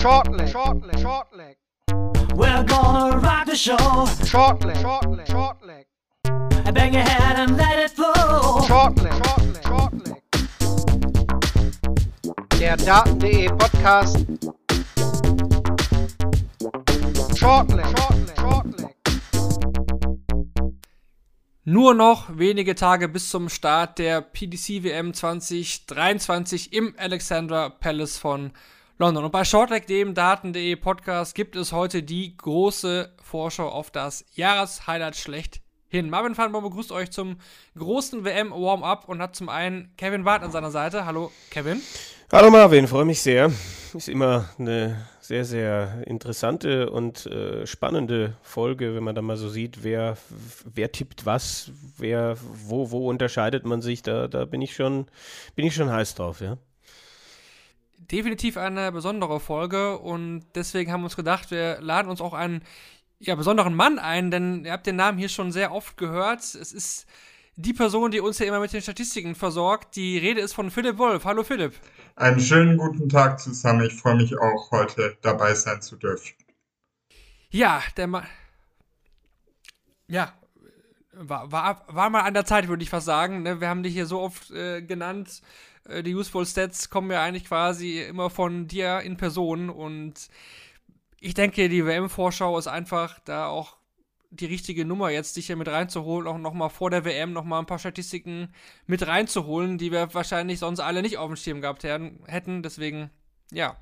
Short leg, short leg, short leg. We're gonna rock the show. Short leg, short leg, short leg. Bang your head and let it flow. Short leg, short leg, short leg. Der Daten.de Podcast. Short leg, short leg, short leg. Nur noch wenige Tage bis zum Start der PDC WM 2023 im Alexandra Palace von London. Und bei Shortleg, dem Daten.de Podcast, gibt es heute die große Vorschau auf das Jahreshighlight schlechthin. Marvin Fannbaum begrüßt euch zum großen WM-Warm-Up und hat zum einen Kevin Barth an seiner Seite. Hallo, Kevin. Hallo Marvin, freue mich sehr. Ist immer eine sehr, sehr interessante und äh, spannende Folge, wenn man da mal so sieht, wer, wer tippt was, wer, wo, wo unterscheidet man sich. Da, da bin ich schon, bin ich schon heiß drauf, ja definitiv eine besondere Folge und deswegen haben wir uns gedacht, wir laden uns auch einen ja, besonderen Mann ein, denn ihr habt den Namen hier schon sehr oft gehört. Es ist die Person, die uns ja immer mit den Statistiken versorgt. Die Rede ist von Philipp Wolf. Hallo Philipp. Einen schönen guten Tag zusammen. Ich freue mich auch, heute dabei sein zu dürfen. Ja, der Mann. Ja, war, war, war mal an der Zeit, würde ich fast sagen. Ne? Wir haben dich hier so oft äh, genannt die Useful Stats kommen ja eigentlich quasi immer von dir in Person und ich denke, die WM-Vorschau ist einfach da auch die richtige Nummer jetzt, dich hier mit reinzuholen, auch nochmal vor der WM nochmal ein paar Statistiken mit reinzuholen, die wir wahrscheinlich sonst alle nicht auf dem Schirm gehabt hätten. Deswegen, ja,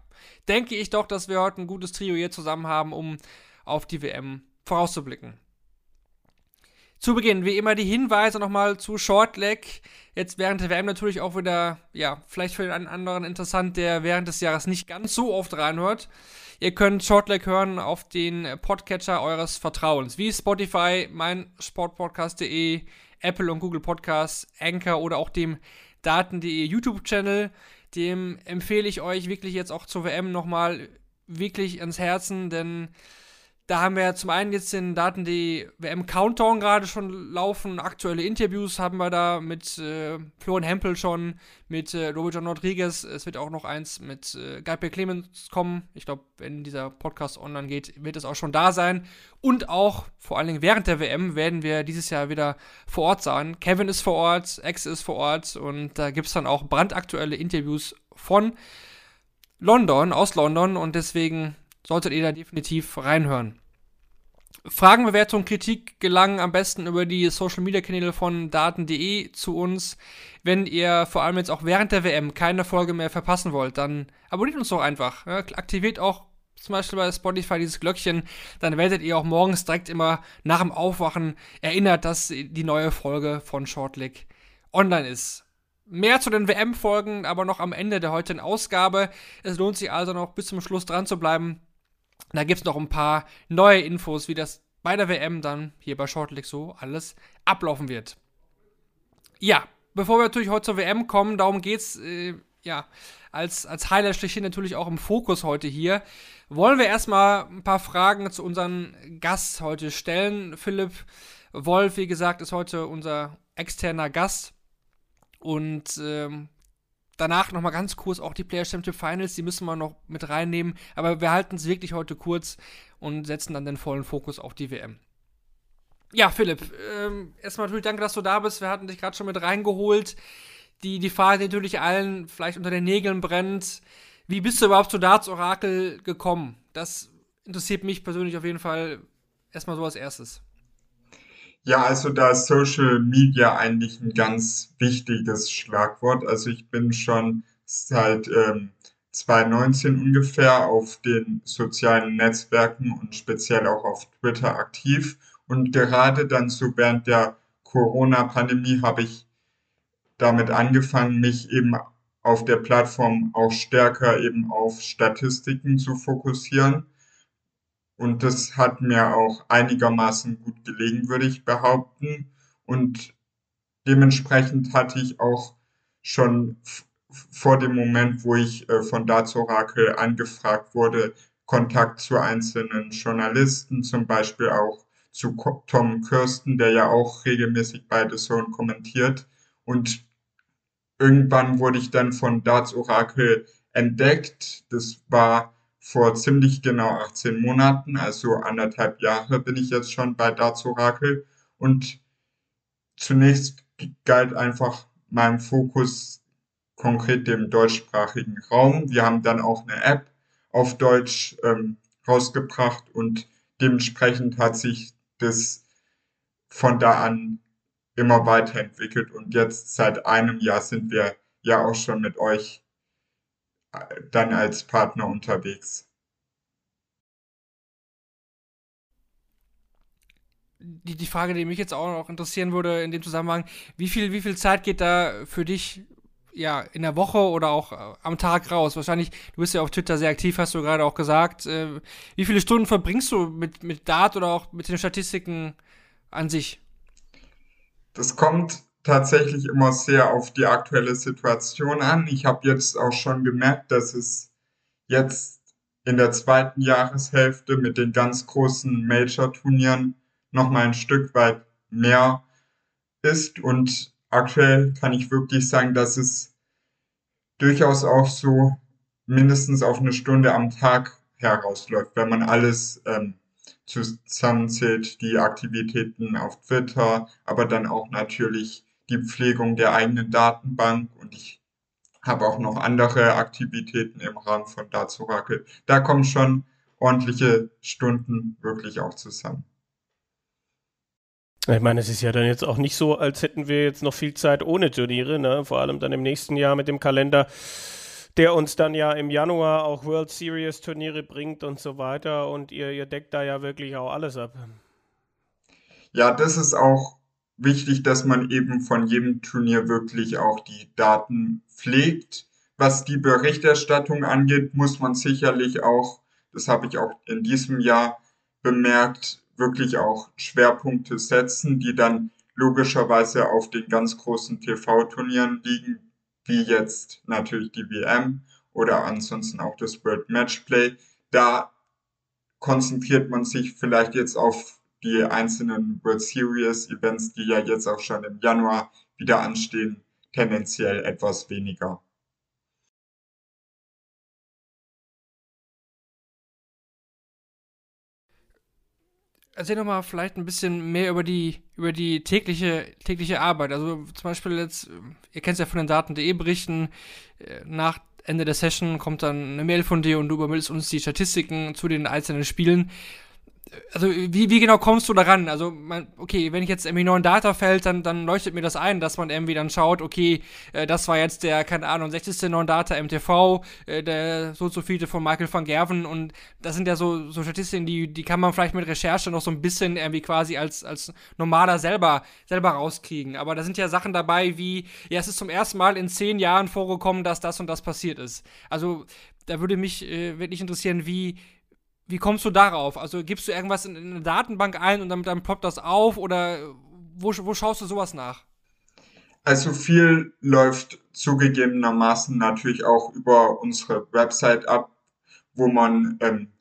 denke ich doch, dass wir heute ein gutes Trio hier zusammen haben, um auf die WM vorauszublicken. Zu Beginn, wie immer, die Hinweise nochmal zu Shortleg. Jetzt während der WM natürlich auch wieder, ja, vielleicht für den anderen interessant, der während des Jahres nicht ganz so oft reinhört. Ihr könnt Shortleg hören auf den Podcatcher eures Vertrauens, wie Spotify, mein Sportpodcast.de, Apple und Google Podcasts, Anchor oder auch dem Daten.de YouTube-Channel. Dem empfehle ich euch wirklich jetzt auch zur WM nochmal wirklich ans Herzen, denn da haben wir zum einen jetzt den Daten die WM Countdown gerade schon laufen. Aktuelle Interviews haben wir da mit äh, Florian Hempel schon, mit äh, Robert John Rodriguez. Es wird auch noch eins mit äh, Guy Clemens kommen. Ich glaube, wenn dieser Podcast online geht, wird es auch schon da sein. Und auch, vor allen Dingen während der WM, werden wir dieses Jahr wieder vor Ort sein. Kevin ist vor Ort, Ex ist vor Ort und da gibt es dann auch brandaktuelle Interviews von London, aus London und deswegen solltet ihr da definitiv reinhören. Fragen, Bewertung, Kritik gelangen am besten über die Social Media Kanäle von Daten.de zu uns. Wenn ihr vor allem jetzt auch während der WM keine Folge mehr verpassen wollt, dann abonniert uns doch einfach. Ja, aktiviert auch zum Beispiel bei Spotify dieses Glöckchen, dann werdet ihr auch morgens direkt immer nach dem Aufwachen erinnert, dass die neue Folge von Shortleg online ist. Mehr zu den WM-Folgen, aber noch am Ende der heutigen Ausgabe. Es lohnt sich also noch bis zum Schluss dran zu bleiben. Da gibt es noch ein paar neue Infos, wie das bei der WM dann hier bei Shortleg so alles ablaufen wird. Ja, bevor wir natürlich heute zur WM kommen, darum geht's, äh, ja, als, als Highlight schlechthin natürlich auch im Fokus heute hier, wollen wir erstmal ein paar Fragen zu unserem Gast heute stellen. Philipp Wolf, wie gesagt, ist heute unser externer Gast. Und ähm, danach nochmal ganz kurz auch die Player Championship Finals, die müssen wir noch mit reinnehmen. Aber wir halten es wirklich heute kurz und setzen dann den vollen Fokus auf die WM. Ja, Philipp, ähm, erstmal natürlich danke, dass du da bist. Wir hatten dich gerade schon mit reingeholt. Die, die Frage, die natürlich allen vielleicht unter den Nägeln brennt, wie bist du überhaupt zu Darts Orakel gekommen? Das interessiert mich persönlich auf jeden Fall erstmal so als erstes. Ja, also da ist Social Media eigentlich ein ganz wichtiges Schlagwort. Also ich bin schon seit ähm, 2019 ungefähr auf den sozialen Netzwerken und speziell auch auf Twitter aktiv. Und gerade dann so während der Corona-Pandemie habe ich damit angefangen, mich eben auf der Plattform auch stärker eben auf Statistiken zu fokussieren. Und das hat mir auch einigermaßen gut gelegen, würde ich behaupten. Und dementsprechend hatte ich auch schon vor dem Moment, wo ich äh, von Darts Oracle angefragt wurde, Kontakt zu einzelnen Journalisten, zum Beispiel auch zu Tom Kirsten, der ja auch regelmäßig bei The Zone kommentiert. Und irgendwann wurde ich dann von Darts Oracle entdeckt. Das war vor ziemlich genau 18 Monaten, also anderthalb Jahre bin ich jetzt schon bei Oracle und zunächst galt einfach mein Fokus konkret dem deutschsprachigen Raum. Wir haben dann auch eine App auf Deutsch ähm, rausgebracht und dementsprechend hat sich das von da an immer weiterentwickelt und jetzt seit einem Jahr sind wir ja auch schon mit euch dann als Partner unterwegs. Die, die Frage, die mich jetzt auch noch interessieren würde in dem Zusammenhang, wie viel, wie viel Zeit geht da für dich ja, in der Woche oder auch äh, am Tag raus? Wahrscheinlich, du bist ja auf Twitter sehr aktiv, hast du gerade auch gesagt. Äh, wie viele Stunden verbringst du mit, mit Dart oder auch mit den Statistiken an sich? Das kommt tatsächlich immer sehr auf die aktuelle Situation an. Ich habe jetzt auch schon gemerkt, dass es jetzt in der zweiten Jahreshälfte mit den ganz großen Major-Turnieren nochmal ein Stück weit mehr ist und aktuell kann ich wirklich sagen, dass es durchaus auch so mindestens auf eine Stunde am Tag herausläuft, wenn man alles ähm, zusammenzählt, die Aktivitäten auf Twitter, aber dann auch natürlich die Pflegung der eigenen Datenbank und ich habe auch noch andere Aktivitäten im Rahmen von Darts Oracle. Da kommen schon ordentliche Stunden wirklich auch zusammen. Ich meine, es ist ja dann jetzt auch nicht so, als hätten wir jetzt noch viel Zeit ohne Turniere, ne? vor allem dann im nächsten Jahr mit dem Kalender, der uns dann ja im Januar auch World Series Turniere bringt und so weiter und ihr, ihr deckt da ja wirklich auch alles ab. Ja, das ist auch wichtig, dass man eben von jedem Turnier wirklich auch die Daten pflegt. Was die Berichterstattung angeht, muss man sicherlich auch, das habe ich auch in diesem Jahr bemerkt, wirklich auch Schwerpunkte setzen, die dann logischerweise auf den ganz großen TV-Turnieren liegen, wie jetzt natürlich die WM oder ansonsten auch das World Matchplay. Da konzentriert man sich vielleicht jetzt auf die einzelnen World Series Events, die ja jetzt auch schon im Januar wieder anstehen, tendenziell etwas weniger. erzähl doch mal vielleicht ein bisschen mehr über die, über die tägliche, tägliche Arbeit. Also zum Beispiel jetzt, ihr kennt es ja von den Daten.de Berichten, äh, nach Ende der Session kommt dann eine Mail von dir und du übermittelst uns die Statistiken zu den einzelnen Spielen also wie, wie genau kommst du daran? Also, man, okay, wenn ich jetzt irgendwie neuen Data fällt, dann, dann leuchtet mir das ein, dass man irgendwie dann schaut, okay, äh, das war jetzt der, keine Ahnung, 60. neuen Data MTV, äh, der so zu viele von Michael van Gerven und das sind ja so, so Statistiken, die, die kann man vielleicht mit Recherche noch so ein bisschen irgendwie quasi als, als normaler selber, selber rauskriegen. Aber da sind ja Sachen dabei wie, ja, es ist zum ersten Mal in zehn Jahren vorgekommen, dass das und das passiert ist. Also, da würde mich äh, wirklich interessieren, wie, wie kommst du darauf? Also gibst du irgendwas in, in eine Datenbank ein und dann, dann ploppt das auf oder wo, wo schaust du sowas nach? Also viel läuft zugegebenermaßen natürlich auch über unsere Website ab, wo man ähm,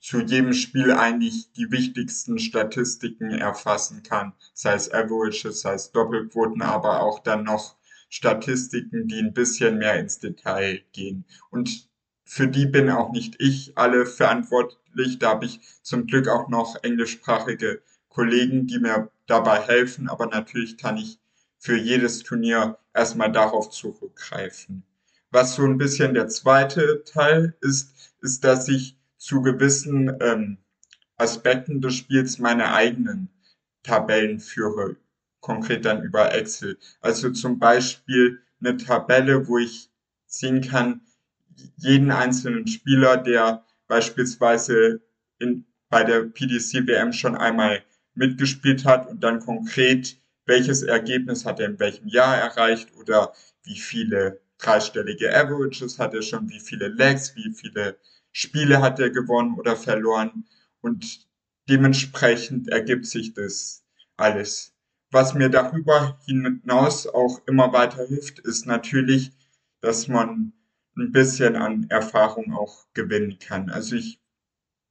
zu jedem Spiel eigentlich die wichtigsten Statistiken erfassen kann, sei es Averages, sei es Doppelquoten, aber auch dann noch Statistiken, die ein bisschen mehr ins Detail gehen. Und für die bin auch nicht ich alle verantwortlich Licht. Da habe ich zum Glück auch noch englischsprachige Kollegen, die mir dabei helfen. Aber natürlich kann ich für jedes Turnier erstmal darauf zurückgreifen. Was so ein bisschen der zweite Teil ist, ist, dass ich zu gewissen ähm, Aspekten des Spiels meine eigenen Tabellen führe, konkret dann über Excel. Also zum Beispiel eine Tabelle, wo ich sehen kann, jeden einzelnen Spieler, der beispielsweise in, bei der PDC WM schon einmal mitgespielt hat und dann konkret, welches Ergebnis hat er in welchem Jahr erreicht oder wie viele dreistellige Averages hat er schon, wie viele Legs, wie viele Spiele hat er gewonnen oder verloren und dementsprechend ergibt sich das alles. Was mir darüber hinaus auch immer weiter hilft, ist natürlich, dass man ein bisschen an Erfahrung auch gewinnen kann. Also ich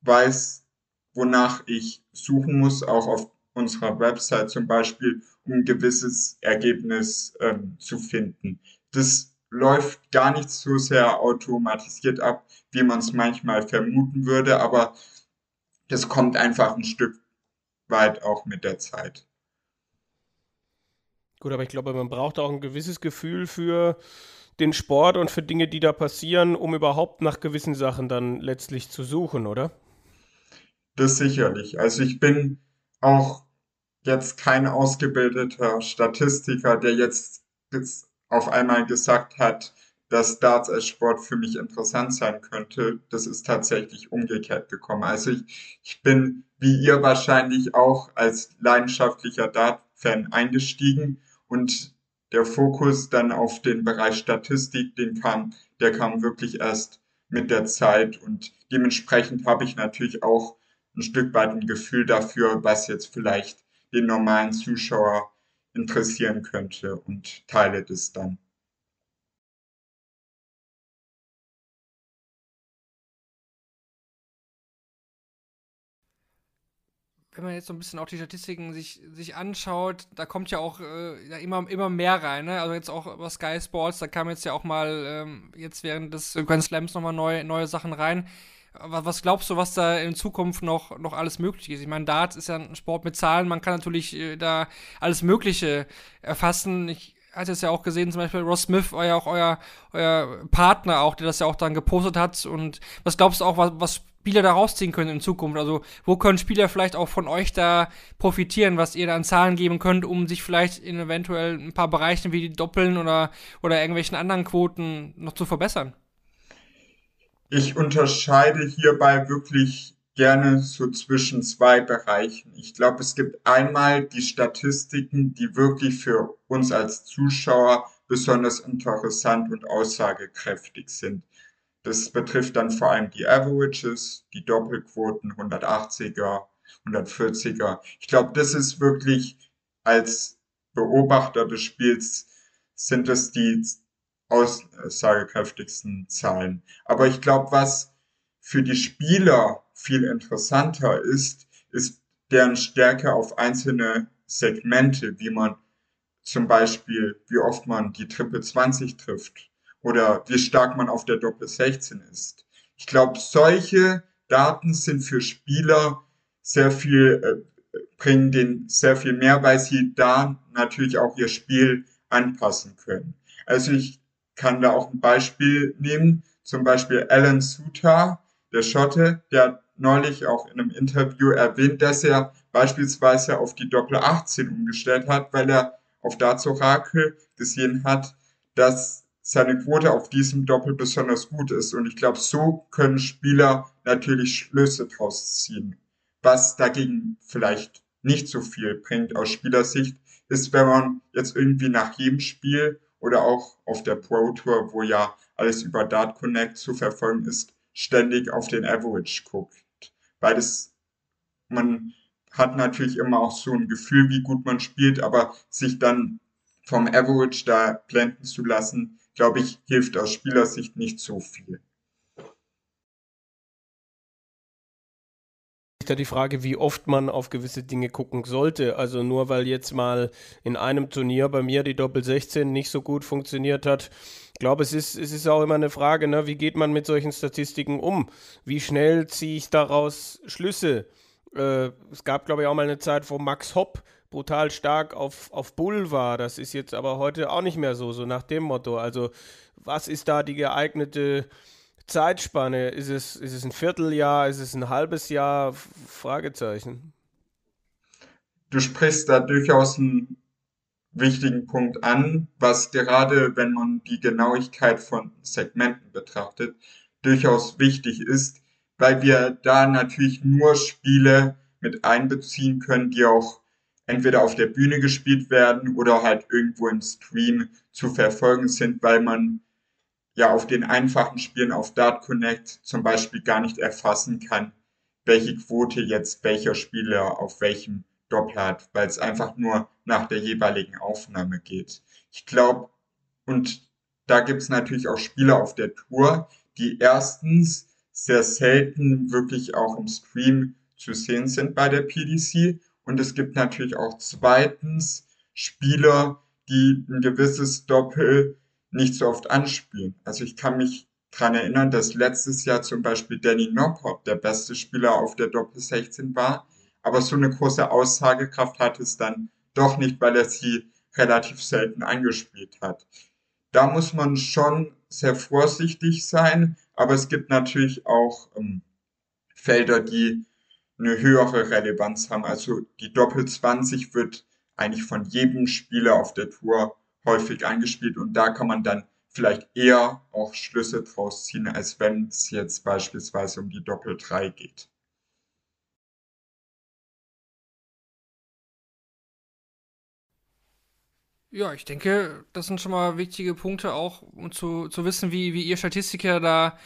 weiß, wonach ich suchen muss, auch auf unserer Website zum Beispiel, um ein gewisses Ergebnis ähm, zu finden. Das läuft gar nicht so sehr automatisiert ab, wie man es manchmal vermuten würde, aber das kommt einfach ein Stück weit auch mit der Zeit. Gut, aber ich glaube, man braucht auch ein gewisses Gefühl für den Sport und für Dinge, die da passieren, um überhaupt nach gewissen Sachen dann letztlich zu suchen, oder? Das sicherlich. Also ich bin auch jetzt kein ausgebildeter Statistiker, der jetzt, jetzt auf einmal gesagt hat, dass Darts als Sport für mich interessant sein könnte. Das ist tatsächlich umgekehrt gekommen. Also ich, ich bin wie ihr wahrscheinlich auch als leidenschaftlicher Dart-Fan eingestiegen und der Fokus dann auf den Bereich Statistik, den kam, der kam wirklich erst mit der Zeit und dementsprechend habe ich natürlich auch ein Stück weit ein Gefühl dafür, was jetzt vielleicht den normalen Zuschauer interessieren könnte und teile das dann. Wenn man jetzt so ein bisschen auch die Statistiken sich, sich anschaut, da kommt ja auch äh, ja, immer, immer mehr rein. Ne? Also jetzt auch über Sky Sports, da kam jetzt ja auch mal ähm, jetzt während des Grand Slams nochmal neue, neue Sachen rein. Was, glaubst du, was da in Zukunft noch, noch alles möglich ist? Ich meine, Darts ist ja ein Sport mit Zahlen, man kann natürlich äh, da alles Mögliche erfassen. Ich hatte es ja auch gesehen, zum Beispiel Ross Smith war ja auch euer, euer Partner auch, der das ja auch dann gepostet hat. Und was glaubst du auch, was, was Spieler da rausziehen können in Zukunft? Also, wo können Spieler vielleicht auch von euch da profitieren, was ihr da an Zahlen geben könnt, um sich vielleicht in eventuell ein paar Bereichen wie die Doppeln oder, oder irgendwelchen anderen Quoten noch zu verbessern? Ich unterscheide hierbei wirklich gerne so zwischen zwei Bereichen. Ich glaube, es gibt einmal die Statistiken, die wirklich für uns als Zuschauer besonders interessant und aussagekräftig sind. Das betrifft dann vor allem die Averages, die Doppelquoten, 180er, 140er. Ich glaube, das ist wirklich als Beobachter des Spiels sind es die aussagekräftigsten Zahlen. Aber ich glaube, was für die Spieler viel interessanter ist, ist deren Stärke auf einzelne Segmente, wie man zum Beispiel, wie oft man die Triple 20 trifft oder wie stark man auf der Doppel 16 ist. Ich glaube, solche Daten sind für Spieler sehr viel, äh, bringen denen sehr viel mehr, weil sie da natürlich auch ihr Spiel anpassen können. Also ich kann da auch ein Beispiel nehmen, zum Beispiel Alan Suter, der Schotte, der hat neulich auch in einem Interview erwähnt, dass er beispielsweise auf die Doppel 18 umgestellt hat, weil er auf Darts Oracle gesehen hat, dass seine Quote auf diesem Doppel besonders gut ist. Und ich glaube, so können Spieler natürlich Schlüsse draus ziehen. Was dagegen vielleicht nicht so viel bringt aus Spielersicht, ist, wenn man jetzt irgendwie nach jedem Spiel oder auch auf der Pro Tour, wo ja alles über Dart Connect zu verfolgen ist, ständig auf den Average guckt. Weil das, man hat natürlich immer auch so ein Gefühl, wie gut man spielt, aber sich dann vom Average da blenden zu lassen, glaube ich, hilft aus Spielersicht nicht so viel. da die Frage, wie oft man auf gewisse Dinge gucken sollte. Also nur weil jetzt mal in einem Turnier bei mir die Doppel 16 nicht so gut funktioniert hat. Ich glaube, es ist, es ist auch immer eine Frage, ne? wie geht man mit solchen Statistiken um? Wie schnell ziehe ich daraus Schlüsse? Äh, es gab, glaube ich, auch mal eine Zeit, wo Max Hopp brutal stark auf, auf Bull war. Das ist jetzt aber heute auch nicht mehr so, so nach dem Motto. Also, was ist da die geeignete Zeitspanne? Ist es, ist es ein Vierteljahr? Ist es ein halbes Jahr? Fragezeichen. Du sprichst da durchaus einen wichtigen Punkt an, was gerade, wenn man die Genauigkeit von Segmenten betrachtet, durchaus wichtig ist, weil wir da natürlich nur Spiele mit einbeziehen können, die auch entweder auf der Bühne gespielt werden oder halt irgendwo im Stream zu verfolgen sind, weil man ja auf den einfachen Spielen auf Dart Connect zum Beispiel gar nicht erfassen kann, welche Quote jetzt welcher Spieler auf welchem Doppel hat, weil es einfach nur nach der jeweiligen Aufnahme geht. Ich glaube, und da gibt es natürlich auch Spieler auf der Tour, die erstens sehr selten wirklich auch im Stream zu sehen sind bei der PDC und es gibt natürlich auch zweitens Spieler, die ein gewisses Doppel nicht so oft anspielen. Also ich kann mich daran erinnern, dass letztes Jahr zum Beispiel Danny Noppert der beste Spieler auf der Doppel 16 war, aber so eine große Aussagekraft hat es dann doch nicht, weil er sie relativ selten angespielt hat. Da muss man schon sehr vorsichtig sein, aber es gibt natürlich auch ähm, Felder, die eine höhere Relevanz haben. Also die Doppel 20 wird eigentlich von jedem Spieler auf der Tour häufig angespielt und da kann man dann vielleicht eher auch Schlüsse draus ziehen, als wenn es jetzt beispielsweise um die Doppel 3 geht. Ja, ich denke, das sind schon mal wichtige Punkte auch, um zu, zu wissen, wie, wie ihr Statistiker da,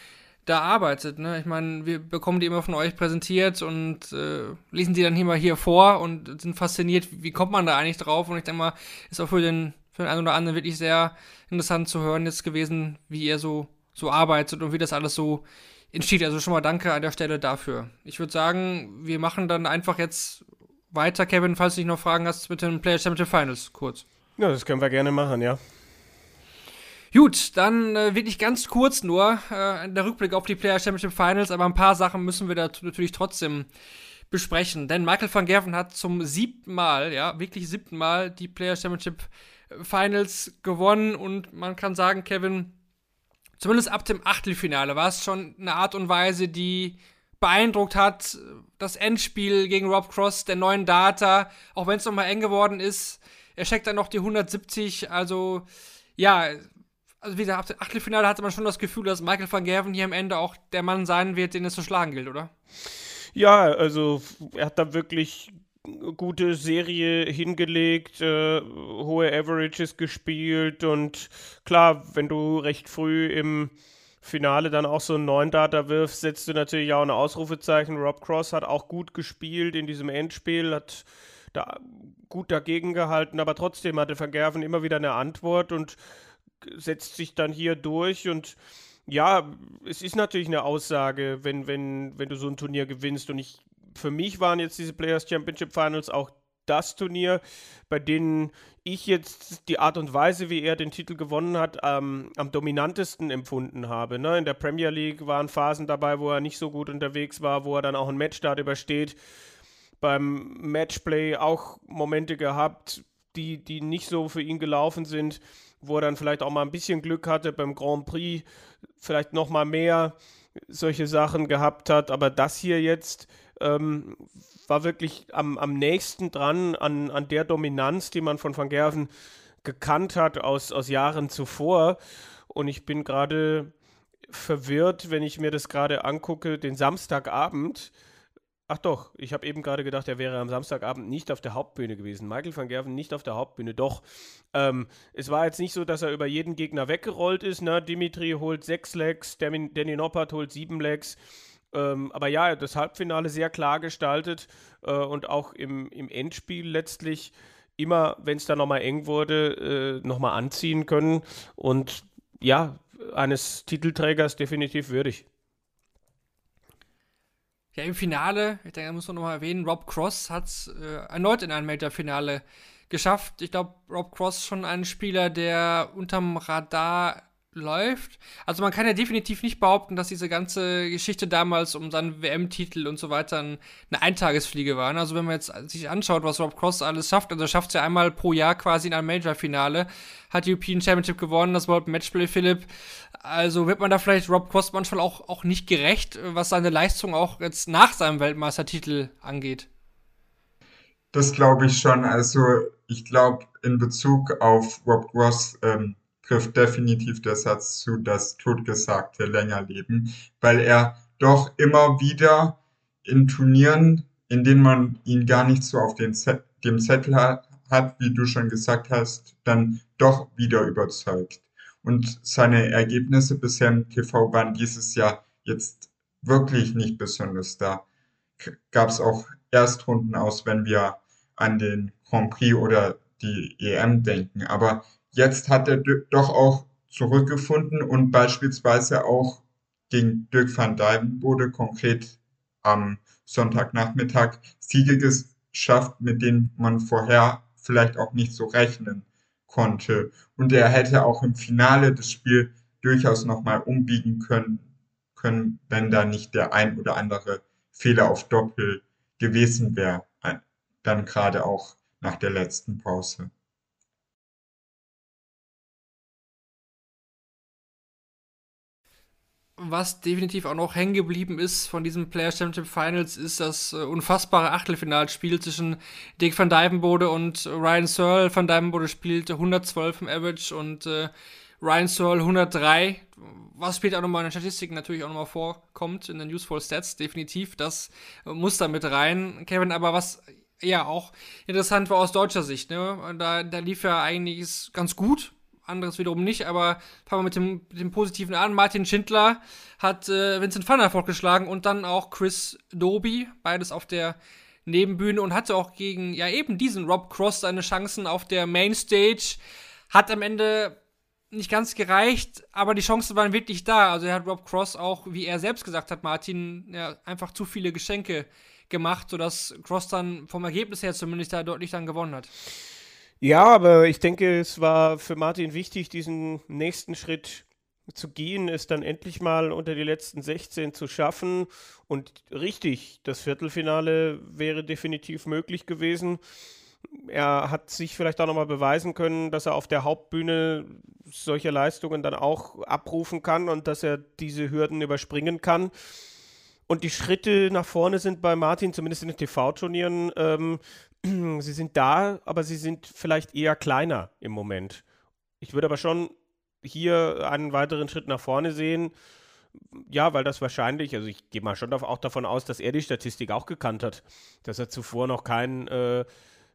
da arbeitet. Ne? Ich meine, wir bekommen die immer von euch präsentiert und äh, lesen die dann hier mal hier vor und sind fasziniert, wie kommt man da eigentlich drauf? Und ich denke mal, ist auch für den, für den einen oder anderen wirklich sehr interessant zu hören jetzt gewesen, wie ihr so, so arbeitet und wie das alles so entsteht. Also schon mal danke an der Stelle dafür. Ich würde sagen, wir machen dann einfach jetzt weiter, Kevin, falls du dich noch Fragen hast, mit den Player Championship Finals kurz. Ja, das können wir gerne machen, ja. Gut, dann äh, wirklich ganz kurz nur äh, der Rückblick auf die Player Championship Finals, aber ein paar Sachen müssen wir da natürlich trotzdem besprechen. Denn Michael van Gerven hat zum siebten Mal, ja, wirklich siebten Mal die Player Championship Finals gewonnen und man kann sagen, Kevin, zumindest ab dem Achtelfinale war es schon eine Art und Weise, die beeindruckt hat. Das Endspiel gegen Rob Cross, der neuen Data, auch wenn es nochmal eng geworden ist, er checkt dann noch die 170. Also, ja, also wie gesagt, Achtelfinale hatte man schon das Gefühl, dass Michael van Gerven hier am Ende auch der Mann sein wird, den es zu schlagen gilt, oder? Ja, also er hat da wirklich gute Serie hingelegt, äh, hohe Averages gespielt und klar, wenn du recht früh im Finale dann auch so einen neuen Data wirfst, setzt du natürlich auch ein Ausrufezeichen. Rob Cross hat auch gut gespielt in diesem Endspiel, hat da gut dagegen gehalten, aber trotzdem hatte Van Gerven immer wieder eine Antwort und setzt sich dann hier durch und ja, es ist natürlich eine Aussage, wenn, wenn, wenn du so ein Turnier gewinnst und ich, für mich waren jetzt diese Players Championship Finals auch das Turnier, bei denen ich jetzt die Art und Weise, wie er den Titel gewonnen hat, ähm, am dominantesten empfunden habe. Ne? In der Premier League waren Phasen dabei, wo er nicht so gut unterwegs war, wo er dann auch einen Matchstart übersteht beim Matchplay auch Momente gehabt, die, die nicht so für ihn gelaufen sind, wo er dann vielleicht auch mal ein bisschen Glück hatte beim Grand Prix, vielleicht noch mal mehr solche Sachen gehabt hat. Aber das hier jetzt ähm, war wirklich am, am nächsten dran an, an der Dominanz, die man von Van Gerven gekannt hat aus, aus Jahren zuvor. Und ich bin gerade verwirrt, wenn ich mir das gerade angucke, den Samstagabend Ach doch, ich habe eben gerade gedacht, er wäre am Samstagabend nicht auf der Hauptbühne gewesen. Michael van Gerven nicht auf der Hauptbühne, doch. Ähm, es war jetzt nicht so, dass er über jeden Gegner weggerollt ist. Ne? Dimitri holt sechs Legs, Danny Noppert holt sieben Legs. Ähm, aber ja, das Halbfinale sehr klar gestaltet äh, und auch im, im Endspiel letztlich immer, wenn es da nochmal eng wurde, äh, nochmal anziehen können. Und ja, eines Titelträgers definitiv würdig. Ja, im Finale, ich denke, da muss man nochmal erwähnen, Rob Cross hat es äh, erneut in ein Major-Finale geschafft. Ich glaube, Rob Cross schon ein Spieler, der unterm Radar läuft. Also man kann ja definitiv nicht behaupten, dass diese ganze Geschichte damals um seinen WM-Titel und so weiter eine Eintagesfliege war. Also wenn man jetzt sich anschaut, was Rob Cross alles schafft, also schafft es ja einmal pro Jahr quasi in einem Major-Finale, hat die European Championship gewonnen, das World Matchplay Philipp. Also wird man da vielleicht Rob Cross manchmal auch, auch nicht gerecht, was seine Leistung auch jetzt nach seinem Weltmeistertitel angeht. Das glaube ich schon. Also ich glaube in Bezug auf Rob Cross ähm, trifft definitiv der Satz zu, das Totgesagte länger leben, weil er doch immer wieder in Turnieren, in denen man ihn gar nicht so auf den Zett, dem Zettel hat, hat, wie du schon gesagt hast, dann doch wieder überzeugt. Und seine Ergebnisse bisher im TV waren dieses Jahr jetzt wirklich nicht besonders. Da gab es auch Erstrunden aus, wenn wir an den Grand Prix oder die EM denken. Aber jetzt hat er doch auch zurückgefunden und beispielsweise auch gegen Dirk van Dijvenbode konkret am Sonntagnachmittag Siege geschafft, mit denen man vorher vielleicht auch nicht so rechnen konnte. Und er hätte auch im Finale das Spiel durchaus nochmal umbiegen können, können, wenn da nicht der ein oder andere Fehler auf Doppel gewesen wäre, dann gerade auch nach der letzten Pause. Was definitiv auch noch hängen geblieben ist von diesem Player Championship Finals, ist das äh, unfassbare Achtelfinalspiel zwischen Dick van Dijvenbode und Ryan Searle. Van Dijvenbode spielte 112 im Average und äh, Ryan Searle 103, was später auch nochmal in den Statistiken natürlich auch nochmal vorkommt, in den Useful Stats, definitiv. Das äh, muss da mit rein, Kevin. Aber was ja auch interessant war aus deutscher Sicht, ne? Da, da lief ja eigentlich ganz gut anderes wiederum nicht, aber fangen wir mit dem, mit dem Positiven an. Martin Schindler hat äh, Vincent Fanner fortgeschlagen und dann auch Chris Doby, beides auf der Nebenbühne und hatte auch gegen, ja eben diesen Rob Cross seine Chancen auf der Mainstage. Hat am Ende nicht ganz gereicht, aber die Chancen waren wirklich da. Also er hat Rob Cross auch, wie er selbst gesagt hat, Martin, ja, einfach zu viele Geschenke gemacht, sodass Cross dann vom Ergebnis her zumindest da deutlich dann gewonnen hat. Ja, aber ich denke, es war für Martin wichtig, diesen nächsten Schritt zu gehen, es dann endlich mal unter die letzten 16 zu schaffen. Und richtig, das Viertelfinale wäre definitiv möglich gewesen. Er hat sich vielleicht auch nochmal beweisen können, dass er auf der Hauptbühne solche Leistungen dann auch abrufen kann und dass er diese Hürden überspringen kann. Und die Schritte nach vorne sind bei Martin, zumindest in den TV-Turnieren, ähm, sie sind da, aber sie sind vielleicht eher kleiner im Moment. Ich würde aber schon hier einen weiteren Schritt nach vorne sehen. Ja, weil das wahrscheinlich, also ich gehe mal schon auch davon aus, dass er die Statistik auch gekannt hat, dass er zuvor noch kein äh,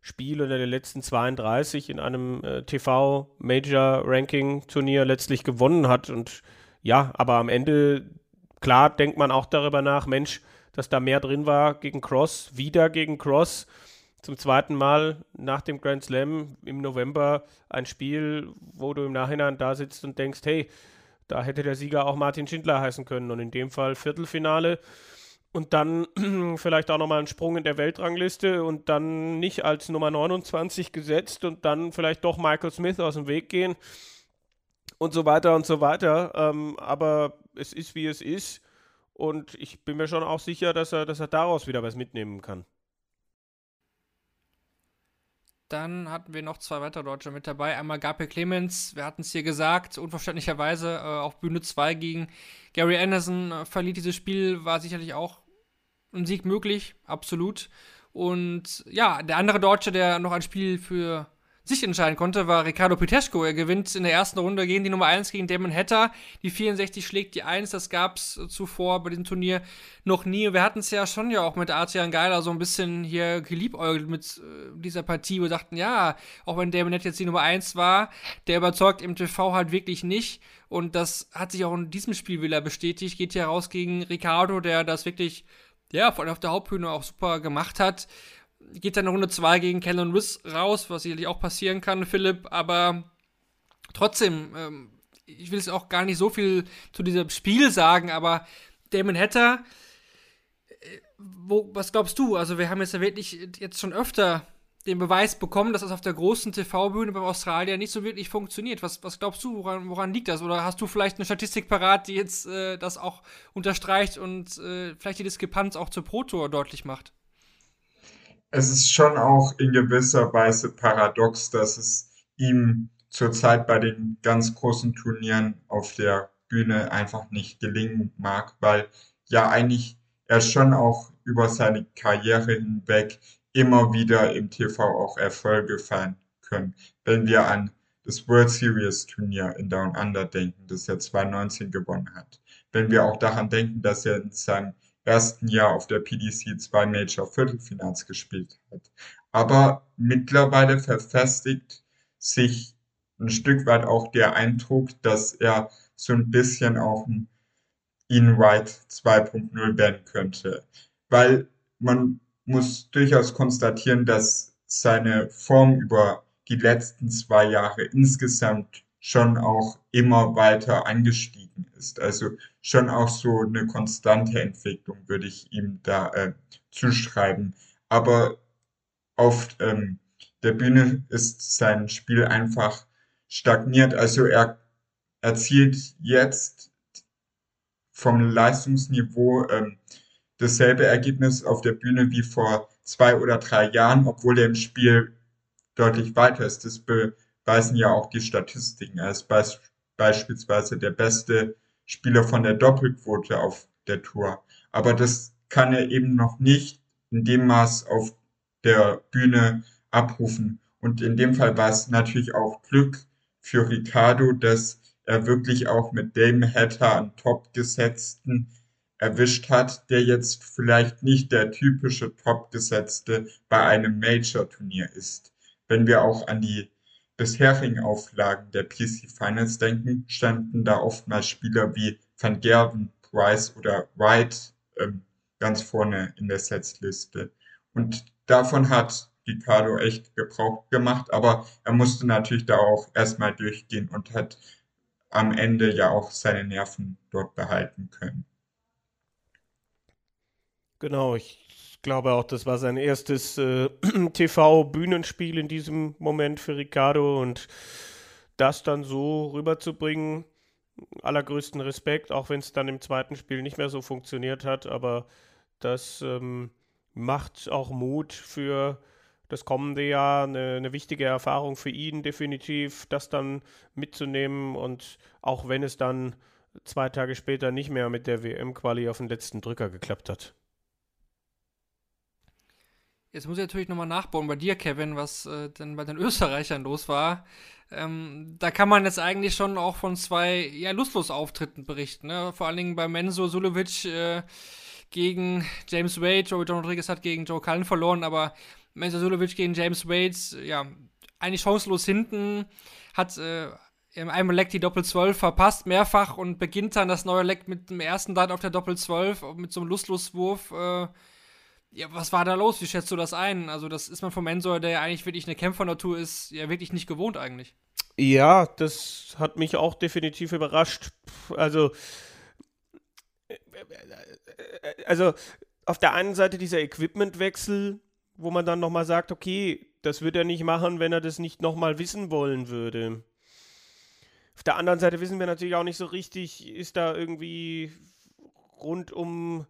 Spiel unter den letzten 32 in einem äh, TV-Major-Ranking-Turnier letztlich gewonnen hat. Und ja, aber am Ende, klar, denkt man auch darüber nach, Mensch, dass da mehr drin war gegen Cross, wieder gegen Cross zum zweiten Mal nach dem Grand Slam im November ein Spiel, wo du im Nachhinein da sitzt und denkst, hey, da hätte der Sieger auch Martin Schindler heißen können und in dem Fall Viertelfinale und dann vielleicht auch nochmal einen Sprung in der Weltrangliste und dann nicht als Nummer 29 gesetzt und dann vielleicht doch Michael Smith aus dem Weg gehen und so weiter und so weiter. Ähm, aber es ist wie es ist und ich bin mir schon auch sicher, dass er, dass er daraus wieder was mitnehmen kann. Dann hatten wir noch zwei weitere Deutsche mit dabei. Einmal Gabriel Clemens, wir hatten es hier gesagt, unverständlicherweise äh, auf Bühne 2 gegen Gary Anderson äh, verliert dieses Spiel, war sicherlich auch ein Sieg möglich, absolut. Und ja, der andere Deutsche, der noch ein Spiel für sich entscheiden konnte, war Ricardo Piteschko. Er gewinnt in der ersten Runde gegen die Nummer 1 gegen Damon Hatter. Die 64 schlägt die 1. Das gab es zuvor bei diesem Turnier noch nie. Wir hatten es ja schon ja auch mit Artian Geiler so ein bisschen hier geliebäugelt mit äh, dieser Partie. Wir dachten, ja, auch wenn Damon Hatter jetzt die Nummer 1 war, der überzeugt im TV halt wirklich nicht. Und das hat sich auch in diesem Spiel wieder bestätigt. Geht hier raus gegen Ricardo, der das wirklich, ja, vor allem auf der Hauptbühne auch super gemacht hat geht dann Runde 2 gegen Kellen Riss raus, was sicherlich auch passieren kann, Philipp, aber trotzdem, ähm, ich will es auch gar nicht so viel zu diesem Spiel sagen, aber Damon Hatter, äh, wo, was glaubst du? Also, wir haben jetzt ja wirklich jetzt schon öfter den Beweis bekommen, dass das auf der großen TV-Bühne beim Australier nicht so wirklich funktioniert. Was, was glaubst du, woran, woran, liegt das? Oder hast du vielleicht eine Statistik parat, die jetzt äh, das auch unterstreicht und äh, vielleicht die Diskrepanz auch zur Pro Tour deutlich macht? Es ist schon auch in gewisser Weise paradox, dass es ihm zurzeit bei den ganz großen Turnieren auf der Bühne einfach nicht gelingen mag, weil ja eigentlich er schon auch über seine Karriere hinweg immer wieder im TV auch Erfolge feiern können. Wenn wir an das World Series Turnier in Down Under denken, das er 2019 gewonnen hat. Wenn wir auch daran denken, dass er in seinem ersten Jahr auf der PDC zwei Major Viertelfinals gespielt hat. Aber mittlerweile verfestigt sich ein Stück weit auch der Eindruck, dass er so ein bisschen auch ein Ian Wright 2.0 werden könnte. Weil man muss durchaus konstatieren, dass seine Form über die letzten zwei Jahre insgesamt schon auch immer weiter angestiegen ist. Also schon auch so eine konstante Entwicklung würde ich ihm da äh, zuschreiben. Aber auf ähm, der Bühne ist sein Spiel einfach stagniert. Also er erzielt jetzt vom Leistungsniveau ähm, dasselbe Ergebnis auf der Bühne wie vor zwei oder drei Jahren, obwohl er im Spiel deutlich weiter ist. Das beweisen ja auch die Statistiken. Er ist beis beispielsweise der beste Spieler von der Doppelquote auf der Tour. Aber das kann er eben noch nicht in dem Maß auf der Bühne abrufen. Und in dem Fall war es natürlich auch Glück für Ricardo, dass er wirklich auch mit Damon Hatter einen Top-Gesetzten erwischt hat, der jetzt vielleicht nicht der typische Top-Gesetzte bei einem Major-Turnier ist. Wenn wir auch an die bisherigen Auflagen der PC Finals denken, standen da oftmals Spieler wie Van Gerven, Price oder Wright ähm, ganz vorne in der Setzliste. Und davon hat Ricardo echt Gebrauch gemacht, aber er musste natürlich da auch erstmal durchgehen und hat am Ende ja auch seine Nerven dort behalten können. Genau, ich glaube auch, das war sein erstes äh, TV-Bühnenspiel in diesem Moment für Ricardo und das dann so rüberzubringen, allergrößten Respekt, auch wenn es dann im zweiten Spiel nicht mehr so funktioniert hat, aber das ähm, macht auch Mut für das kommende Jahr, eine, eine, wichtige Erfahrung für ihn definitiv, das dann mitzunehmen und auch wenn es dann zwei Tage später nicht mehr mit der WM-Quali auf den letzten Drücker geklappt hat. Jetzt muss ich natürlich nochmal nachbauen bei dir, Kevin, was äh, denn bei den Österreichern los war. Ähm, da kann man jetzt eigentlich schon auch von zwei ja, Lustlos-Auftritten berichten. Ne? Vor allen Dingen bei Menzo Sulovic äh, gegen James Wade. Joey John Rodriguez hat gegen Joe Cullen verloren, aber Menzo Sulovic gegen James Wade, ja, eigentlich chancenlos hinten, hat äh, im einen Leck die Doppel 12 verpasst, mehrfach und beginnt dann das neue Leck mit dem ersten Dart auf der Doppel 12, mit so einem Lustloswurf. Äh, ja, was war da los? Wie schätzt du das ein? Also, das ist man vom Ensor, der ja eigentlich wirklich eine Kämpfernatur ist, ja wirklich nicht gewohnt eigentlich. Ja, das hat mich auch definitiv überrascht. Also, also auf der einen Seite dieser Equipmentwechsel, wo man dann nochmal sagt, okay, das würde er nicht machen, wenn er das nicht nochmal wissen wollen würde. Auf der anderen Seite wissen wir natürlich auch nicht so richtig, ist da irgendwie rund um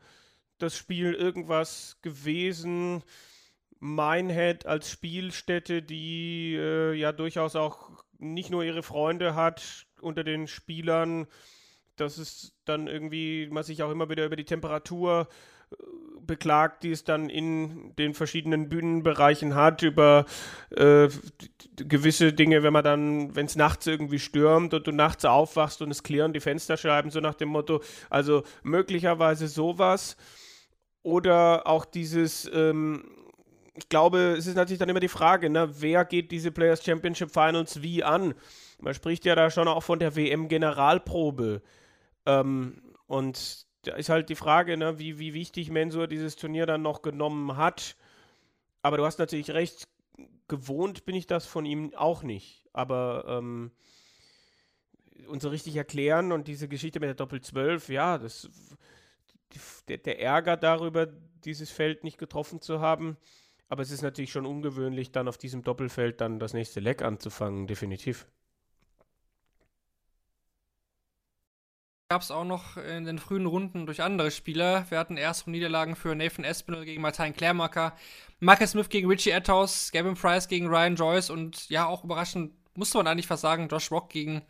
das Spiel irgendwas gewesen. Minehead als Spielstätte, die äh, ja durchaus auch nicht nur ihre Freunde hat unter den Spielern. Das ist dann irgendwie, man sich auch immer wieder über die Temperatur äh, beklagt, die es dann in den verschiedenen Bühnenbereichen hat, über äh, gewisse Dinge, wenn man dann, wenn es nachts irgendwie stürmt und du nachts aufwachst und es klären die Fensterscheiben, so nach dem Motto, also möglicherweise sowas. Oder auch dieses, ähm, ich glaube, es ist natürlich dann immer die Frage, ne, wer geht diese Players Championship Finals wie an? Man spricht ja da schon auch von der WM-Generalprobe. Ähm, und da ist halt die Frage, ne, wie, wie wichtig Mensur dieses Turnier dann noch genommen hat. Aber du hast natürlich recht, gewohnt bin ich das von ihm auch nicht. Aber ähm, und so richtig erklären und diese Geschichte mit der Doppel 12, ja, das der, der Ärger darüber, dieses Feld nicht getroffen zu haben. Aber es ist natürlich schon ungewöhnlich, dann auf diesem Doppelfeld dann das nächste Leck anzufangen, definitiv. gab es auch noch in den frühen Runden durch andere Spieler. Wir hatten erste Niederlagen für Nathan Espinel gegen Martin Klärmacker, Marcus Smith gegen Richie Etthaus, Gavin Price gegen Ryan Joyce und ja, auch überraschend, musste man eigentlich fast sagen, Josh Rock gegen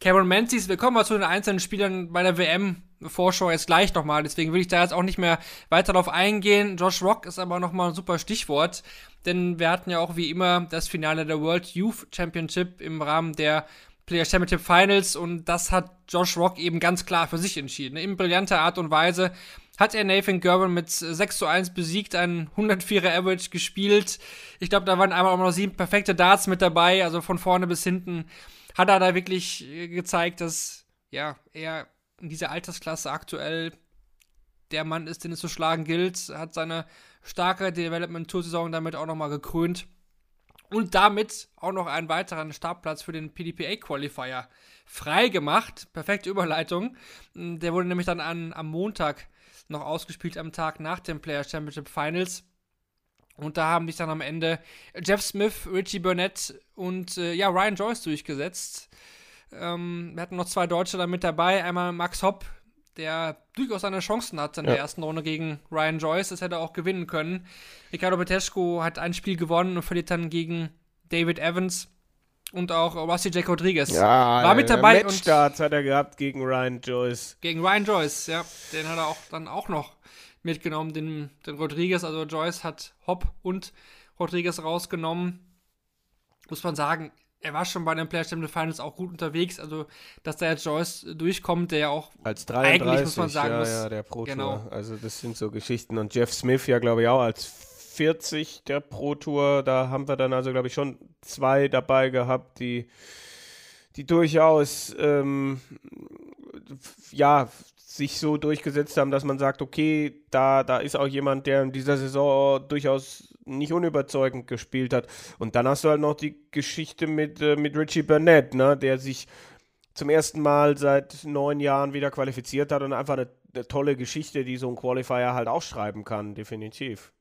Cameron Menzies. Wir kommen mal zu den einzelnen Spielern bei der WM-Vorschau jetzt gleich nochmal. Deswegen will ich da jetzt auch nicht mehr weiter darauf eingehen. Josh Rock ist aber nochmal ein super Stichwort. Denn wir hatten ja auch wie immer das Finale der World Youth Championship im Rahmen der Players Championship Finals und das hat Josh Rock eben ganz klar für sich entschieden. In brillanter Art und Weise hat er Nathan Gerben mit 6 zu 1 besiegt, einen 104er Average gespielt. Ich glaube, da waren einmal auch noch sieben perfekte Darts mit dabei, also von vorne bis hinten hat er da wirklich äh, gezeigt, dass ja, er in dieser Altersklasse aktuell der Mann ist, den es zu schlagen gilt, hat seine starke Development Tour Saison damit auch nochmal gekrönt und damit auch noch einen weiteren Startplatz für den PDPA Qualifier frei gemacht. Perfekte Überleitung. Der wurde nämlich dann an, am Montag noch ausgespielt am Tag nach dem Player Championship Finals. Und da haben sich dann am Ende Jeff Smith, Richie Burnett und äh, ja, Ryan Joyce durchgesetzt. Ähm, wir hatten noch zwei Deutsche da mit dabei. Einmal Max Hopp, der durchaus seine Chancen hatte in Ja. der ersten Runde gegen Ryan Joyce. Das hätte er auch gewinnen können. Ricardo Petesco hat ein Spiel gewonnen und verliert dann gegen David Evans und auch Rusty Jack Rodriguez. war mit äh, dabei und Matchstarts hat er gehabt gegen Ryan Joyce. gegen Ryan Joyce, ja. Den hat er auch dann auch noch mitgenommen, den, den Rodriguez. Also Joyce hat Hopp und Rodriguez rausgenommen. Muss man sagen, er war schon bei den Player Stem Finals auch gut unterwegs. Also, dass da jetzt Joyce durchkommt, der ja auch Als Eigentlich 33, muss man sagen, ja, muss- ja, der Pro Tour. genau. Also das sind so Geschichten. Und Jeff Smith ja, glaube ich, auch als 40 der Pro Tour. Da haben wir dann also, glaube ich, schon zwei dabei gehabt, die, die durchaus, ähm, ja, sich so durchgesetzt haben, dass man sagt, okay, da, da ist auch jemand, der in dieser Saison durchaus nicht unüberzeugend gespielt hat. Und dann hast du halt noch die Geschichte mit, äh, mit Richie Burnett, ne, der sich zum ersten Mal seit neun Jahren wieder qualifiziert hat und einfach eine, eine tolle Geschichte, die so ein Qualifier halt auch schreiben kann, definitiv.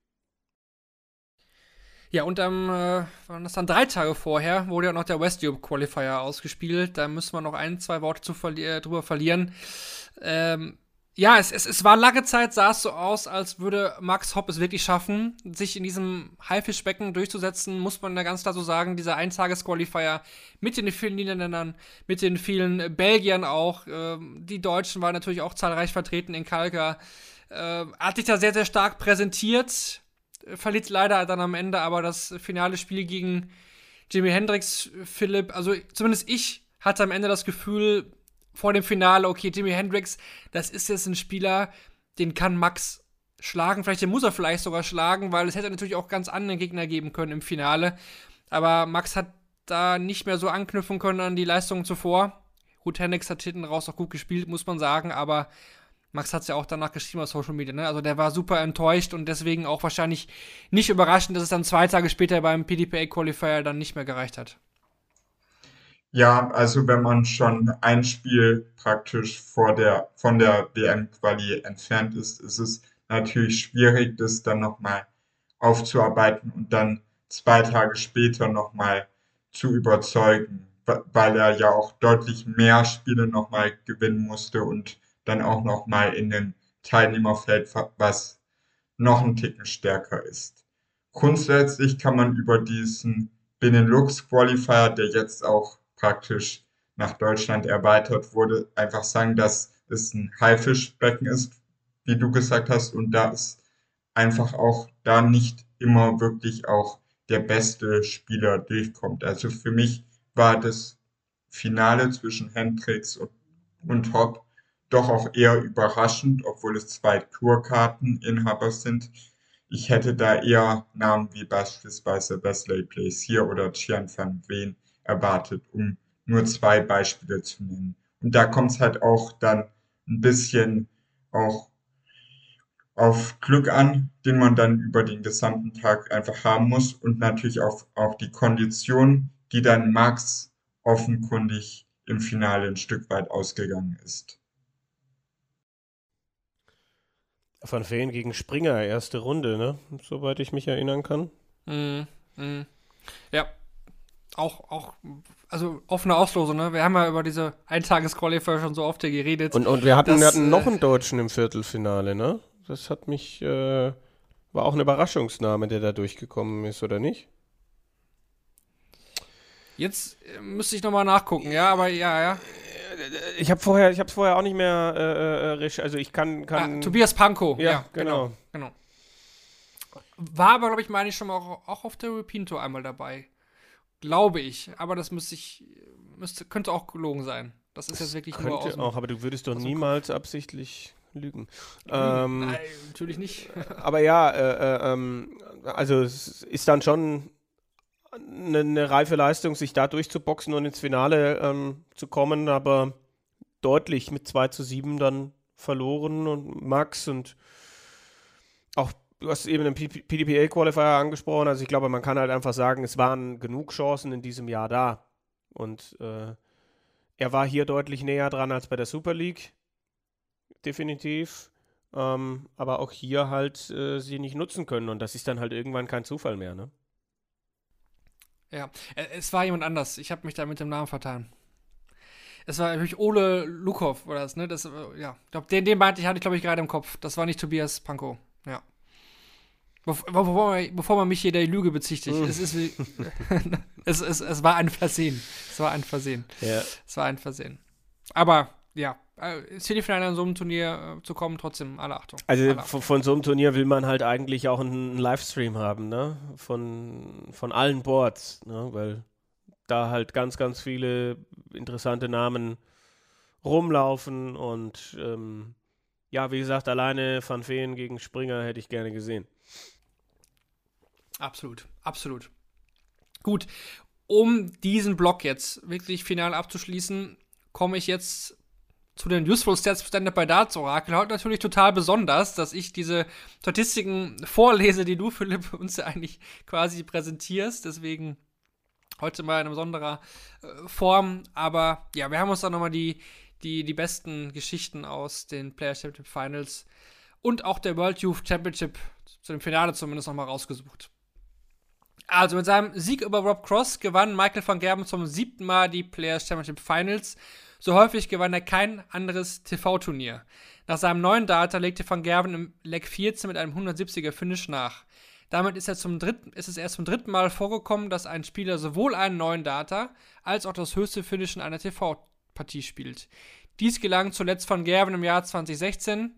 Ja, und am, äh, waren das dann drei Tage vorher, wurde ja noch der West Europe Qualifier ausgespielt. Da müssen wir noch ein, zwei Worte zu verli äh, drüber verlieren. Ähm, ja, es, es, es war lange Zeit, sah es so aus, als würde Max Hopp es wirklich schaffen, sich in diesem Haifischbecken durchzusetzen, muss man da ganz klar so sagen. Dieser Eintages-Qualifier mit den vielen Niederländern, mit den vielen Belgiern auch. Ähm, die Deutschen waren natürlich auch zahlreich vertreten in Kalka. Äh, hat sich da sehr, sehr stark präsentiert verliert leider dann am Ende aber das finale Spiel gegen Jimi Hendrix, Philipp. Also zumindest ich hatte am Ende das Gefühl vor dem Finale, okay, Jimi Hendrix, das ist jetzt ein Spieler, den kann Max schlagen. Vielleicht den muss er vielleicht sogar schlagen, weil es hätte natürlich auch ganz andere Gegner geben können im Finale. Aber Max hat da nicht mehr so anknüpfen können an die Leistungen zuvor. Gut, Hendrix hat hinten raus auch gut gespielt, muss man sagen, aber Max hat es ja auch danach geschrieben auf Social Media, ne? Also der war super enttäuscht und deswegen auch wahrscheinlich nicht überraschend, dass es dann zwei Tage später beim PDPA Qualifier dann nicht mehr gereicht hat. Ja, also wenn man schon ein Spiel praktisch vor der, von der WM-Quali entfernt ist, ist es natürlich schwierig, das dann nochmal aufzuarbeiten und dann zwei Tage später nochmal zu überzeugen, weil er ja auch deutlich mehr Spiele nochmal gewinnen musste und dann auch nochmal in dem Teilnehmerfeld, wa- was noch einen Ticken stärker ist. Grundsätzlich kann man über diesen Benelux Qualifier, der jetzt auch praktisch nach Deutschland erweitert wurde, einfach sagen, dass es ein Haifischbecken ist, wie du gesagt hast, und da ist einfach auch da nicht immer wirklich auch der beste Spieler durchkommt. Also für mich war das Finale zwischen Hendricks und, und Hopp doch auch eher überraschend, obwohl es zwei Tourkarteninhaber sind. Ich hätte da eher Namen wie beispielsweise Wesley Place hier oder Gian van Veen erwartet, um nur zwei Beispiele zu nennen. Und da kommt es halt auch dann ein bisschen auch auf Glück an, den man dann über den gesamten Tag einfach haben muss und natürlich auf auch die Kondition, die dann Max offenkundig im Finale ein Stück weit ausgegangen ist. Van Veen gegen Springer, erste Runde, ne? Soweit ich mich erinnern kann. Mhm. Mhm. Ja. Auch, auch, also offene Auslosung, ne? Wir haben ja über diese Eintages-Qualifier schon so oft hier geredet. Und, und wir hatten, Das, wir hatten noch äh, einen Deutschen im Viertelfinale, ne? Das hat mich, äh, war auch ein Überraschungsname, der da durchgekommen ist, oder nicht? Jetzt äh, müsste ich nochmal nachgucken, ja, aber ja, ja. Ich habe vorher, ich habe vorher auch nicht mehr, äh, äh, resch- also ich kann, kann. Ah, Tobias Pankow, Ja, ja, genau. genau. genau. War aber, glaube ich, meine ich schon mal auch, auch auf der European Tour einmal dabei. Glaube ich. Aber das müsste ich, müsste, könnte auch gelogen sein. Das ist jetzt wirklich nur aus könnte dem- auch, aber du würdest doch niemals absichtlich lügen. Ähm, Nein, natürlich nicht. aber ja, äh, äh, ähm, also es ist dann schon eine, eine reife Leistung, sich da durchzuboxen und ins Finale ähm, zu kommen, aber deutlich mit 2 zu 7 dann verloren und Max und auch du hast eben den PDPA Qualifier angesprochen, also ich glaube, man kann halt einfach sagen, es waren genug Chancen in diesem Jahr da und äh, er war hier deutlich näher dran als bei der Super League, definitiv. ähm, aber auch hier halt äh, sie nicht nutzen können und das ist dann halt irgendwann kein Zufall mehr, ne? Ja, es war jemand anders. Ich habe mich da mit dem Namen vertan. Es war natürlich Ole Lukow oder das, ne? Das, äh, ja, ich glaube, den, den meinte ich, hatte ich, glaube ich, gerade im Kopf. Das war nicht Tobias Pankow. Ja. Bevor, bevor man mich hier der Lüge bezichtigt. es, ist wie, es, es, es war ein Versehen. Es war ein Versehen. Ja. Es war ein Versehen. Aber, ja, äh, ins Viertelfinale an so einem Turnier äh, zu kommen, trotzdem alle Achtung. Also alle von, Achtung. von so einem Turnier will man halt eigentlich auch einen Livestream haben, ne? Von, von allen Boards, ne? Weil da halt ganz, ganz viele interessante Namen rumlaufen und ähm, ja, wie gesagt, alleine Van Feen gegen Springer hätte ich gerne gesehen. Absolut, absolut. Gut, um diesen Block jetzt wirklich final abzuschließen, komme ich jetzt zu den Useful Stats Standard bei Darts Orakel. Heute natürlich total besonders, dass ich diese Statistiken vorlese, die du, Philipp, uns ja eigentlich quasi präsentierst. Deswegen heute mal in besonderer äh, Form. Aber ja, wir haben uns dann nochmal die, die, die besten Geschichten aus den Players Championship Finals und auch der World Youth Championship, zu dem Finale zumindest nochmal rausgesucht. Also mit seinem Sieg über Rob Cross gewann Michael van Gerben zum siebten Mal die Players Championship Finals. So häufig gewann er kein anderes TV-Turnier. Nach seinem neuen Data legte van Gerben im Leg 14 mit einem 170er Finish nach. Damit ist, er zum dritten, ist es erst zum dritten Mal vorgekommen, dass ein Spieler sowohl einen neuen Data als auch das höchste Finish in einer TV-Partie spielt. Dies gelang zuletzt van Gerben im Jahr 2016,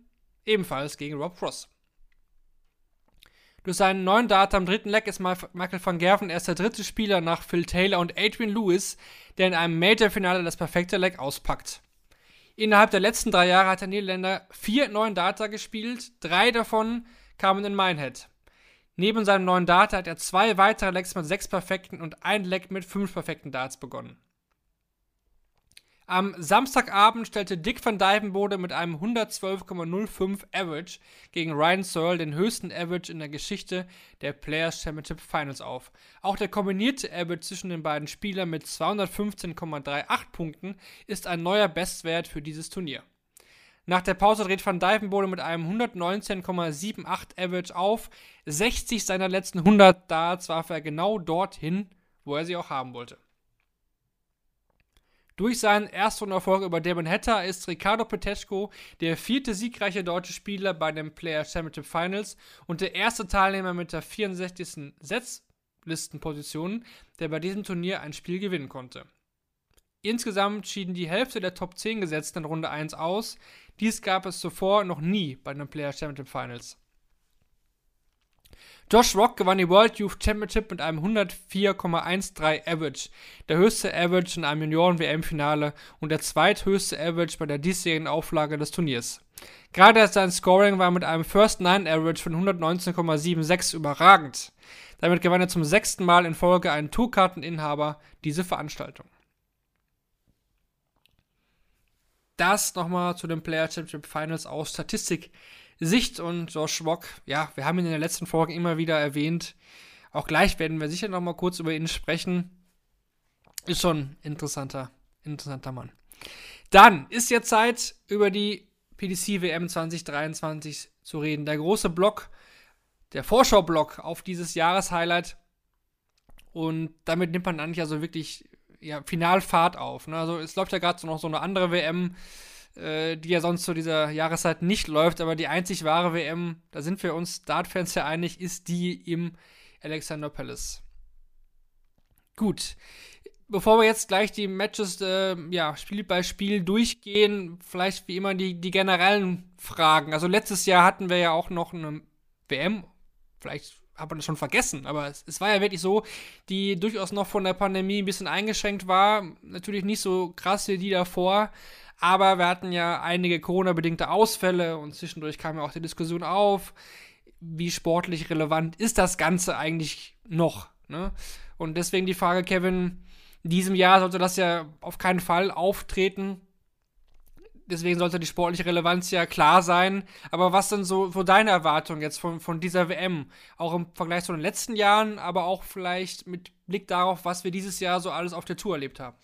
ebenfalls gegen Rob Cross. Durch seinen neuen Data am dritten Leg ist Michael van Gerven erst der dritte Spieler nach Phil Taylor und Adrian Lewis, der in einem Major-Finale das perfekte Leg auspackt. Innerhalb der letzten drei Jahre hat der Niederländer vier neuen Data gespielt, drei davon kamen in Minehead. Neben seinem neuen Data hat er zwei weitere Legs mit sechs perfekten und ein Leg mit fünf perfekten Darts begonnen. Am Samstagabend stellte Dick van Dijvenbode mit einem 112,05 Average gegen Ryan Searle den höchsten Average in der Geschichte der Players Championship Finals auf. Auch der kombinierte Average zwischen den beiden Spielern mit 215,38 Punkten ist ein neuer Bestwert für dieses Turnier. Nach der Pause dreht Van Dijvenbode mit einem 119,78 Average auf. 60 seiner letzten 100 Darts warf er genau dorthin, wo er sie auch haben wollte. Durch seinen Erstrundenerfolg über Damon Hatter ist Ricardo Petechko der vierte siegreiche deutsche Spieler bei den Player Championship Finals und der erste Teilnehmer mit der 64. Setzlistenposition, der bei diesem Turnier ein Spiel gewinnen konnte. Insgesamt schieden die Hälfte der Top 10 Gesetzten in Runde 1 aus. Dies gab es zuvor noch nie bei den Player Championship Finals. Josh Rock gewann die World Youth Championship mit einem 104,13 Average, der höchste Average in einem Junioren-WM-Finale und der zweithöchste Average bei der diesjährigen Auflage des Turniers. Gerade sein Scoring war mit einem First Nine Average von 119,76 überragend. Damit gewann er zum sechsten Mal in Folge einen Tourkarteninhaber diese Veranstaltung. Das nochmal zu den Player Championship Finals aus Statistik Sicht und Josh Wock, ja, wir haben ihn in den letzten Folgen immer wieder erwähnt. Auch gleich werden wir sicher noch mal kurz über ihn sprechen. Ist schon ein interessanter, interessanter Mann. Dann ist jetzt Zeit, über die PDC WM 2023 zu reden. Der große Block, der Vorschau-Block auf dieses Jahreshighlight. Und damit nimmt man eigentlich also wirklich ja, Finalfahrt auf. Ne? Also es läuft ja gerade so noch so eine andere WM äh, die ja sonst zu dieser Jahreszeit nicht läuft, aber die einzig wahre WM, da sind wir uns Dart-Fans ja einig, ist die im Alexander Palace. Gut. Bevor wir jetzt gleich die Matches äh, ja, Spiel bei Spiel durchgehen, vielleicht wie immer die, die generellen Fragen. Also letztes Jahr hatten wir ja auch noch eine WM, vielleicht hat man das schon vergessen, aber es, es, war ja wirklich so, die durchaus noch von der Pandemie ein bisschen eingeschränkt war. Natürlich nicht so krass wie die davor, aber wir hatten ja einige Corona-bedingte Ausfälle und zwischendurch kam ja auch die Diskussion auf, wie sportlich relevant ist das Ganze eigentlich noch. Ne? Und deswegen die Frage, Kevin, in diesem Jahr sollte das ja auf keinen Fall auftreten. Deswegen sollte die sportliche Relevanz ja klar sein. Aber was sind so, so deine Erwartungen jetzt von, von dieser WM? Auch im Vergleich zu den letzten Jahren, aber auch vielleicht mit Blick darauf, was wir dieses Jahr so alles auf der Tour erlebt haben.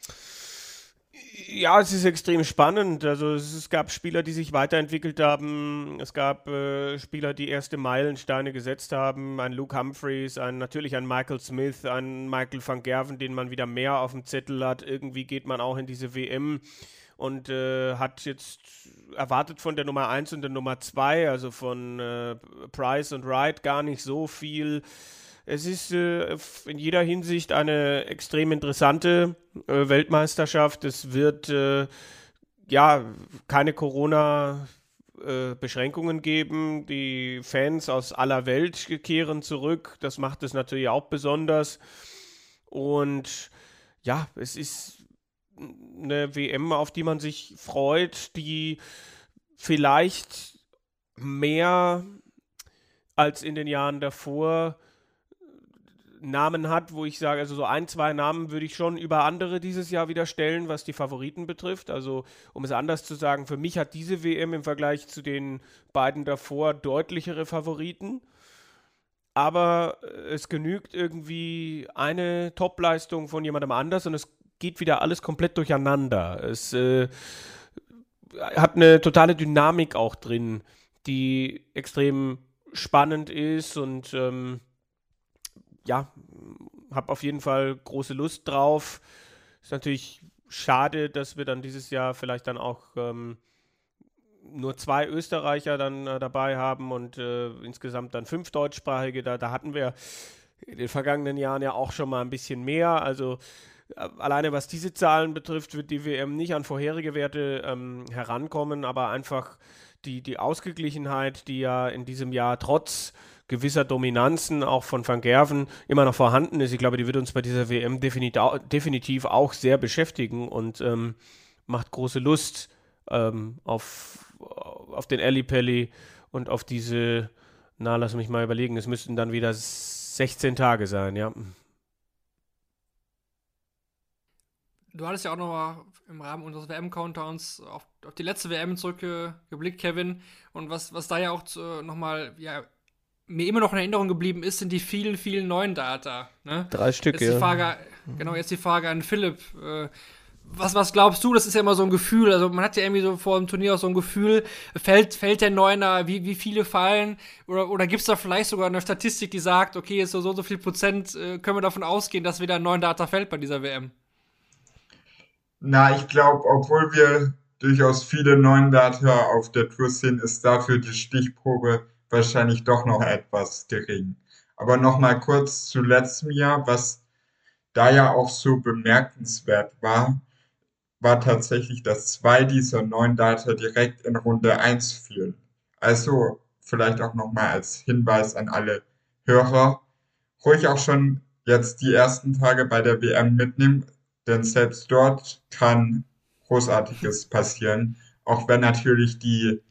Ja, es ist extrem spannend. Also es, es gab Spieler, die sich weiterentwickelt haben. Es gab äh, Spieler, die erste Meilensteine gesetzt haben. Ein Luke Humphreys, ein, natürlich ein Michael Smith, ein Michael van Gerven, den man wieder mehr auf dem Zettel hat. Irgendwie geht man auch in diese WM und äh, hat jetzt erwartet von der Nummer 1 und der Nummer 2, also von äh, Price und Wright, gar nicht so viel. Es ist äh, in jeder Hinsicht eine extrem interessante äh, Weltmeisterschaft. Es wird äh, ja keine Corona-Beschränkungen äh, geben. Die Fans aus aller Welt kehren zurück. Das macht es natürlich auch besonders. Und ja, es ist eine WM, auf die man sich freut, die vielleicht mehr als in den Jahren davor Namen hat, wo ich sage, also so ein, zwei Namen würde ich schon über andere dieses Jahr wieder stellen, was die Favoriten betrifft. Also, um es anders zu sagen, für mich hat diese WM im Vergleich zu den beiden davor deutlichere Favoriten. Aber äh, es genügt irgendwie eine Topleistung von jemandem anders und es geht wieder alles komplett durcheinander. Es äh, hat eine totale Dynamik auch drin, die extrem spannend ist und ähm, ja, habe auf jeden Fall große Lust drauf. Ist natürlich schade, dass wir dann dieses Jahr vielleicht dann auch ähm, nur zwei Österreicher dann äh, dabei haben und äh, insgesamt dann fünf deutschsprachige. Da, da hatten wir in den vergangenen Jahren ja auch schon mal ein bisschen mehr. Also äh, alleine was diese Zahlen betrifft, wird die WM nicht an vorherige Werte ähm, herankommen, aber einfach die, die Ausgeglichenheit, die ja in diesem Jahr trotz gewisser Dominanzen auch von Van Gerven immer noch vorhanden ist. Ich glaube, die wird uns bei dieser WM definitiv auch sehr beschäftigen und ähm, macht große Lust ähm, auf, auf den Pelli und auf diese, na, lass mich mal überlegen, es müssten dann wieder 16 Tage sein, ja. Du hattest ja auch noch mal im Rahmen unseres WM-Countdowns auf, auf, die letzte WM zurückgeblickt, Kevin. Und was, was da ja auch zu, noch mal ja, mir immer noch in Erinnerung geblieben ist, sind die vielen, vielen neuen Data. Ne? Drei Stück, jetzt ja. Die Frage, genau, jetzt die Frage an Philipp. Äh, was, was glaubst du? Das ist ja immer so ein Gefühl. Also man hat ja irgendwie so vor dem Turnier auch so ein Gefühl, fällt, fällt der Neuner, wie, wie viele fallen? Oder, oder gibt es da vielleicht sogar eine Statistik, die sagt, okay, jetzt so, so, so viel Prozent äh, können wir davon ausgehen, dass wieder ein neuen Data fällt bei dieser WM? Na, ich glaube, obwohl wir durchaus viele neuen Data auf der Tour sehen, ist dafür die Stichprobe wahrscheinlich doch noch etwas gering. Aber nochmal kurz zu letztem Jahr, was da ja auch so bemerkenswert war, war tatsächlich, dass zwei dieser neun Data direkt in Runde 1 fielen. Also vielleicht auch nochmal als Hinweis an alle Hörer, ruhig auch schon jetzt die ersten Tage bei der WM mitnehmen, denn selbst dort kann Großartiges passieren, auch wenn natürlich die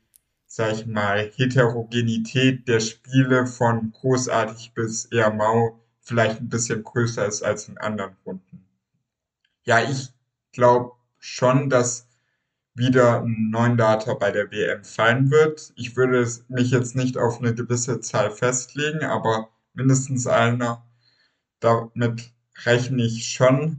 sag ich mal, Heterogenität der Spiele von großartig bis eher mau vielleicht ein bisschen größer ist als in anderen Runden. Ja, ich glaube schon, dass wieder ein neuen Data bei der WM fallen wird. Ich würde mich jetzt nicht auf eine gewisse Zahl festlegen, aber mindestens einer, damit rechne ich schon.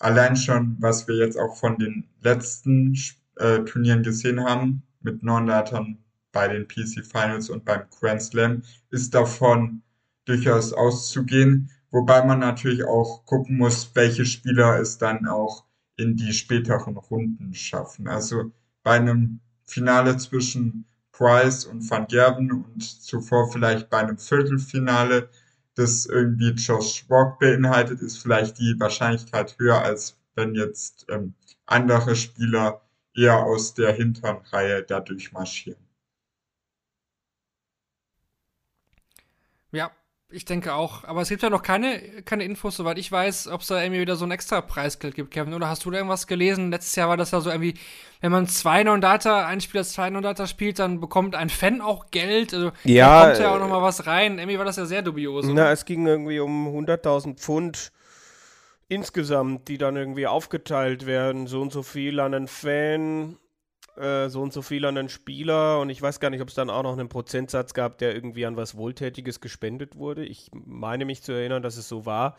Allein schon, was wir jetzt auch von den letzten äh, Turnieren gesehen haben, mit Non-Datern bei den PC Finals und beim Grand Slam ist davon durchaus auszugehen, wobei man natürlich auch gucken muss, welche Spieler es dann auch in die späteren Runden schaffen. Also bei einem Finale zwischen Price und Van Gerven und zuvor vielleicht bei einem Viertelfinale, das irgendwie Josh Rock beinhaltet, ist vielleicht die Wahrscheinlichkeit höher, als wenn jetzt ähm, andere Spieler eher aus der hinteren Reihe dadurch marschieren. Ja, ich denke auch. Aber es gibt ja noch keine, keine Infos, soweit ich weiß, ob es da irgendwie wieder so ein extra Preisgeld gibt, Kevin. Oder hast du da irgendwas gelesen? Letztes Jahr war das ja so irgendwie, wenn man zwei Non-Data, ein Spieler zwei Non-Data spielt, dann bekommt ein Fan auch Geld. Also ja, da kommt ja auch noch mal was rein. Irgendwie war das ja sehr dubios. Na, es ging irgendwie um 100.000 Pfund insgesamt, die dann irgendwie aufgeteilt werden, so und so viel an einen Fan, äh, so und so viel an einen Spieler und ich weiß gar nicht, ob es dann auch noch einen Prozentsatz gab, der irgendwie an was Wohltätiges gespendet wurde. Ich meine mich zu erinnern, dass es so war.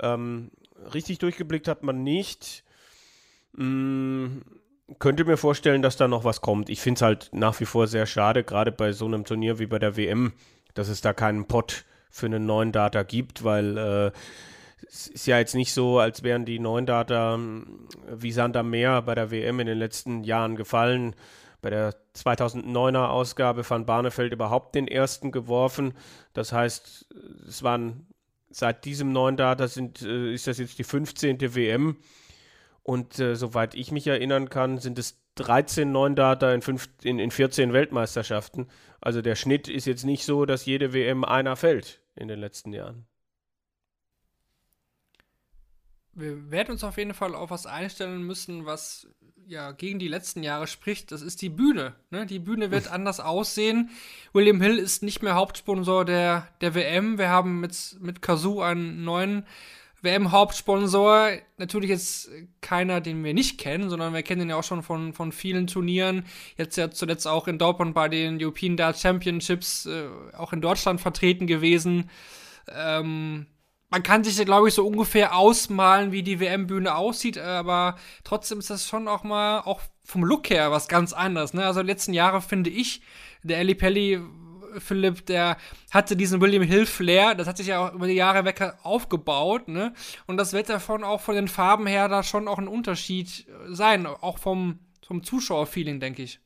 Ähm, richtig durchgeblickt hat man nicht. Mm, könnte mir vorstellen, dass da noch was kommt. Ich finde es halt nach wie vor sehr schade, gerade bei so einem Turnier wie bei der WM, dass es da keinen Pot für einen neuen Data gibt, weil äh, es ist ja jetzt nicht so, als wären die neuen Data hm, wie Sand am Meer bei der WM in den letzten Jahren gefallen. Bei der 2009er Ausgabe von Barnefeld überhaupt den ersten geworfen. Das heißt, es waren seit diesem neuen Data sind, äh, ist das jetzt die 15. WM. Und äh, soweit ich mich erinnern kann, sind es 13 neuen Data in, in, in 14 Weltmeisterschaften. Also der Schnitt ist jetzt nicht so, dass jede WM einer fällt in den letzten Jahren. Wir werden uns auf jeden Fall auf was einstellen müssen, was ja gegen die letzten Jahre spricht. Das ist die Bühne. Ne? Die Bühne wird anders aussehen. William Hill ist nicht mehr Hauptsponsor der, der WM. Wir haben mit, mit Kazoo einen neuen WM-Hauptsponsor. Natürlich jetzt keiner, den wir nicht kennen, sondern wir kennen ihn ja auch schon von, von vielen Turnieren. Jetzt ja zuletzt auch in Dortmund bei den European Dart Championships, äh, auch in Deutschland vertreten gewesen. Ähm, man kann sich, glaube ich, so ungefähr ausmalen, wie die WM-Bühne aussieht, aber trotzdem ist das schon auch mal, auch vom Look her, was ganz anderes. Ne? Also, letzten Jahre finde ich, der Eli Pelli, Philipp, der hatte diesen William Hill Flair, das hat sich ja auch über die Jahre weg aufgebaut, ne? Und das wird davon auch von den Farben her da schon auch ein Unterschied sein, auch vom, vom Zuschauerfeeling, denke ich.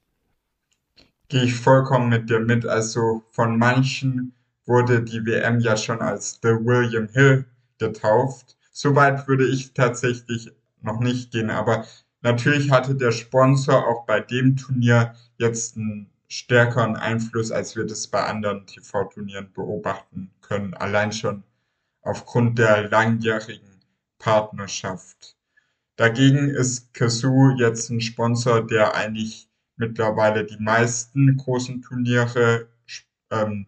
Gehe ich vollkommen mit dir mit. Also von manchen wurde die WM ja schon als The William Hill getauft. Soweit würde ich tatsächlich noch nicht gehen, aber natürlich hatte der Sponsor auch bei dem Turnier jetzt einen stärkeren Einfluss, als wir das bei anderen TV-Turnieren beobachten können, allein schon aufgrund der langjährigen Partnerschaft. Dagegen ist Kazoo jetzt ein Sponsor, der eigentlich mittlerweile die meisten großen Turniere ähm,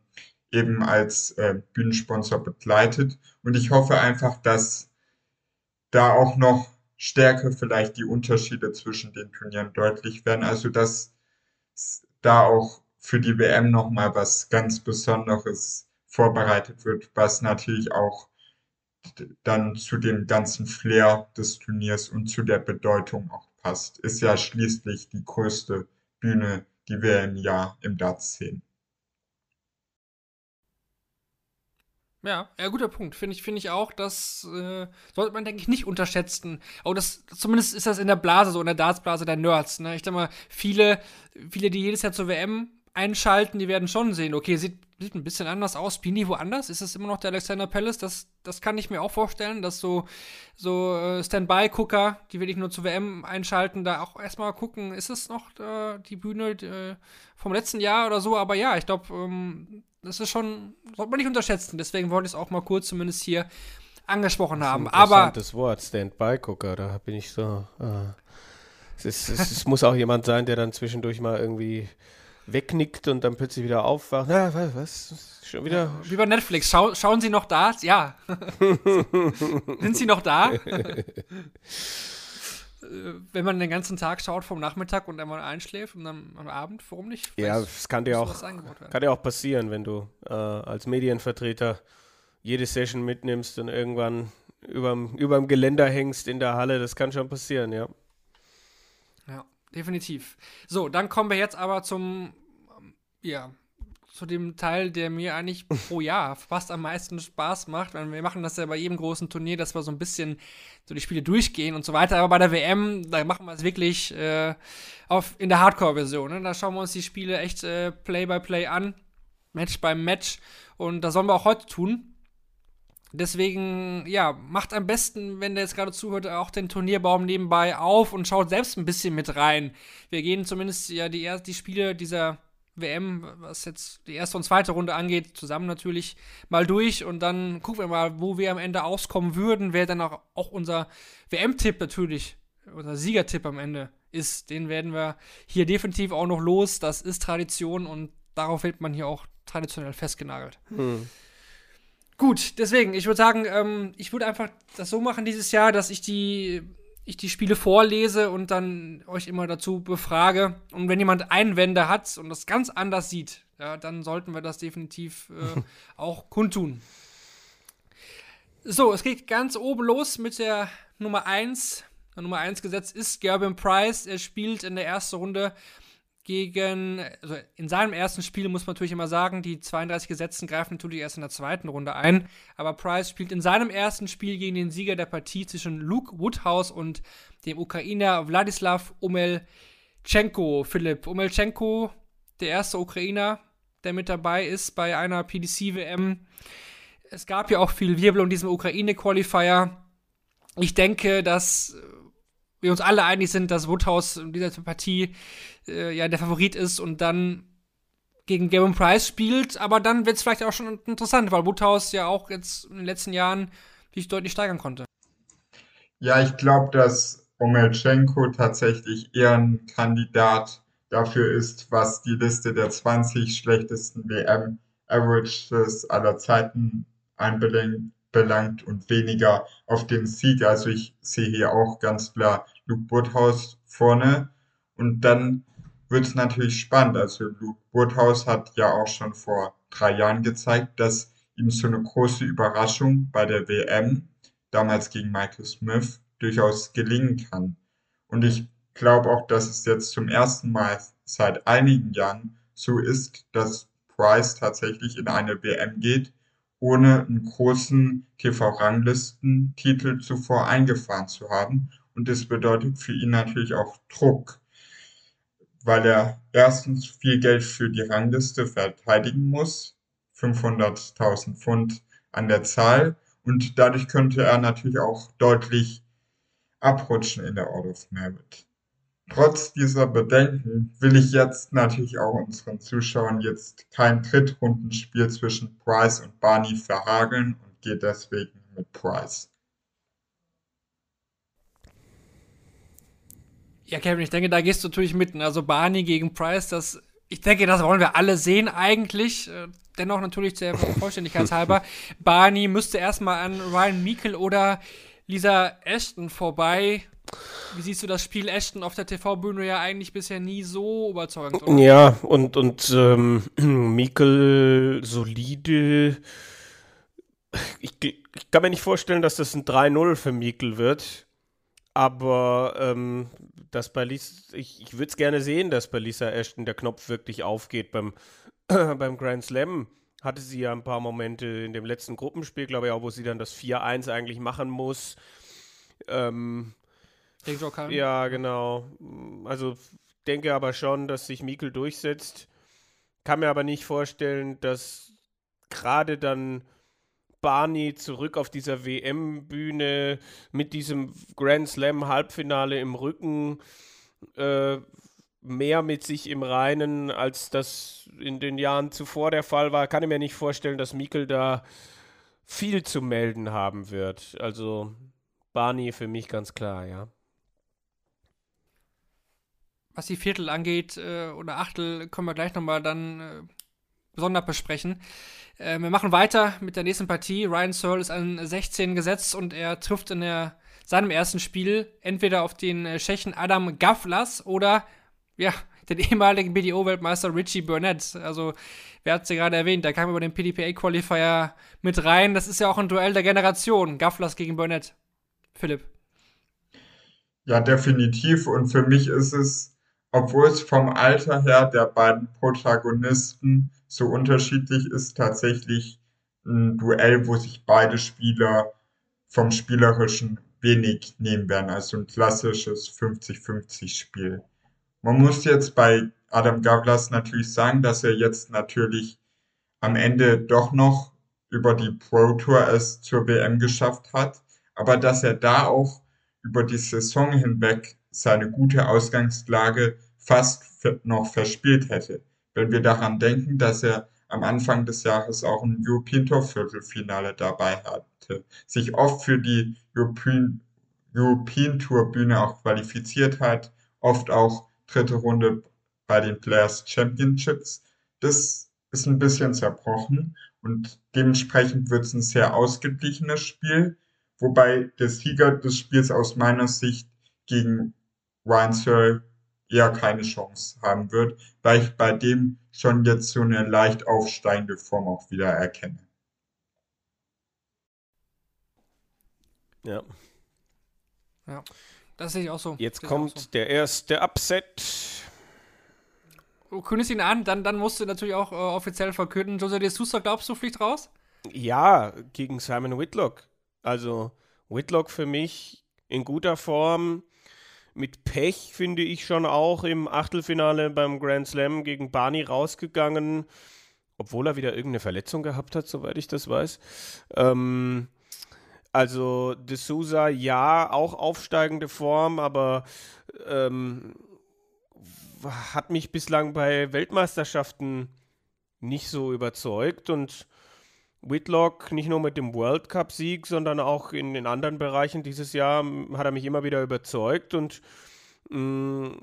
eben als äh, Bühnensponsor begleitet. Und ich hoffe einfach, dass da auch noch stärker vielleicht die Unterschiede zwischen den Turnieren deutlich werden. Also dass da auch für die WM nochmal was ganz Besonderes vorbereitet wird, was natürlich auch dann zu dem ganzen Flair des Turniers und zu der Bedeutung auch passt. Ist ja schließlich die größte Bühne, die wir im Jahr im Darts sehen. Ja, ja, guter Punkt. Finde ich, finde ich auch, das äh, sollte man, denke ich, nicht unterschätzen. Aber das, zumindest ist das in der Blase, so in der Dartsblase der Nerds. Ne? Ich denke mal, viele, viele, die jedes Jahr zur WM einschalten, die werden schon sehen, okay, sieht, sieht ein bisschen anders aus. Die woanders? Ist es immer noch der Alexander Palace? Das, das kann ich mir auch vorstellen, dass so, so äh, Standby-Gucker, die will ich nur zur WM einschalten, da auch erstmal gucken, ist es noch äh, die Bühne äh, vom letzten Jahr oder so? Aber ja, ich glaube, ähm, das ist schon, sollte man nicht unterschätzen. Deswegen wollte ich es auch mal kurz zumindest hier angesprochen das haben. Aber das Wort Standby-Gucker, da bin ich so. Äh, es, ist, es, es muss auch jemand sein, der dann zwischendurch mal irgendwie wegnickt und dann plötzlich wieder aufwacht. Na, was, was? Schon wieder. Wie bei Netflix. Schau, schauen Sie noch da? Ja. Sind Sie noch da? Äh, wenn man den ganzen Tag schaut vom Nachmittag und einmal einschläft und dann am Abend, warum nicht? Ja, es kann dir auch, kann dir auch passieren, wenn du äh, als Medienvertreter jede Session mitnimmst und irgendwann überm, überm Geländer hängst in der Halle. Das kann schon passieren, ja. Ja, definitiv. So, dann kommen wir jetzt aber zum, ja, zu dem Teil, der mir eigentlich pro Jahr fast am meisten Spaß macht. Wir machen das ja bei jedem großen Turnier, dass wir so ein bisschen so die Spiele durchgehen und so weiter. Aber bei der WM, da machen wir es wirklich äh, auf, in der Hardcore-Version. Ne? Da schauen wir uns die Spiele echt äh, Play by Play an, Match beim Match. Und das sollen wir auch heute tun. Deswegen, ja, macht am besten, wenn der jetzt gerade zuhört, auch den Turnierbaum nebenbei auf und schaut selbst ein bisschen mit rein. Wir gehen zumindest ja die, die Spiele dieser WM, was jetzt die erste und zweite Runde angeht, zusammen natürlich mal durch und dann gucken wir mal, wo wir am Ende auskommen würden, wer dann auch, auch unser WM-Tipp natürlich, unser Siegertipp am Ende ist. Den werden wir hier definitiv auch noch los. Das ist Tradition und darauf wird man hier auch traditionell festgenagelt. Hm. Gut, deswegen, ich würde sagen, ähm, ich würde einfach das so machen dieses Jahr, dass ich die ich die Spiele vorlese und dann euch immer dazu befrage. Und wenn jemand Einwände hat und das ganz anders sieht, ja, dann sollten wir das definitiv äh, auch kundtun. So, es geht ganz oben los mit der Nummer 1. Nummer 1 gesetzt ist Gerben Price. Er spielt in der ersten Runde gegen, also in seinem ersten Spiel muss man natürlich immer sagen, die 32 Gesetzten greifen natürlich erst in der zweiten Runde ein. Aber Price spielt in seinem ersten Spiel gegen den Sieger der Partie zwischen Luke Woodhouse und dem Ukrainer Wladislav Omelchenko. Philipp, Omelchenko, der erste Ukrainer, der mit dabei ist bei einer PDC-WM. Es gab ja auch viel Wirbel um diesen Ukraine-Qualifier. Ich denke, dass wir uns alle einig sind, dass Woodhouse in dieser Partie äh, ja der Favorit ist und dann gegen Gavin Price spielt, aber dann wird es vielleicht auch schon interessant, weil Woodhouse ja auch jetzt in den letzten Jahren sich deutlich steigern konnte. Ja, ich glaube, dass Omelchenko tatsächlich eher ein Kandidat dafür ist, was die Liste der 20 schlechtesten WM-Averages aller Zeiten einbelangt und weniger auf den Sieg. Also ich sehe hier auch ganz klar Luke Woodhouse vorne. Und dann wird es natürlich spannend. Also Luke Woodhouse hat ja auch schon vor drei Jahren gezeigt, dass ihm so eine große Überraschung bei der WM, damals gegen Michael Smith, durchaus gelingen kann. Und ich glaube auch, dass es jetzt zum ersten Mal seit einigen Jahren so ist, dass Price tatsächlich in eine WM geht, ohne einen großen TV-Ranglistentitel zuvor eingefahren zu haben und das bedeutet für ihn natürlich auch Druck, weil er erstens viel Geld für die Rangliste verteidigen muss, 500.000 Pfund an der Zahl, und dadurch könnte er natürlich auch deutlich abrutschen in der Order of Merit. Trotz dieser Bedenken will ich jetzt natürlich auch unseren Zuschauern jetzt kein Drittrundenspiel zwischen Price und Barney verhageln und gehe deswegen mit Price. Ja, Kevin, ich denke, da gehst du natürlich mitten. Also Barney gegen Price, das, ich denke, das wollen wir alle sehen eigentlich. Äh, dennoch natürlich der Vollständigkeit halber. Barney müsste erstmal an Ryan Meikle oder Lisa Ashton vorbei. Wie siehst du das Spiel Ashton auf der TV-Bühne ja eigentlich bisher nie so überzeugend? Oder? Ja, und, und ähm, Mikkel solide. Ich, ich, kann mir nicht vorstellen, dass das ein 3-0 für Mikkel wird. Aber ähm, dass bei Lisa, ich, ich würde es gerne sehen, dass bei Lisa Ashton der Knopf wirklich aufgeht. Beim, äh, beim Grand Slam hatte sie ja ein paar Momente in dem letzten Gruppenspiel, glaube ich auch, wo sie dann das 4-1 eigentlich machen muss. Ähm, ja, genau. Also denke aber schon, dass sich Mikkel durchsetzt. Kann mir aber nicht vorstellen, dass gerade dann Barney zurück auf dieser WM-Bühne mit diesem Grand Slam-Halbfinale im Rücken äh, mehr mit sich im Reinen, als das in den Jahren zuvor der Fall war. Kann ich mir nicht vorstellen, dass Mikkel da viel zu melden haben wird. Also Barney für mich ganz klar, ja. Was die Viertel angeht äh, oder Achtel, können wir gleich nochmal dann äh, besonders besprechen. Äh, wir machen weiter mit der nächsten Partie. Ryan Searle ist an 16 gesetzt und er trifft in der, seinem ersten Spiel entweder auf den äh, Tschechen Adam Gavlas oder ja, den ehemaligen BDO-Weltmeister Richie Burnett. Also, wer hat es ja gerade erwähnt, der kam über den PDPA-Qualifier mit rein. Das ist ja auch ein Duell der Generation. Gavlas gegen Burnett. Philipp. Ja, definitiv. Und für mich ist es, obwohl es vom Alter her der beiden Protagonisten so unterschiedlich ist tatsächlich ein Duell, wo sich beide Spieler vom Spielerischen wenig nehmen werden, also ein klassisches 50-50-Spiel. Man muss jetzt bei Adam Gavlas natürlich sagen, dass er jetzt natürlich am Ende doch noch über die Pro Tour es zur WM geschafft hat, aber dass er da auch über die Saison hinweg seine gute Ausgangslage fast noch verspielt hätte wenn wir daran denken, dass er am Anfang des Jahres auch ein European Tour Viertelfinale dabei hatte, sich oft für die European, European Tour Bühne auch qualifiziert hat, oft auch dritte Runde bei den Players Championships. Das ist ein bisschen zerbrochen und dementsprechend wird es ein sehr ausgeglichenes Spiel, wobei der Sieger des Spiels aus meiner Sicht gegen Ryan Searle eher keine Chance haben wird, weil ich bei dem schon jetzt so eine leicht aufsteigende Form auch wieder erkenne. Ja. Ja. Das sehe ich auch so. Jetzt kommt so. der erste Upset. Du kündigst ihn an, dann, dann musst du natürlich auch äh, offiziell verkünden. Jose de Sousa, glaubst du, fliegt raus? Ja, gegen Simon Whitlock. Also Whitlock für mich in guter Form. Mit Pech finde ich schon auch im Achtelfinale beim Grand Slam gegen Barney rausgegangen, obwohl er wieder irgendeine Verletzung gehabt hat, soweit ich das weiß. Ähm, also De Souza, ja, auch aufsteigende Form, aber ähm, hat mich bislang bei Weltmeisterschaften nicht so überzeugt und Whitlock nicht nur mit dem World Cup-Sieg, sondern auch in den anderen Bereichen dieses Jahr hat er mich immer wieder überzeugt und mh,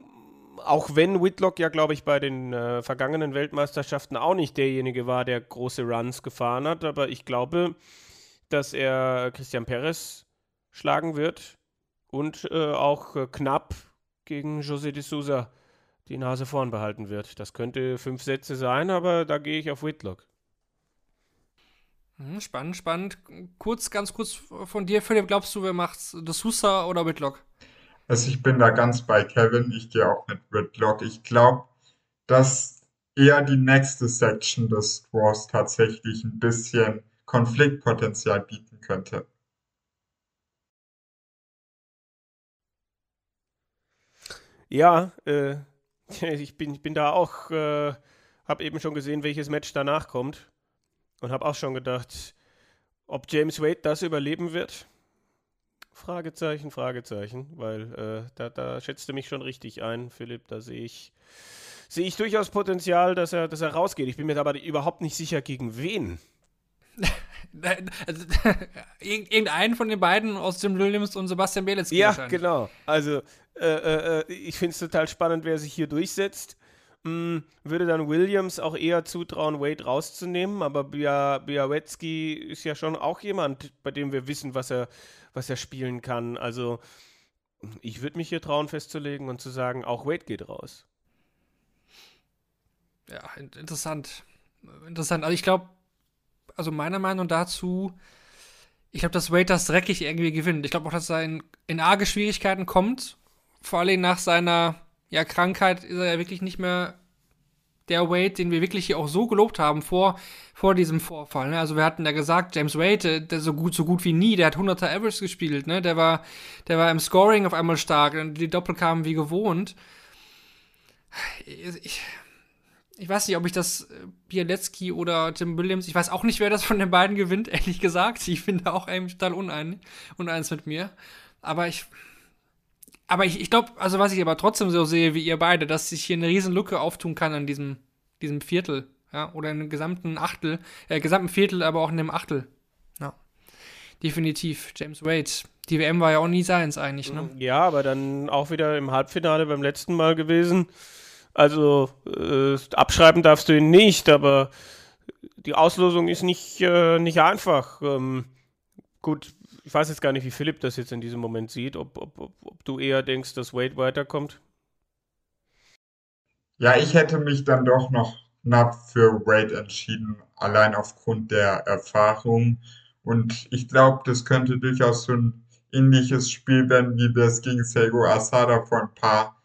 auch wenn Whitlock ja, glaube ich, bei den äh, vergangenen Weltmeisterschaften auch nicht derjenige war, der große Runs gefahren hat, aber ich glaube, dass er Christian Perez schlagen wird und äh, auch äh, knapp gegen José de Sousa die Nase vorn behalten wird. Das könnte fünf Sätze sein, aber da gehe ich auf Whitlock. Hm, spannend, spannend. Kurz, ganz kurz von dir, Philipp, glaubst du, wer macht's? De Sousa oder Whitlock? Also ich bin da ganz bei Kevin. Ich gehe auch mit Whitlock. Ich glaube, dass eher die nächste Section des Draws tatsächlich ein bisschen Konfliktpotenzial bieten könnte. Ja, äh, ich bin, ich bin da auch, äh, habe eben schon gesehen, welches Match danach kommt und habe auch schon gedacht, ob James Wade das überleben wird. Fragezeichen, Fragezeichen, weil äh, da, da schätzt du mich schon richtig ein, Philipp. Da sehe ich, sehe ich durchaus Potenzial, dass er, dass er rausgeht. Ich bin mir aber überhaupt nicht sicher, gegen wen. Also, irgend- Irgendeinen von den beiden aus Jim Williams und Sebastian Bielecki Ja, genau. Also, äh, äh, äh, ich finde es total spannend, wer sich hier durchsetzt. Mm, würde dann Williams auch eher zutrauen, Wade rauszunehmen, aber Bia, Białecki ist ja schon auch jemand, bei dem wir wissen, was er, was er spielen kann. Also, ich würde mich hier trauen, festzulegen und zu sagen, auch Wade geht raus. Ja, in- interessant. Interessant. Also ich glaube, also meiner Meinung dazu, ich glaube, dass Wade das dreckig irgendwie gewinnt. Ich glaube auch, dass er in, in arge Schwierigkeiten kommt. Vor allem nach seiner ja, Krankheit ist er ja wirklich nicht mehr der Wade, den wir wirklich hier auch so gelobt haben vor, vor diesem Vorfall. Ne? Also wir hatten ja gesagt, James Wade, äh, der so gut, so gut wie nie, der hat 100er Average gespielt, ne? Der war, der war im Scoring auf einmal stark und die Doppel kamen wie gewohnt. Ich, ich weiß nicht, ob ich das äh, Bialecki oder Tim Williams, ich weiß auch nicht, wer das von den beiden gewinnt, ehrlich gesagt. Ich bin da auch eigentlich total unein, uneins mit mir. Aber ich, aber ich, ich glaube, also was ich aber trotzdem so sehe wie ihr beide, dass sich hier eine riesen Lücke auftun kann an diesem, diesem Viertel, ja, oder in dem gesamten Achtel, äh, gesamten Viertel, aber auch in dem Achtel. Ja. Definitiv. James Wade. Die WM war ja auch nie seins eigentlich, ne? Ja, aber dann auch wieder im Halbfinale beim letzten Mal gewesen. Also äh, abschreiben darfst du ihn nicht, aber die Auslosung ist nicht, äh, nicht einfach. Ähm, gut, ich weiß jetzt gar nicht, wie Philipp das jetzt in diesem Moment sieht, ob, ob, ob, ob du eher denkst, dass Wade weiterkommt. Ja, ich hätte mich dann doch noch knapp für Wade entschieden, allein aufgrund der Erfahrung. Und ich glaube, das könnte durchaus so ein ähnliches Spiel werden, wie wir es gegen Seigo Asada vor ein paar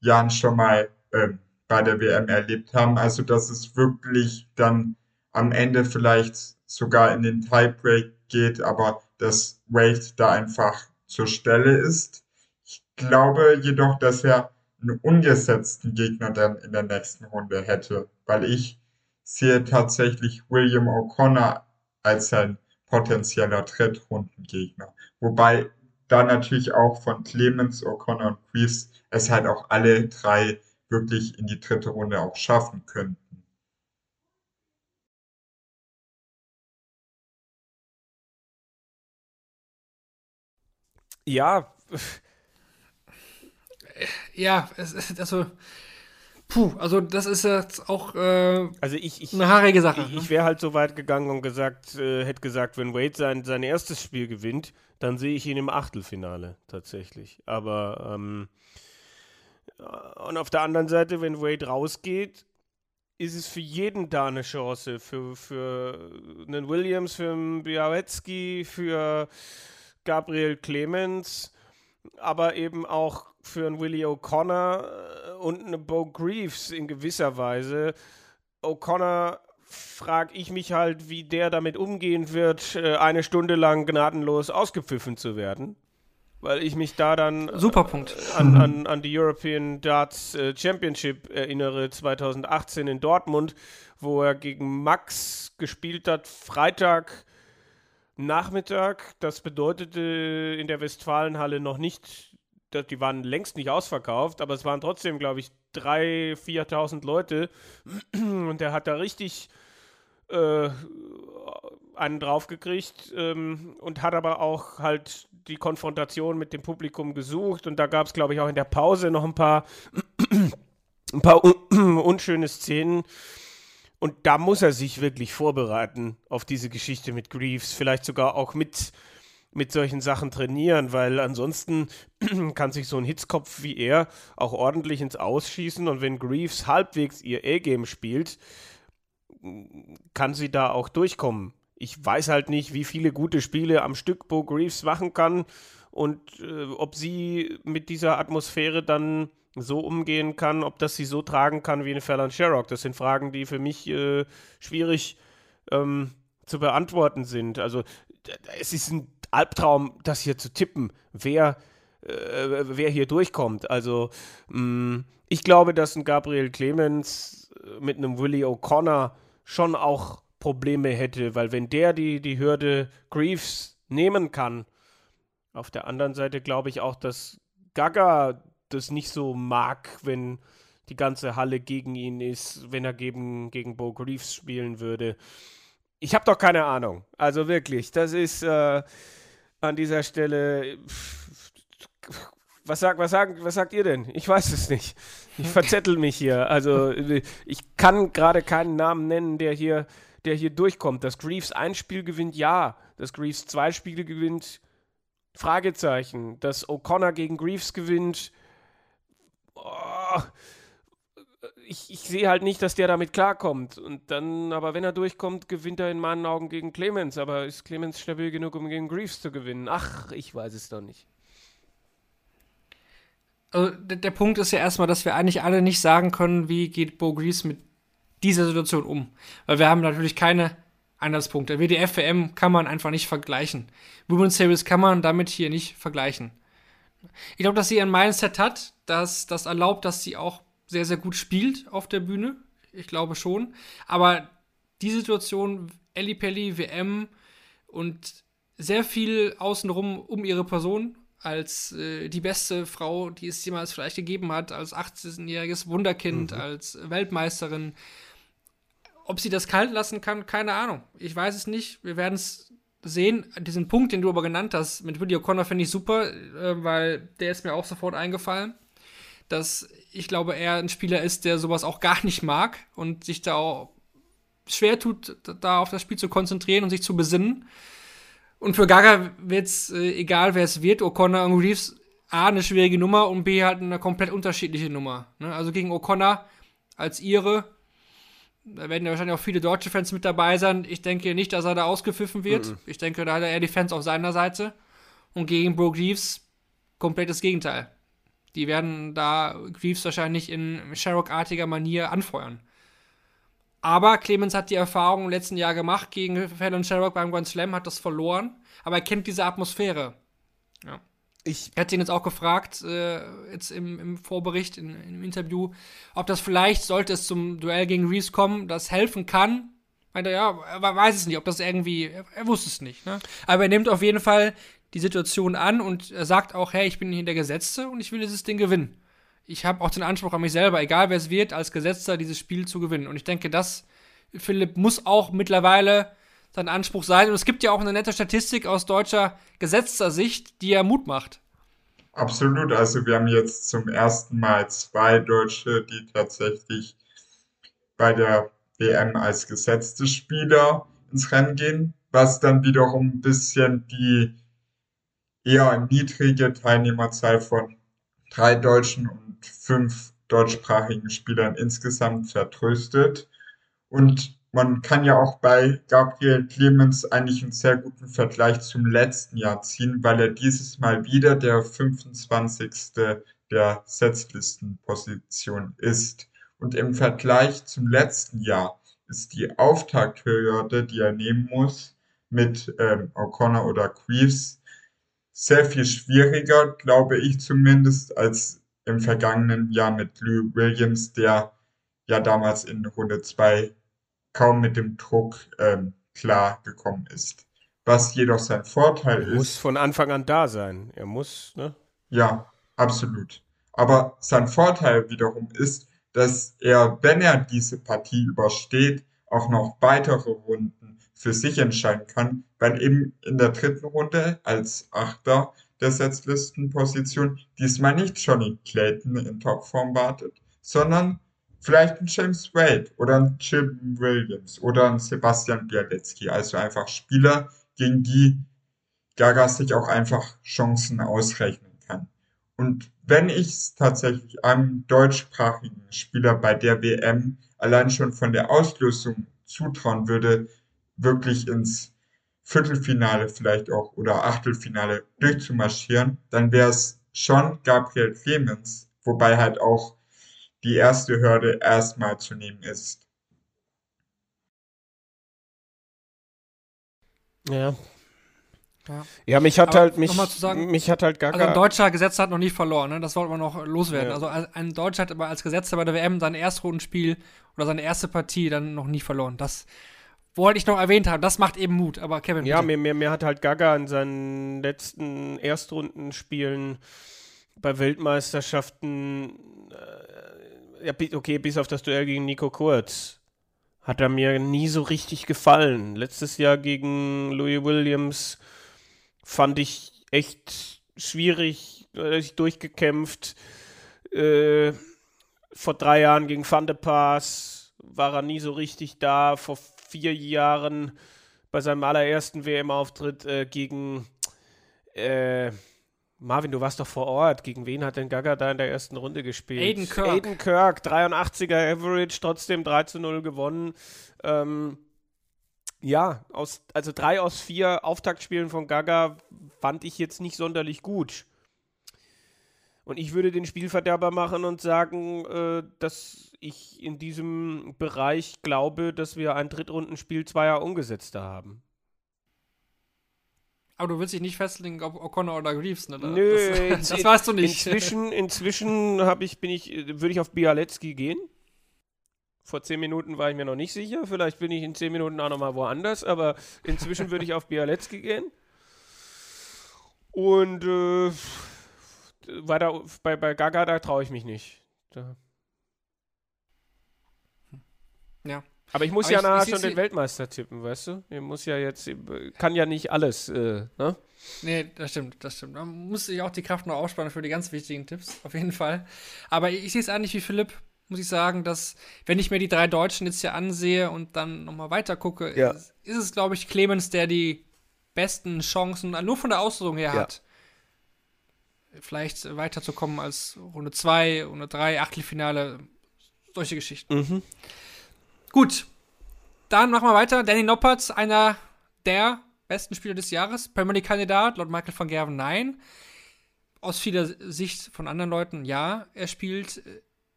Jahren schon mal ähm, bei der WM erlebt haben. Also, dass es wirklich dann am Ende vielleicht sogar in den Tiebreak geht, aber dass Wade da einfach zur Stelle ist. Ich glaube jedoch, dass er einen ungesetzten Gegner dann in der nächsten Runde hätte, weil ich sehe tatsächlich William O'Connor als sein potenzieller Drittrundengegner. Wobei da natürlich auch von Clemens, O'Connor und Greaves es halt auch alle drei wirklich in die dritte Runde auch schaffen könnten. Ja, Ja, es ist, also, puh, also das ist jetzt auch äh, also ich, ich, eine haarige Sache. ich, ne? ich wäre halt so weit gegangen und gesagt, äh, hätte gesagt, wenn Wade sein, sein erstes Spiel gewinnt, dann sehe ich ihn im Achtelfinale tatsächlich. Aber ähm, und auf der anderen Seite, wenn Wade rausgeht, ist es für jeden da eine Chance. Für, für einen Williams, für einen Białecki, für Gabriel Clemens. aber eben auch für einen Willie O'Connor äh, und eine Bo Greaves in gewisser Weise. O'Connor frage ich mich halt, wie der damit umgehen wird, äh, eine Stunde lang gnadenlos ausgepfiffen zu werden. Weil ich mich da dann Super Punkt. an, an, an die European Darts äh, Championship erinnere, 2018 in Dortmund, wo er gegen Max gespielt hat, Freitag Nachmittag. Das bedeutete in der Westfalenhalle noch nicht, die waren längst nicht ausverkauft, aber es waren trotzdem, glaube ich, 3.000, 4.000 Leute. Und der hat da richtig äh, einen draufgekriegt ähm, und hat aber auch halt die Konfrontation mit dem Publikum gesucht. Und da gab es, glaube ich, auch in der Pause noch ein paar, ein paar un unschöne Szenen. Und da muss er sich wirklich vorbereiten auf diese Geschichte mit Greaves, vielleicht sogar auch mit, mit solchen Sachen trainieren, weil ansonsten kann sich so ein Hitzkopf wie er auch ordentlich ins Ausschießen und wenn Greaves halbwegs ihr A-Game spielt, kann sie da auch durchkommen. Ich weiß halt nicht, wie viele gute Spiele am Stück Bo Greaves machen kann und äh, ob sie mit dieser Atmosphäre dann so umgehen kann, ob das sie so tragen kann wie eine Fallon Sherrock. Das sind Fragen, die für mich äh, schwierig ähm, zu beantworten sind. Also es ist ein Albtraum, das hier zu tippen, wer, äh, wer hier durchkommt. Also mh, ich glaube, dass ein Gabriel Clemens äh, mit einem Willie O'Connor schon auch Probleme hätte, weil wenn der die, die Hürde Greaves nehmen kann, auf der anderen Seite glaube ich auch, dass Gaga das nicht so mag, wenn die ganze Halle gegen ihn ist, wenn er gegen, gegen Bo Greaves spielen würde. Ich habe doch keine Ahnung. Also wirklich, das ist äh, an dieser Stelle. Was, sagt, was, sagt, was sagt ihr denn? Ich weiß es nicht. Ich verzettel mich hier. Also ich kann gerade keinen Namen nennen, der hier, der hier durchkommt. Dass Greaves ein Spiel gewinnt, ja. Dass Greaves zwei Spiele gewinnt, Fragezeichen. Dass O'Connor gegen Greaves gewinnt, oh, ich, ich sehe halt nicht, dass der damit klarkommt. Und dann, aber wenn er durchkommt, gewinnt er in meinen Augen gegen Clemens. Aber ist Clemens stabil genug, um gegen Greaves zu gewinnen? Ach, ich weiß es doch nicht. Also, der, der Punkt ist ja erstmal, dass wir eigentlich alle nicht sagen können, wie geht Bo Greaves mit dieser Situation um. Weil wir haben natürlich keine Anhaltspunkte. WDF, WM kann man einfach nicht vergleichen. Women's Series kann man damit hier nicht vergleichen. Ich glaube, dass sie ein Mindset hat, das das erlaubt, dass sie auch sehr, sehr gut spielt auf der Bühne. Ich glaube schon. Aber die Situation, Ellie Pelli, WM und sehr viel außenrum um ihre Person als äh, die beste Frau, die es jemals vielleicht gegeben hat, als 18-jähriges Wunderkind, mhm. als Weltmeisterin. Ob sie das kalt lassen kann, keine Ahnung. Ich weiß es nicht. Wir werden es sehen. Diesen Punkt, den du aber genannt hast, mit Willie O'Connor finde ich super, äh, weil der ist mir auch sofort eingefallen. Dass ich glaube, er ein Spieler ist, der sowas auch gar nicht mag und sich da auch schwer tut, da auf das Spiel zu konzentrieren und sich zu besinnen. Und für Gaga wird es, äh, egal wer es wird, O'Connor und Reeves, A, eine schwierige Nummer und B, halt eine komplett unterschiedliche Nummer. Ne? Also gegen O'Connor als ihre da werden ja wahrscheinlich auch viele deutsche Fans mit dabei sein. Ich denke nicht, dass er da ausgepfiffen wird. Mhm. Ich denke, da hat er eher die Fans auf seiner Seite. Und gegen Bro Greaves komplettes Gegenteil. Die werden da Greaves wahrscheinlich in Sherrock-artiger Manier anfeuern. Aber Clemens hat die Erfahrung im letzten Jahr gemacht gegen Fallon Sherrock beim Grand Slam, hat das verloren. Aber er kennt diese Atmosphäre. Ich hätte ihn jetzt auch gefragt, äh, jetzt im, im Vorbericht, in, im Interview, ob das vielleicht, sollte es zum Duell gegen Reeves kommen, das helfen kann. Meinte ja, er weiß es nicht, ob das irgendwie, er, er wusste es nicht. Ne? Aber er nimmt auf jeden Fall die Situation an und er sagt auch, hey, ich bin hier der Gesetzte und ich will dieses Ding gewinnen. Ich habe auch den Anspruch an mich selber, egal wer es wird, als Gesetzter dieses Spiel zu gewinnen. Und ich denke, das, Philipp, muss auch mittlerweile sein Anspruch sein. Und es gibt ja auch eine nette Statistik aus deutscher gesetzter Sicht, die ja Mut macht. Absolut. Also wir haben jetzt zum ersten Mal zwei Deutsche, die tatsächlich bei der WM als gesetzte Spieler ins Rennen gehen, was dann wiederum ein bisschen die eher niedrige Teilnehmerzahl von drei deutschen und fünf deutschsprachigen Spielern insgesamt vertröstet. Und man kann ja auch bei Gabriel Clemens eigentlich einen sehr guten Vergleich zum letzten Jahr ziehen, weil er dieses Mal wieder der 25. der Setzlistenposition ist. Und im Vergleich zum letzten Jahr ist die Auftakthürde, die er nehmen muss, mit ähm, O'Connor oder Queeves, sehr viel schwieriger, glaube ich zumindest, als im vergangenen Jahr mit Lou Williams, der ja damals in Runde 2 kaum mit dem Druck ähm, klar gekommen ist. Was jedoch sein Vorteil er ist. muss von Anfang an da sein. Er muss, ne? Ja, absolut. Aber sein Vorteil wiederum ist, dass er, wenn er diese Partie übersteht, auch noch weitere Runden für sich entscheiden kann, weil eben in der dritten Runde als Achter der Setzlistenposition diesmal nicht Johnny Clayton in Topform wartet, sondern vielleicht ein James Wade oder ein Jim Williams oder ein Sebastian Bialecki, also einfach Spieler, gegen die Gaga sich auch einfach Chancen ausrechnen kann. Und wenn ich es tatsächlich einem deutschsprachigen Spieler bei der WM allein schon von der Auslösung zutrauen würde, wirklich ins Viertelfinale vielleicht auch oder Achtelfinale durchzumarschieren, dann wäre es schon Gabriel Clemens, wobei halt auch die erste Hürde erstmal zu nehmen ist. Ja. Ja. Ja, mich hat Aber halt, mich, sagen, mich hat halt Gaga. Also ein deutscher Gesetzer hat noch nie verloren, ne? das wollte man noch loswerden. Ja. Also ein- Deutscher hat aber als Gesetzer bei der WM sein Erstrundenspiel oder seine erste Partie dann noch nie verloren. Das wollte ich noch erwähnt haben. Das macht eben Mut. Aber Kevin, Ja, bitte. mir, mir, mir hat halt Gaga in seinen letzten Erstrundenspielen bei Weltmeisterschaften, ja, okay, bis auf das Duell gegen Nico Kurz, hat er mir nie so richtig gefallen. Letztes Jahr gegen Louis Williams fand ich echt schwierig, durchgekämpft. Äh, vor drei Jahren gegen Van de Paas war er nie so richtig da. Vor vier Jahren bei seinem allerersten WM-Auftritt äh, gegen äh, Marvin, du warst doch vor Ort. Gegen wen hat denn Gaga da in der ersten Runde gespielt? Aiden Kirk. Aiden Kirk, 83er Average, trotzdem 3 zu 0 gewonnen. Ähm, ja, aus, also drei aus vier Auftaktspielen von Gaga fand ich jetzt nicht sonderlich gut. Und ich würde den Spielverderber machen und sagen, äh, dass ich in diesem Bereich glaube, dass wir ein Drittrundenspiel zweier Ungesetzter haben. Aber du willst dich nicht festlegen, ob O'Connor oder Greaves, ne? Nö, das, das weißt du nicht. Inzwischen, inzwischen ich, bin ich, würde ich auf Bialecki gehen. Vor zehn Minuten war ich mir noch nicht sicher. Vielleicht bin ich in zehn Minuten auch noch mal woanders, aber inzwischen würde ich auf Bialecki gehen. Und äh, weiter bei, bei Gaga, da traue ich mich nicht. Da. Ja. Aber ich muss Aber ja nachher schon den Weltmeister tippen, weißt du? Ich muss ja jetzt, kann ja nicht alles, äh, ne? Nee, das stimmt, das stimmt. Da muss ich auch die Kraft noch aufspannen für die ganz wichtigen Tipps, auf jeden Fall. Aber ich, ich sehe es eigentlich wie Philipp, muss ich sagen, dass, wenn ich mir die drei Deutschen jetzt hier ansehe und dann nochmal weiter gucke, Ja. ist, ist es, glaube ich, Clemens, der die besten Chancen nur von der Auslosung her Ja. hat. Vielleicht weiterzukommen als Runde 2, Runde 3, Achtelfinale, solche Geschichten. Mhm. Gut, dann machen wir weiter. Danny Noppert, einer der besten Spieler des Jahres. Premier League-Kandidat, laut Michael van Gerven nein. Aus vieler Sicht von anderen Leuten ja. Er spielt äh,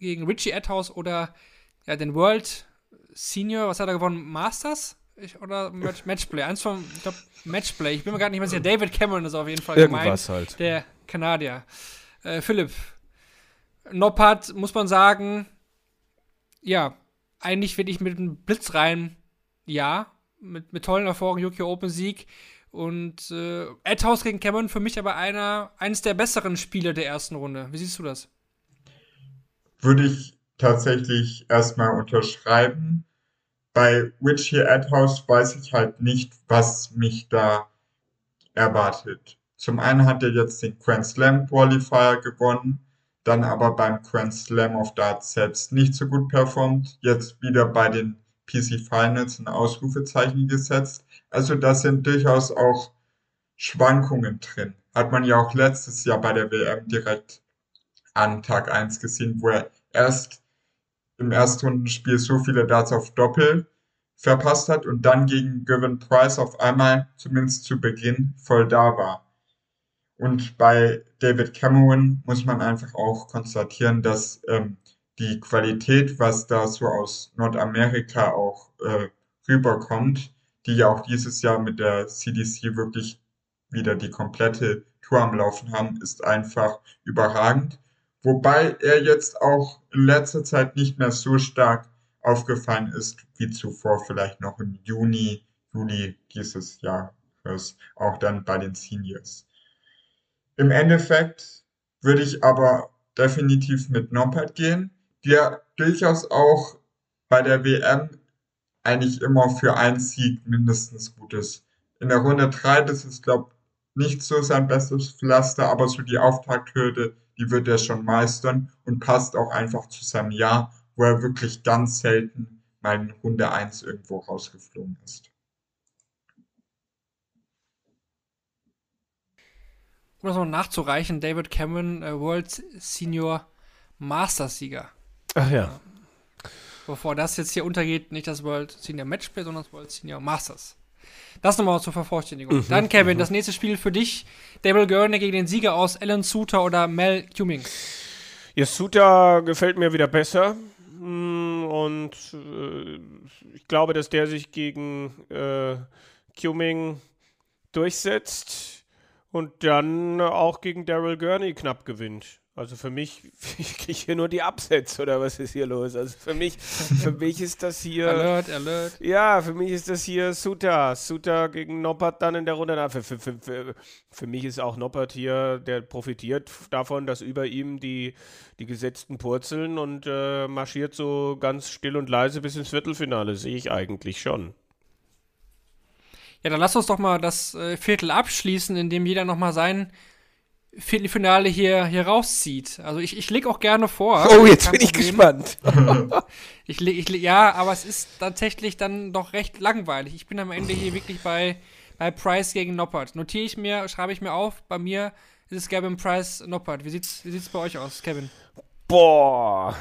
gegen Richie Adhouse oder ja, den World Senior, was hat er gewonnen? Masters? Ich, oder Match, Matchplay? Eins von, ich glaube, Matchplay. Ich bin mir gar nicht mehr sicher. David Cameron ist auf jeden Fall Irgendwas gemeint. halt. Der Kanadier. Äh, Philipp. Noppert, muss man sagen, ja, eigentlich will ich mit einem Blitz rein, ja, mit, mit tollen Erfolgen, Yukio Open Sieg. Und äh, Adhouse gegen Cameron für mich aber einer, eines der besseren Spiele der ersten Runde. Wie siehst du das? Würde ich tatsächlich erstmal unterschreiben. Bei Richie Adhouse weiß ich halt nicht, was mich da erwartet. Zum einen hat er jetzt den Grand Slam Qualifier gewonnen, dann aber beim Grand Slam of Darts selbst nicht so gut performt, jetzt wieder bei den PC Finals ein Ausrufezeichen gesetzt. Also da sind durchaus auch Schwankungen drin. Hat man ja auch letztes Jahr bei der WM direkt an Tag 1 gesehen, wo er erst im Erstrundenspiel so viele Darts auf Doppel verpasst hat und dann gegen Gavin Price auf einmal, zumindest zu Beginn, voll da war. Und bei David Cameron muss man einfach auch konstatieren, dass ähm, die Qualität, was da so aus Nordamerika auch äh, rüberkommt, die ja auch dieses Jahr mit der CDC wirklich wieder die komplette Tour am Laufen haben, ist einfach überragend. Wobei er jetzt auch in letzter Zeit nicht mehr so stark aufgefallen ist wie zuvor, vielleicht noch im Juni, Juli dieses Jahres, auch dann bei den Seniors. Im Endeffekt würde ich aber definitiv mit Noppert gehen, der durchaus auch bei der WM eigentlich immer für einen Sieg mindestens gut ist. In der Runde 3, das ist, glaube nicht so sein bestes Pflaster, aber so die Auftakthürde, die wird er schon meistern und passt auch einfach zu seinem Jahr, wo er wirklich ganz selten mal in Runde 1 irgendwo rausgeflogen ist. Um das noch nachzureichen, David Cameron, äh, World Senior Masters-Sieger. Ach ja. Bevor das jetzt hier untergeht, nicht das World Senior Matchplay, sondern das World Senior Masters. Das nochmal zur Vervollständigung. Mhm, Dann, Kevin, das nächste Spiel für dich: Dable Gurney gegen den Sieger aus Alan Suter oder Mel Cuming. Ja, Suter gefällt mir wieder besser. Mm, Und äh, ich glaube, dass der sich gegen äh, Cuming durchsetzt und dann auch gegen Daryl Gurney knapp gewinnt. Also für mich, ich kriege hier nur die Upsets oder was ist hier los? Also für mich, für mich ist das hier. Alert, Alert. Ja, für mich ist das hier Suter. Suter gegen Noppert dann in der Runde. Na, für, für, für, für, für mich ist auch Noppert hier, der profitiert davon, dass über ihm die, die Gesetzten purzeln und äh, marschiert so ganz still und leise bis ins Viertelfinale. Sehe ich eigentlich schon. Ja, dann lass uns doch mal das äh, Viertel abschließen, indem jeder noch mal sein Viertelfinale hier, hier rauszieht. Also ich, ich leg auch gerne vor. Oh, jetzt Kein bin ich Problem. gespannt. Ich, leg- ich, leg- ja, aber es ist tatsächlich dann doch recht langweilig. Ich bin am Ende hier wirklich bei, bei Price gegen Noppert. Notiere ich mir, schreibe ich mir auf, bei mir ist es Gavin Price Noppert. Wie sieht's, wie sieht's bei euch aus, Kevin? Boah.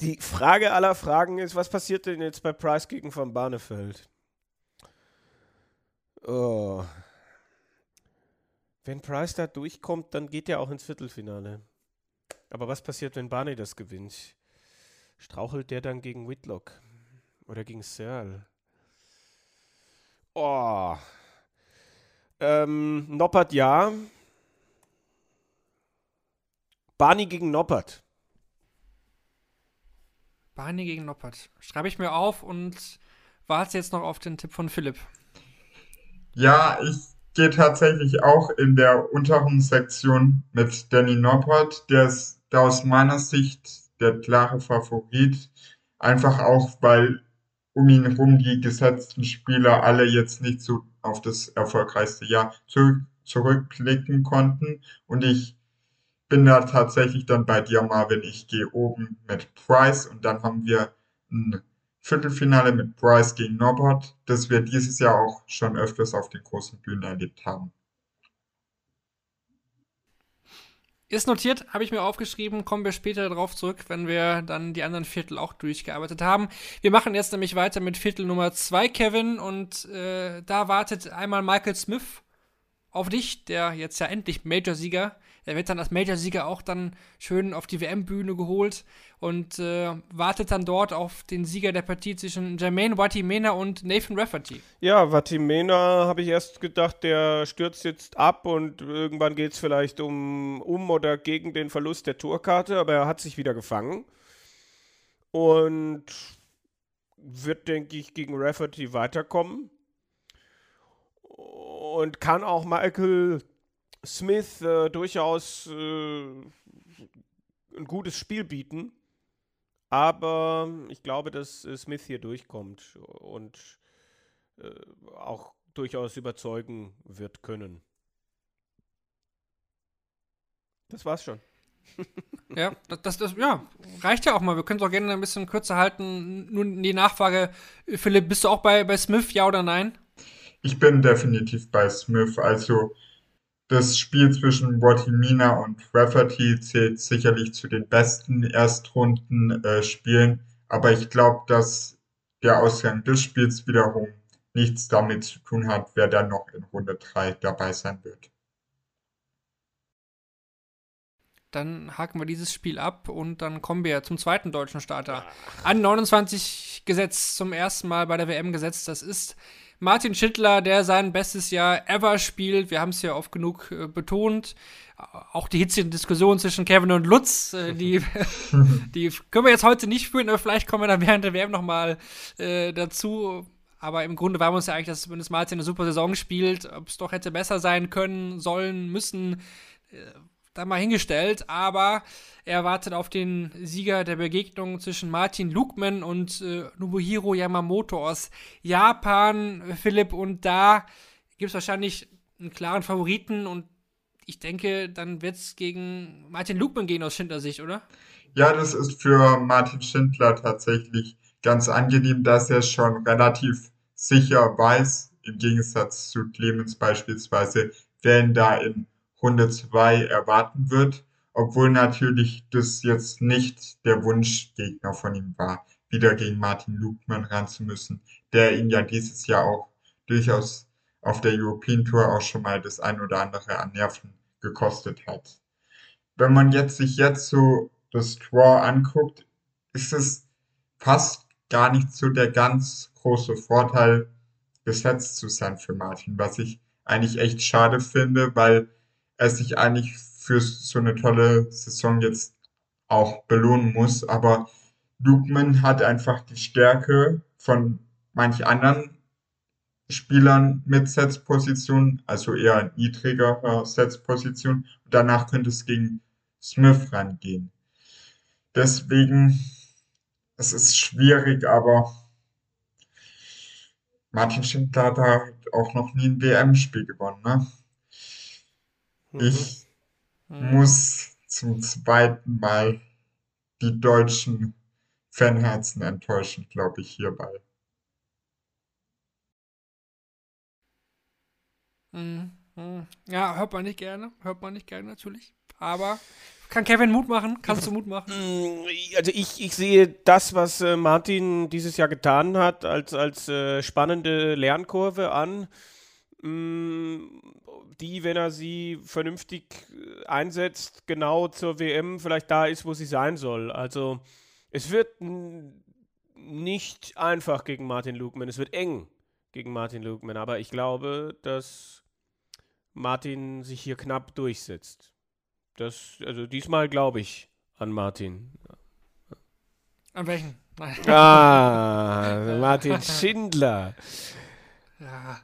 Die Frage aller Fragen ist, was passiert denn jetzt bei Price gegen Van Barneveld? Oh. Wenn Price da durchkommt, dann geht er auch ins Viertelfinale. Aber was passiert, wenn Barney das gewinnt? Strauchelt der dann gegen Whitlock? Oder gegen Searle? Oh. Ähm, Noppert ja. Barney gegen Noppert. Barney gegen Noppert. Schreibe ich mir auf und warte jetzt noch auf den Tipp von Philipp. Ja, ich gehe tatsächlich auch in der unteren Sektion mit Danny Noppert. Der ist da aus meiner Sicht der klare Favorit. Einfach auch, weil um ihn herum die gesetzten Spieler alle jetzt nicht so auf das erfolgreichste Jahr zu, zurückblicken konnten. Und ich bin da tatsächlich dann bei dir, Marvin. Ich gehe oben mit Price und dann haben wir ein Viertelfinale mit Price gegen Norbert, das wir dieses Jahr auch schon öfters auf den großen Bühnen erlebt haben. Ist notiert, habe ich mir aufgeschrieben, kommen wir später darauf zurück, wenn wir dann die anderen Viertel auch durchgearbeitet haben. Wir machen jetzt nämlich weiter mit Viertel Nummer 2, Kevin, und äh, da wartet einmal Michael Smith auf dich, der jetzt ja endlich Major-Sieger. Er wird dann als Major-Sieger auch dann schön auf die WM-Bühne geholt und äh, wartet dann dort auf den Sieger der Partie zwischen Jermaine Watimena und Nathan Rafferty. Ja, Vatimena habe ich erst gedacht, der stürzt jetzt ab und irgendwann geht es vielleicht um, um oder gegen den Verlust der Tourkarte, aber er hat sich wieder gefangen. Und wird, denke ich, gegen Rafferty weiterkommen. Und kann auch Michael Smith äh, durchaus äh, ein gutes Spiel bieten. Aber ich glaube, dass äh, Smith hier durchkommt und äh, auch durchaus überzeugen wird können. Das war's schon. Ja, das, das, das ja, reicht ja auch mal. Wir können es auch gerne ein bisschen kürzer halten. Nun die Nachfrage, Philipp, bist du auch bei, bei Smith, ja oder nein? Ich bin definitiv bei Smith. Also das Spiel zwischen Watimina und Rafferty zählt sicherlich zu den besten Erstrunden-Spielen. Aber ich glaube, dass der Ausgang des Spiels wiederum nichts damit zu tun hat, wer dann noch in Runde 3 dabei sein wird. Dann haken wir dieses Spiel ab und dann kommen wir zum zweiten deutschen Starter. An 29 gesetzt, zum ersten Mal bei der WM gesetzt. Das ist Martin Schindler, der sein bestes Jahr ever spielt. Wir haben es ja oft genug äh, betont. Auch die hitzige Diskussion zwischen Kevin und Lutz, äh, die, die können wir jetzt heute nicht führen, aber vielleicht kommen wir dann während der WM nochmal äh, dazu. Aber im Grunde war uns ja eigentlich, dass zumindest Martin eine super Saison spielt, ob es doch hätte besser sein können, sollen, müssen, äh, da mal hingestellt. Aber er wartet auf den Sieger der Begegnung zwischen Martin Lukman und äh, Nobuhiro Yamamoto aus Japan, Philipp. Und da gibt es wahrscheinlich einen klaren Favoriten und ich denke, dann wird es gegen Martin Lukman gehen aus Schindler Sicht, oder? Ja, das ist für Martin Schindler tatsächlich ganz angenehm, dass er schon relativ sicher weiß, im Gegensatz zu Clemens beispielsweise, wer ihn da in Runde 2 erwarten wird, obwohl natürlich das jetzt nicht der Wunschgegner von ihm war, wieder gegen Martin Lugmann ran zu müssen, der ihn ja dieses Jahr auch durchaus auf der European Tour auch schon mal das ein oder andere an Nerven gekostet hat. Wenn man jetzt sich jetzt so das Draw anguckt, ist es fast gar nicht so der ganz große Vorteil, gesetzt zu sein für Martin, was ich eigentlich echt schade finde, weil er sich eigentlich für so eine tolle Saison jetzt auch belohnen muss. Aber Lukman hat einfach die Stärke von manch anderen Spielern mit Setzposition, also eher niedrigerer Setzposition. Danach könnte es gegen Smith rangehen. Deswegen, es ist schwierig, aber Martin Schindler hat halt auch noch nie ein WM-Spiel gewonnen, ne? Ich Mhm. muss zum zweiten Mal die deutschen Fanherzen enttäuschen, glaube ich, hierbei. Mhm. Mhm. Ja, hört man nicht gerne. Hört man nicht gerne natürlich. Aber kann Kevin Mut machen? Kannst du Mut machen? Mm, Also ich, ich sehe das, was äh, Martin dieses Jahr getan hat, als, als äh, spannende Lernkurve an, mm, die, wenn er sie vernünftig äh, einsetzt, genau zur WM vielleicht da ist, wo sie sein soll. Also es wird nicht einfach gegen Martin Lugman, es wird eng gegen Martin Lugman, aber ich glaube, dass Martin sich hier knapp durchsetzt. Das, also diesmal glaube ich an Martin. An welchen? Ah, Martin Schindler. Ja.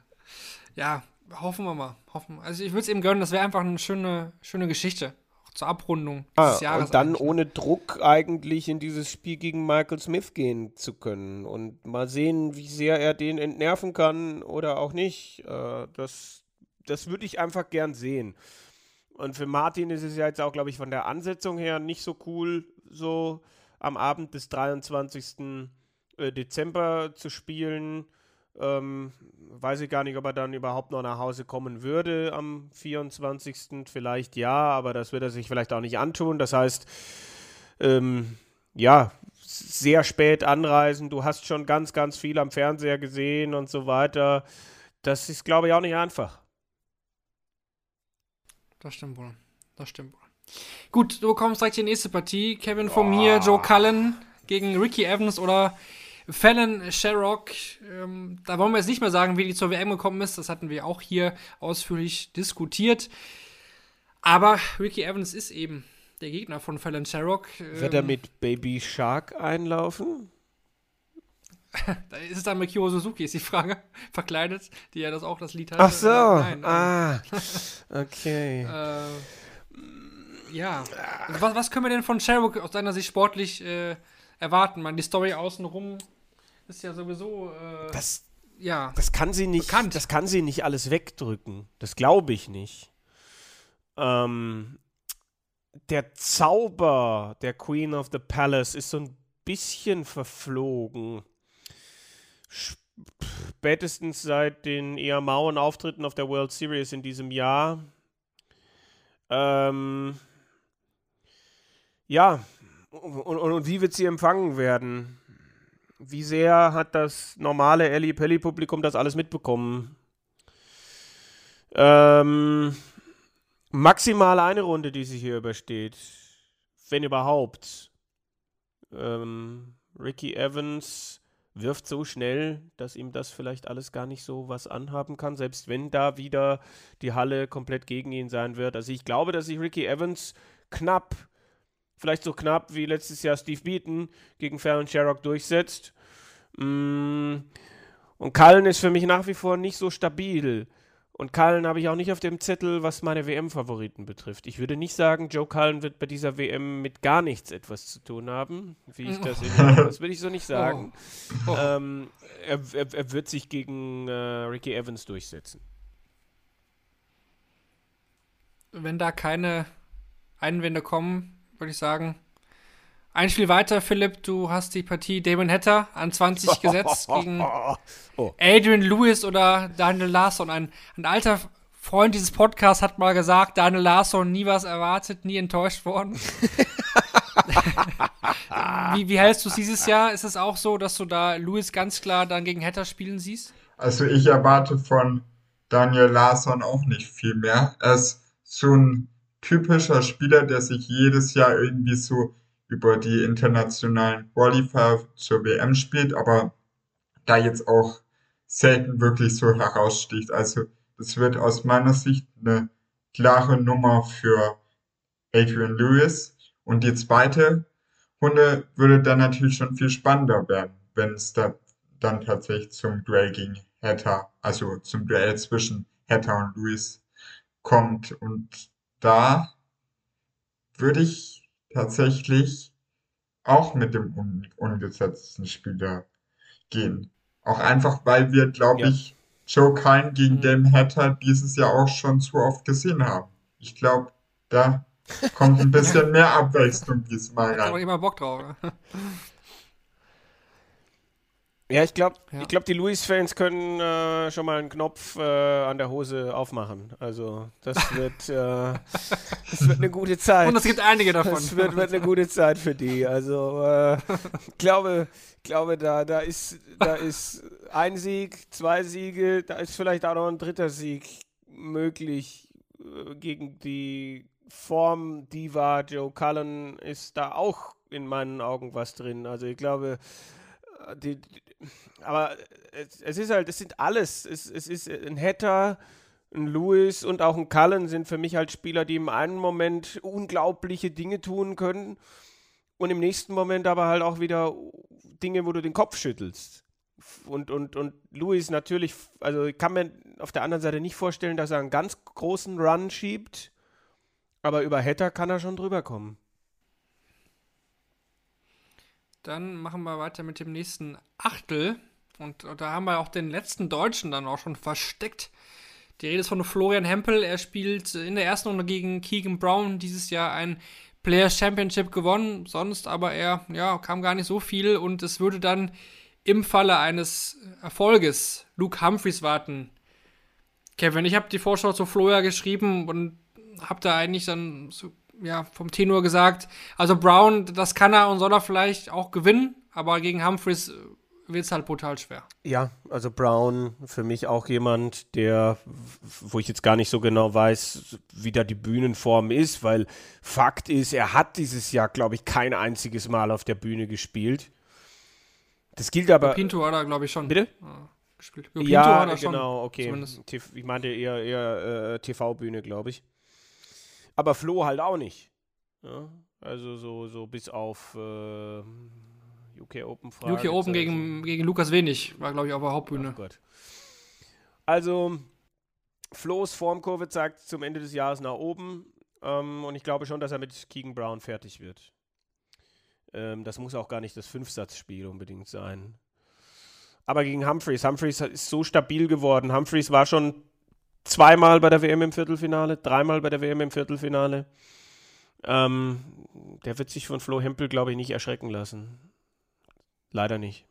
Ja, hoffen wir mal. Hoffen. Also ich würde es eben gönnen, das wäre einfach eine schöne, schöne Geschichte. Auch zur Abrundung Ah, des Jahres. und dann ne? ohne Druck eigentlich in dieses Spiel gegen Michael Smith gehen zu können und mal sehen, wie sehr er den entnerven kann oder auch nicht. Äh, das das würde ich einfach gern sehen. Und für Martin ist es ja jetzt auch, glaube ich, von der Ansetzung her nicht so cool, so am Abend des 23. äh, Dezember zu spielen. Ähm, weiß ich gar nicht, ob er dann überhaupt noch nach Hause kommen würde am 24. Vielleicht ja, aber das wird er sich vielleicht auch nicht antun. Das heißt, ähm, ja, sehr spät anreisen. Du hast schon ganz, ganz viel am Fernseher gesehen und so weiter. Das ist, glaube ich, auch nicht einfach. Das stimmt wohl. Das stimmt wohl. Gut, du bekommst direkt die nächste Partie. Kevin von mir, Joe Cullen gegen Ricky Evans oder Fallon Sherrock. Ähm, da wollen wir jetzt nicht mehr sagen, wie die zur WM gekommen ist. Das hatten wir auch hier ausführlich diskutiert. Aber Ricky Evans ist eben der Gegner von Fallon Sherrock. Wird er Ähm, mit Baby Shark einlaufen? Da ist es dann mit Kyo Suzuki, ist die Frage. Verkleidet, die ja das auch das Lied hat. Ach so. Nein, nein. ah. Okay. Äh, ja. Was, was können wir denn von Sherrock aus deiner Sicht sportlich äh, erwarten? Man, die Story außenrum ist ja sowieso. Äh, Das, ja. das kann sie nicht. Bekannt. Das kann sie nicht alles wegdrücken. Das glaube ich nicht. Ähm, der Zauber der Queen of the Palace ist so ein bisschen verflogen. Spätestens seit den eher mauen Auftritten auf der World Series in diesem Jahr. Ähm, ja, und, und, und wie wird sie empfangen werden? Wie sehr hat das normale Ellie Pelli-Publikum das alles mitbekommen? Ähm, maximal eine Runde, die sich hier übersteht. Wenn überhaupt. Ähm, Ricky Evans wirft so schnell, dass ihm das vielleicht alles gar nicht so was anhaben kann, selbst wenn da wieder die Halle komplett gegen ihn sein wird. Also ich glaube, dass sich Ricky Evans knapp, vielleicht so knapp wie letztes Jahr Steve Beaton gegen Fallon Sherrock durchsetzt. Mm, und Cullen ist für mich nach wie vor nicht so stabil. Und Cullen habe ich auch nicht auf dem Zettel, was meine WM-Favoriten betrifft. Ich würde nicht sagen, Joe Cullen wird bei dieser WM mit gar nichts etwas zu tun haben, wie ich das in, Das würde ich so nicht sagen. Oh. Oh. Ähm, er, er, er, wird sich gegen äh, Ricky Evans durchsetzen. Wenn da keine Einwände kommen, würde ich sagen, ein Spiel weiter, Philipp, du hast die Partie Damon Hatter an 20 gesetzt gegen oh. Adrian Lewis oder Daniel Larsson. Ein, ein alter Freund dieses Podcasts hat mal gesagt, Daniel Larsson nie was erwartet, nie enttäuscht worden. wie, wie hältst du es dieses Jahr? Ist es auch so, dass du da Lewis ganz klar dann gegen Hatter spielen siehst? Also ich erwarte von Daniel Larsson auch nicht viel mehr. Er ist so ein typischer Spieler, der sich jedes Jahr irgendwie so über die internationalen Qualifier zur WM spielt, aber da jetzt auch selten wirklich so heraussticht. Also das wird aus meiner Sicht eine klare Nummer für Adrian Lewis. Und die zweite Runde würde dann natürlich schon viel spannender werden, wenn es da dann tatsächlich zum Duell gegen Hatter, also zum Duell zwischen Hatter und Lewis kommt. Und da würde ich tatsächlich auch mit dem un ungesetzten Spieler gehen. Auch einfach, weil wir, glaube ja. ich, Joe Kine gegen mhm. Dame Hatter dieses Jahr auch schon zu oft gesehen haben. Ich glaube, da kommt ein bisschen mehr Abwechslung diesmal rein. Ich habe immer Bock drauf. Ja, ich glaube, ja. ich die Louis-Fans können äh, schon mal einen Knopf äh, an der Hose aufmachen. Also das wird, äh, das wird eine gute Zeit. Und es gibt einige davon. Das wird, wird eine gute Zeit für die. Also äh, ich glaube, glaube da, da ist, da ist ein Sieg, zwei Siege, da ist vielleicht auch noch ein dritter Sieg möglich äh, gegen die Form Diva Joe Cullen ist da auch in meinen Augen was drin. Also ich glaube die, aber es, es, ist halt, es sind alles. Es, es ist ein Hatter, ein Lewis und auch ein Cullen sind für mich halt Spieler, die im einen Moment unglaubliche Dinge tun können und im nächsten Moment aber halt auch wieder Dinge, wo du den Kopf schüttelst. Und, und, und Lewis natürlich, also ich kann mir auf der anderen Seite nicht vorstellen, dass er einen ganz großen Run schiebt, aber über Hatter kann er schon drüber kommen. Dann machen wir weiter mit dem nächsten Achtel. Und da haben wir auch den letzten Deutschen dann auch schon versteckt. Die Rede ist von Florian Hempel. Er spielt in der ersten Runde gegen Keegan Brown dieses Jahr ein Players Championship gewonnen. Sonst aber er, ja, kam gar nicht so viel. Und es würde dann im Falle eines Erfolges Luke Humphreys warten. Kevin, ich habe die Vorschau zu Florian geschrieben und habe da eigentlich dann so ja, vom Tenor gesagt, also Brown, das kann er und soll er vielleicht auch gewinnen, aber gegen Humphreys äh, wird es halt brutal schwer. Ja, also Brown für mich auch jemand, der, wo ich jetzt gar nicht so genau weiß, wie da die Bühnenform ist, weil Fakt ist, er hat dieses Jahr, glaube ich, kein einziges Mal auf der Bühne gespielt. Das gilt aber. Pinto hat er, glaube ich, schon. Bitte? gespielt. Pinto ja, genau, schon, okay. Zumindest. Ich meinte eher, eher äh, TV-Bühne, glaube ich. Aber Flo halt auch nicht. Ja? Also so, so bis auf äh, UK Open Frage. UK Open gegen, gegen Lukas Wenig, war glaube ich auf der Hauptbühne. Oh also Flo's Formkurve zeigt zum Ende des Jahres nach oben ähm, und ich glaube schon, dass er mit Keegan Brown fertig wird. Ähm, das muss auch gar nicht das Fünfsatzspiel unbedingt sein. Aber gegen Humphreys, Humphreys ist so stabil geworden. Humphreys war schon zweimal bei der WM im Viertelfinale, dreimal bei der WM im Viertelfinale. Ähm, der wird sich von Flo Hempel, glaube ich, nicht erschrecken lassen. Leider nicht.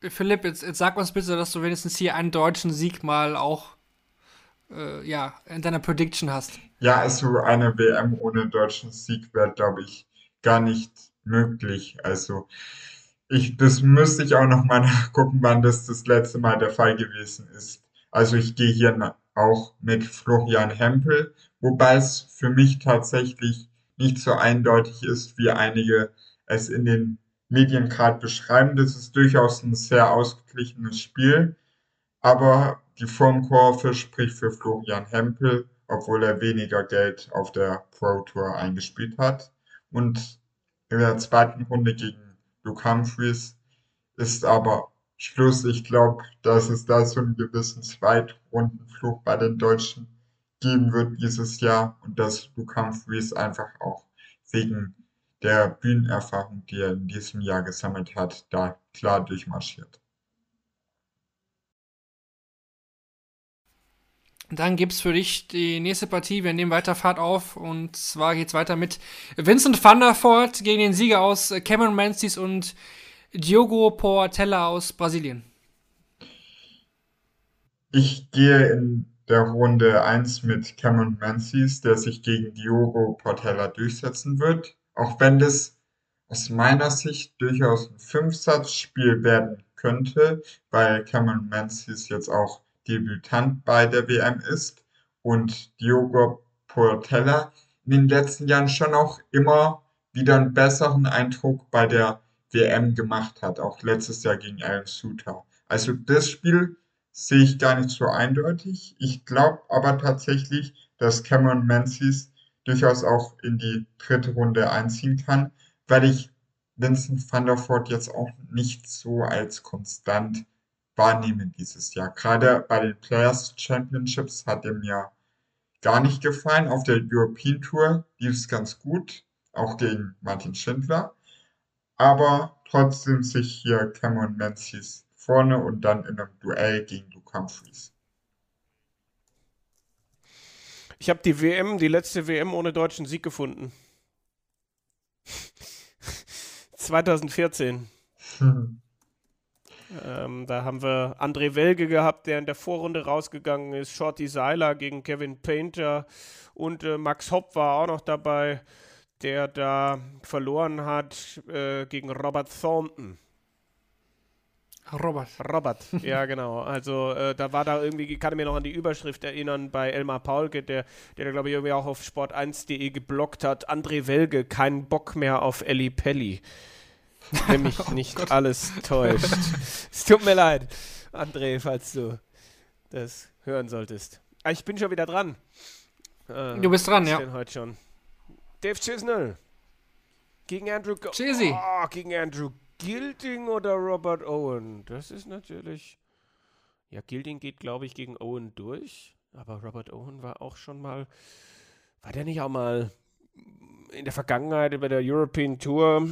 Philipp, jetzt, jetzt sag uns bitte, dass du wenigstens hier einen deutschen Sieg mal auch äh, ja, in deiner Prediction hast. Ja, also eine WM ohne deutschen Sieg wäre, glaube ich, gar nicht möglich. Also ich, das müsste ich auch noch mal nachgucken, wann das das letzte Mal der Fall gewesen ist. Also ich gehe hier auch mit Florian Hempel, wobei es für mich tatsächlich nicht so eindeutig ist, wie einige es in den Medien gerade beschreiben. Das ist durchaus ein sehr ausgeglichenes Spiel, aber die Formkurve spricht für Florian Hempel, obwohl er weniger Geld auf der Pro Tour eingespielt hat. Und in der zweiten Runde gegen Luke Humphreys ist aber Schluss. Ich glaube, dass es da so einen gewissen Zweitrundenflug bei den Deutschen geben wird dieses Jahr und dass Luke Humphreys einfach auch wegen der Bühnenerfahrung, die er in diesem Jahr gesammelt hat, da klar durchmarschiert. Dann gibt es für dich die nächste Partie. Wir nehmen weiter Fahrt auf. Und zwar geht es weiter mit Vincent van der Voort gegen den Sieger aus Cameron Menzies und Diogo Portela aus Brasilien. Ich gehe in der Runde 1 mit Cameron Menzies, der sich gegen Diogo Portela durchsetzen wird. Auch wenn das aus meiner Sicht durchaus ein Fünfsatzspiel werden könnte, weil Cameron Menzies jetzt auch Debütant bei der WM ist und Diogo Portella in den letzten Jahren schon auch immer wieder einen besseren Eindruck bei der WM gemacht hat, auch letztes Jahr gegen Aaron Suter. Also das Spiel sehe ich gar nicht so eindeutig. Ich glaube aber tatsächlich, dass Cameron Menzies durchaus auch in die dritte Runde einziehen kann, weil ich Vincent van der Voort jetzt auch nicht so als konstant wahrnehmen dieses Jahr. Gerade bei den Players Championships hat er mir gar nicht gefallen. Auf der European Tour lief es ganz gut, auch gegen Martin Schindler. Aber trotzdem sich hier Cameron Menzies vorne und dann in einem Duell gegen Luke Humphreys. Ich habe die WM, die letzte WM ohne deutschen Sieg gefunden. 2014. Ähm, da haben wir André Welge gehabt, der in der Vorrunde rausgegangen ist. Shorty Seiler gegen Kevin Painter und äh, Max Hopp war auch noch dabei, der da verloren hat äh, gegen Robert Thornton. Robert. Robert, ja genau. Also äh, da war da irgendwie, ich kann mich noch an die Überschrift erinnern bei Elmar Paulke, der, der da glaube ich irgendwie auch auf sport1.de geblockt hat. André Welge, kein Bock mehr auf Ellie Pelli. Wenn mich oh nicht Gott. alles täuscht. es tut mir leid, André, falls du das hören solltest. Ah, ich bin schon wieder dran. Äh, du bist dran, ja. Denn heute schon. Dave Chisnell. Gegen Andrew Go Chizzy. Oh, gegen Andrew Gilding oder Robert Owen? Das ist natürlich. Ja, Gilding geht, glaube ich, gegen Owen durch. Aber Robert Owen war auch schon mal. War der nicht auch mal in der Vergangenheit bei der European Tour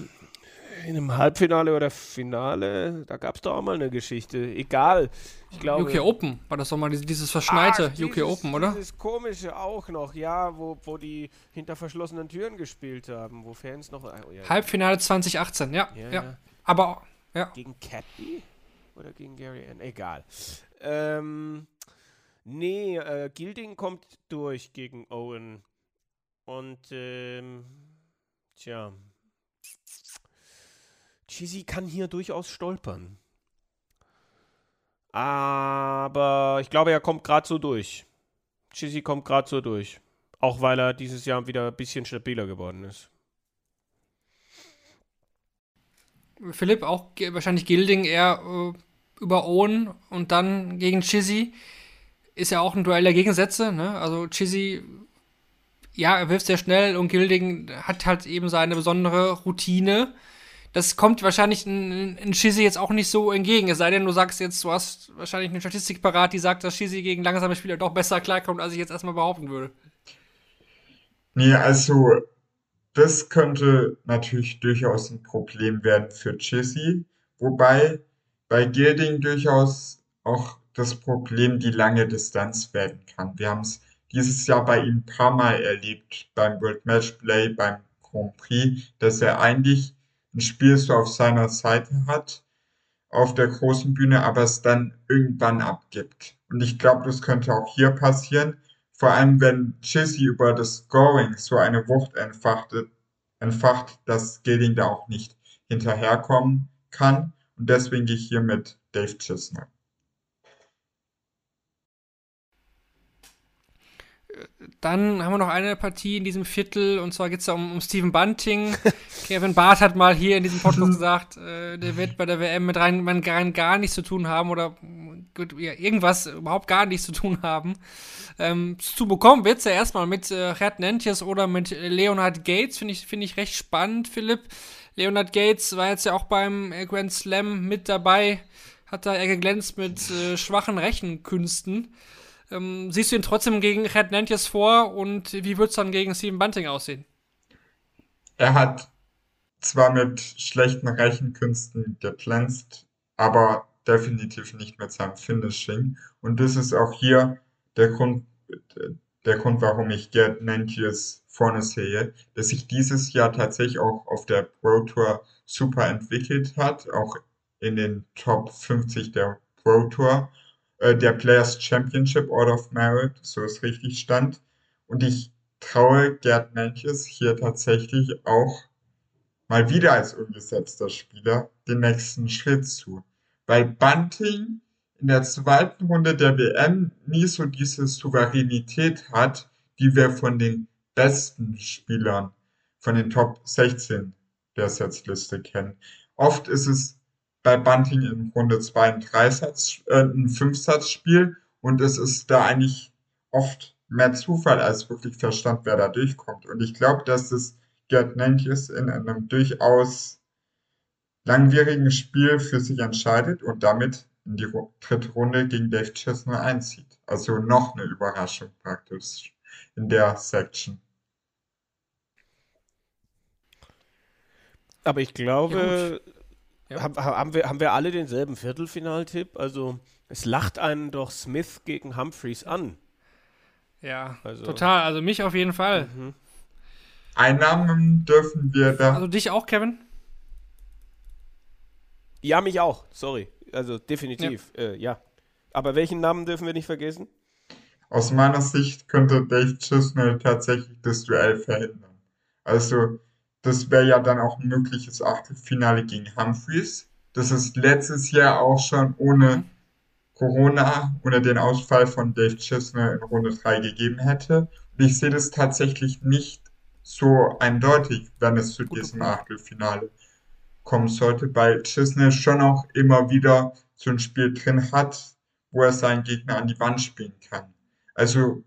in einem Halbfinale oder Finale, da gab es doch auch mal eine Geschichte. Egal. Ich glaube, UK Open war das doch mal dieses verschneite Ach, UK Open, oder? Dieses komische auch noch, ja, wo, wo die hinter verschlossenen Türen gespielt haben, wo Fans noch. Oh, ja, Halbfinale 2018, ja, ja. ja. Aber, ja. Gegen Catby? Oder gegen Gary N? Egal. Ähm, nee, äh, Gilding kommt durch gegen Owen. Und, ähm, tja, Chizzy kann hier durchaus stolpern. Aber ich glaube, er kommt gerade so durch. Chizzy kommt gerade so durch. Auch weil er dieses Jahr wieder ein bisschen stabiler geworden ist. Philipp, auch wahrscheinlich Gilding eher äh, über Owen und dann gegen Chizzy. Ist ja auch ein Duell der Gegensätze. Ne? Also Chizzy, ja, er wirft sehr schnell und Gilding hat halt eben seine besondere Routine das kommt wahrscheinlich ein, ein Shizzy jetzt auch nicht so entgegen. Es sei denn, du sagst jetzt, du hast wahrscheinlich eine Statistik parat, die sagt, dass Shizzy gegen langsame Spieler doch besser klarkommt, als ich jetzt erstmal behaupten würde. Nee, also das könnte natürlich durchaus ein Problem werden für Chizzy. Wobei bei Gilding durchaus auch das Problem die lange Distanz werden kann. Wir haben es dieses Jahr bei ihm ein paar Mal erlebt, beim World Match Play, beim Grand Prix, dass er eigentlich ein Spiel so auf seiner Seite hat auf der großen Bühne, aber es dann irgendwann abgibt. Und ich glaube, das könnte auch hier passieren. Vor allem, wenn Chizzy über das Scoring so eine Wucht entfachtet, entfacht, dass Gilding da auch nicht hinterherkommen kann. Und deswegen gehe ich hier mit Dave Chisnell. Dann haben wir noch eine Partie in diesem Viertel und zwar geht es da um, um Stephen Bunting. Kevin Barth hat mal hier in diesem Podcast gesagt, äh, der wird bei der WM mit rein, man gar, gar nichts zu tun haben oder gut, ja, irgendwas überhaupt gar nichts zu tun haben. Ähm, zu bekommen wird es ja erstmal mit äh, Gerd Nentjes oder mit Leonard Gates, finde ich, find ich recht spannend, Philipp. Leonard Gates war jetzt ja auch beim äh, Grand Slam mit dabei, hat da er geglänzt mit äh, schwachen Rechenkünsten. Ähm, siehst du ihn trotzdem gegen Red Nantjes vor und wie wird es dann gegen Steven Bunting aussehen? Er hat zwar mit schlechten Rechenkünsten geglänzt, aber definitiv nicht mit seinem Finishing. Und das ist auch hier der Grund, der Grund, warum ich Gerd Nantjes vorne sehe, dass sich dieses Jahr tatsächlich auch auf der Pro Tour super entwickelt hat, auch in den Top 50 der Pro Tour äh, der Players Championship Order of Merit, so es richtig stand. Und ich traue Gerd Mentjes hier tatsächlich auch mal wieder als ungesetzter Spieler den nächsten Schritt zu. Weil Bunting in der zweiten Runde der WM nie so diese Souveränität hat, die wir von den besten Spielern, von den Top 16 der Setzliste kennen. Oft ist es bei Bunting in Runde 2 ein Dreisatz, äh, ein Fünfsatzspiel und es ist da eigentlich oft mehr Zufall als wirklich Verstand, wer da durchkommt. Und ich glaube, dass es Gerd Nenkjes in einem durchaus langwierigen Spiel für sich entscheidet und damit in die dritte Runde gegen Dave Chesner einzieht. Also noch eine Überraschung praktisch in der Section. Aber ich glaube, ja, ja. Haben, haben, wir, haben wir alle denselben Viertelfinaltipp? Also es lacht einen doch Smith gegen Humphreys an. Ja, also. total. Also mich auf jeden Fall. Mhm. Einnahmen dürfen wir da. Also dich auch, Kevin? Ja, mich auch. Sorry. Also definitiv. Ja. Äh, ja. Aber welchen Namen dürfen wir nicht vergessen? Aus meiner Sicht könnte Dave Chisnell tatsächlich das Duell verhindern. Also das wäre ja dann auch ein mögliches Achtelfinale gegen Humphreys. Das es letztes Jahr auch schon ohne Corona, ohne den Ausfall von Dave Chisner in Runde 3 gegeben hätte. Und ich sehe das tatsächlich nicht so eindeutig, wenn es zu diesem Achtelfinale kommen sollte, weil Chisner schon auch immer wieder so ein Spiel drin hat, wo er seinen Gegner an die Wand spielen kann. Also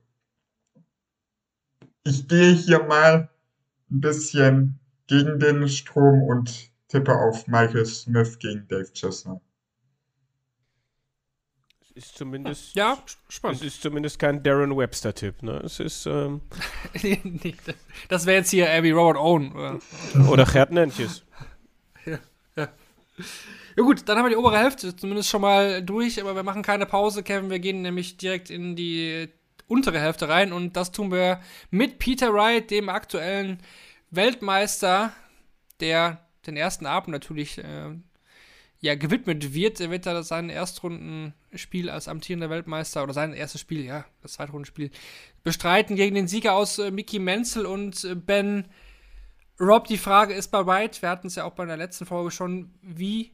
ich gehe hier mal ein bisschen gegen den Strom und tippe auf Michael Smith gegen Dave Chestnut. Ist zumindest. Ja, spannend. Es ist zumindest kein Darren Webster-Tipp, ne? Es ist. Ähm das wäre jetzt hier Abby Robert Owen. Oder, oder Gerd Nentjes. ja, ja. Ja gut, dann haben wir die obere Hälfte zumindest schon mal durch, aber wir machen keine Pause, Kevin. Wir gehen nämlich direkt in die untere Hälfte rein und das tun wir mit Peter Wright, dem aktuellen Weltmeister, der den ersten Abend natürlich äh, ja, gewidmet wird. Er wird da sein Erstrundenspiel als amtierender Weltmeister oder sein erstes Spiel, ja, das Zweitrundenspiel, bestreiten gegen den Sieger aus äh, Mickey Menzel und äh, Ben Rob. Die Frage ist bei White, wir hatten es ja auch bei der letzten Folge schon, wie,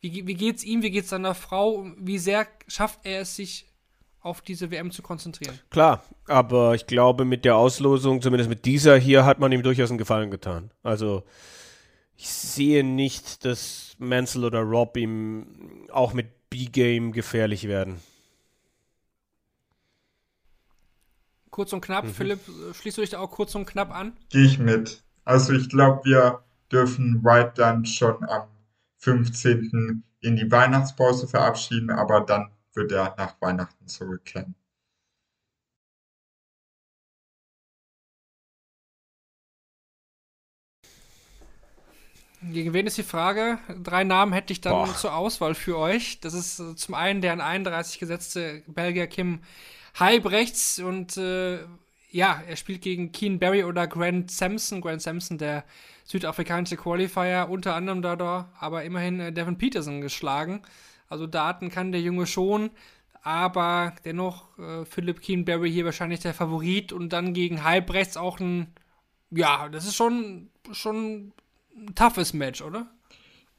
wie, wie geht es ihm, wie geht es seiner Frau, wie sehr schafft er es sich auf diese WM zu konzentrieren. Klar, aber ich glaube, mit der Auslosung, zumindest mit dieser hier, hat man ihm durchaus einen Gefallen getan. Also ich sehe nicht, dass Mansell oder Rob ihm auch mit B-Game gefährlich werden. Kurz und knapp, mhm. Philipp, schließt du dich da auch kurz und knapp an? Gehe ich mit. Also ich glaube, wir dürfen White dann schon am 15. in die Weihnachtspause verabschieden, aber dann wird er nach Weihnachten zurückkehren. Gegen wen ist die Frage? Drei Namen hätte ich dann Boah. zur Auswahl für euch. Das ist äh, zum einen der an 31 gesetzte Belgier Kim Halbrechts und äh, ja, er spielt gegen Keen Barry oder Grant Sampson. Grant Sampson, der südafrikanische Qualifier, unter anderem da, aber immerhin äh, Devin Peterson geschlagen. Also Daten kann der Junge schon, aber dennoch äh, Philipp Keenberry hier wahrscheinlich der Favorit und dann gegen Halbrechts auch ein ja, das ist schon, schon ein toughes Match, oder?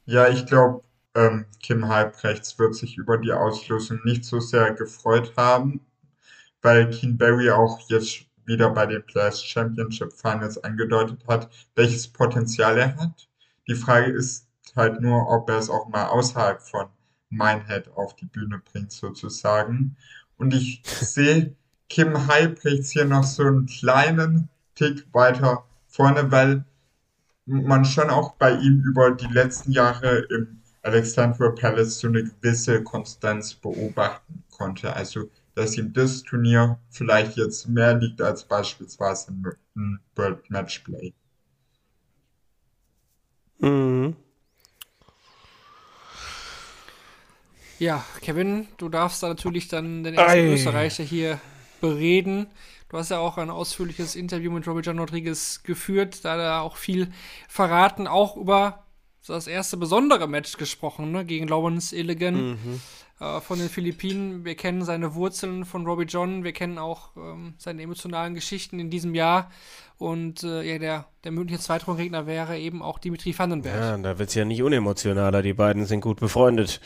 Ja, ich glaube, ähm, Kim Halbrechts wird sich über die Auslosung nicht so sehr gefreut haben, weil Keen Barry auch jetzt wieder bei den Players Championship Finals angedeutet hat, welches Potenzial er hat. Die Frage ist halt nur, ob er es auch mal außerhalb von Minehead auf die Bühne bringt, sozusagen. Und ich sehe Kim Halbrechts hier noch so einen kleinen Tick weiter vorne, weil man schon auch bei ihm über die letzten Jahre im Alexandria Palace so eine gewisse Konstanz beobachten konnte. Also, dass ihm das Turnier vielleicht jetzt mehr liegt als beispielsweise im World Matchplay. Mhm. Ja, Kevin, du darfst da natürlich dann den ersten Ei. Österreicher hier bereden. Du hast ja auch ein ausführliches Interview mit Robert John Rodriguez geführt, da hat er auch viel verraten, auch über das erste besondere Match gesprochen, ne, gegen Lawrence Illigan äh, von den Philippinen. Wir kennen seine Wurzeln von Robbie John, wir kennen auch ähm, seine emotionalen Geschichten in diesem Jahr. Und äh, ja, der, der mögliche Zweitrundgegner wäre eben auch Dimitri Vandenberg. Ja, da wird es ja nicht unemotionaler. Die beiden sind gut befreundet.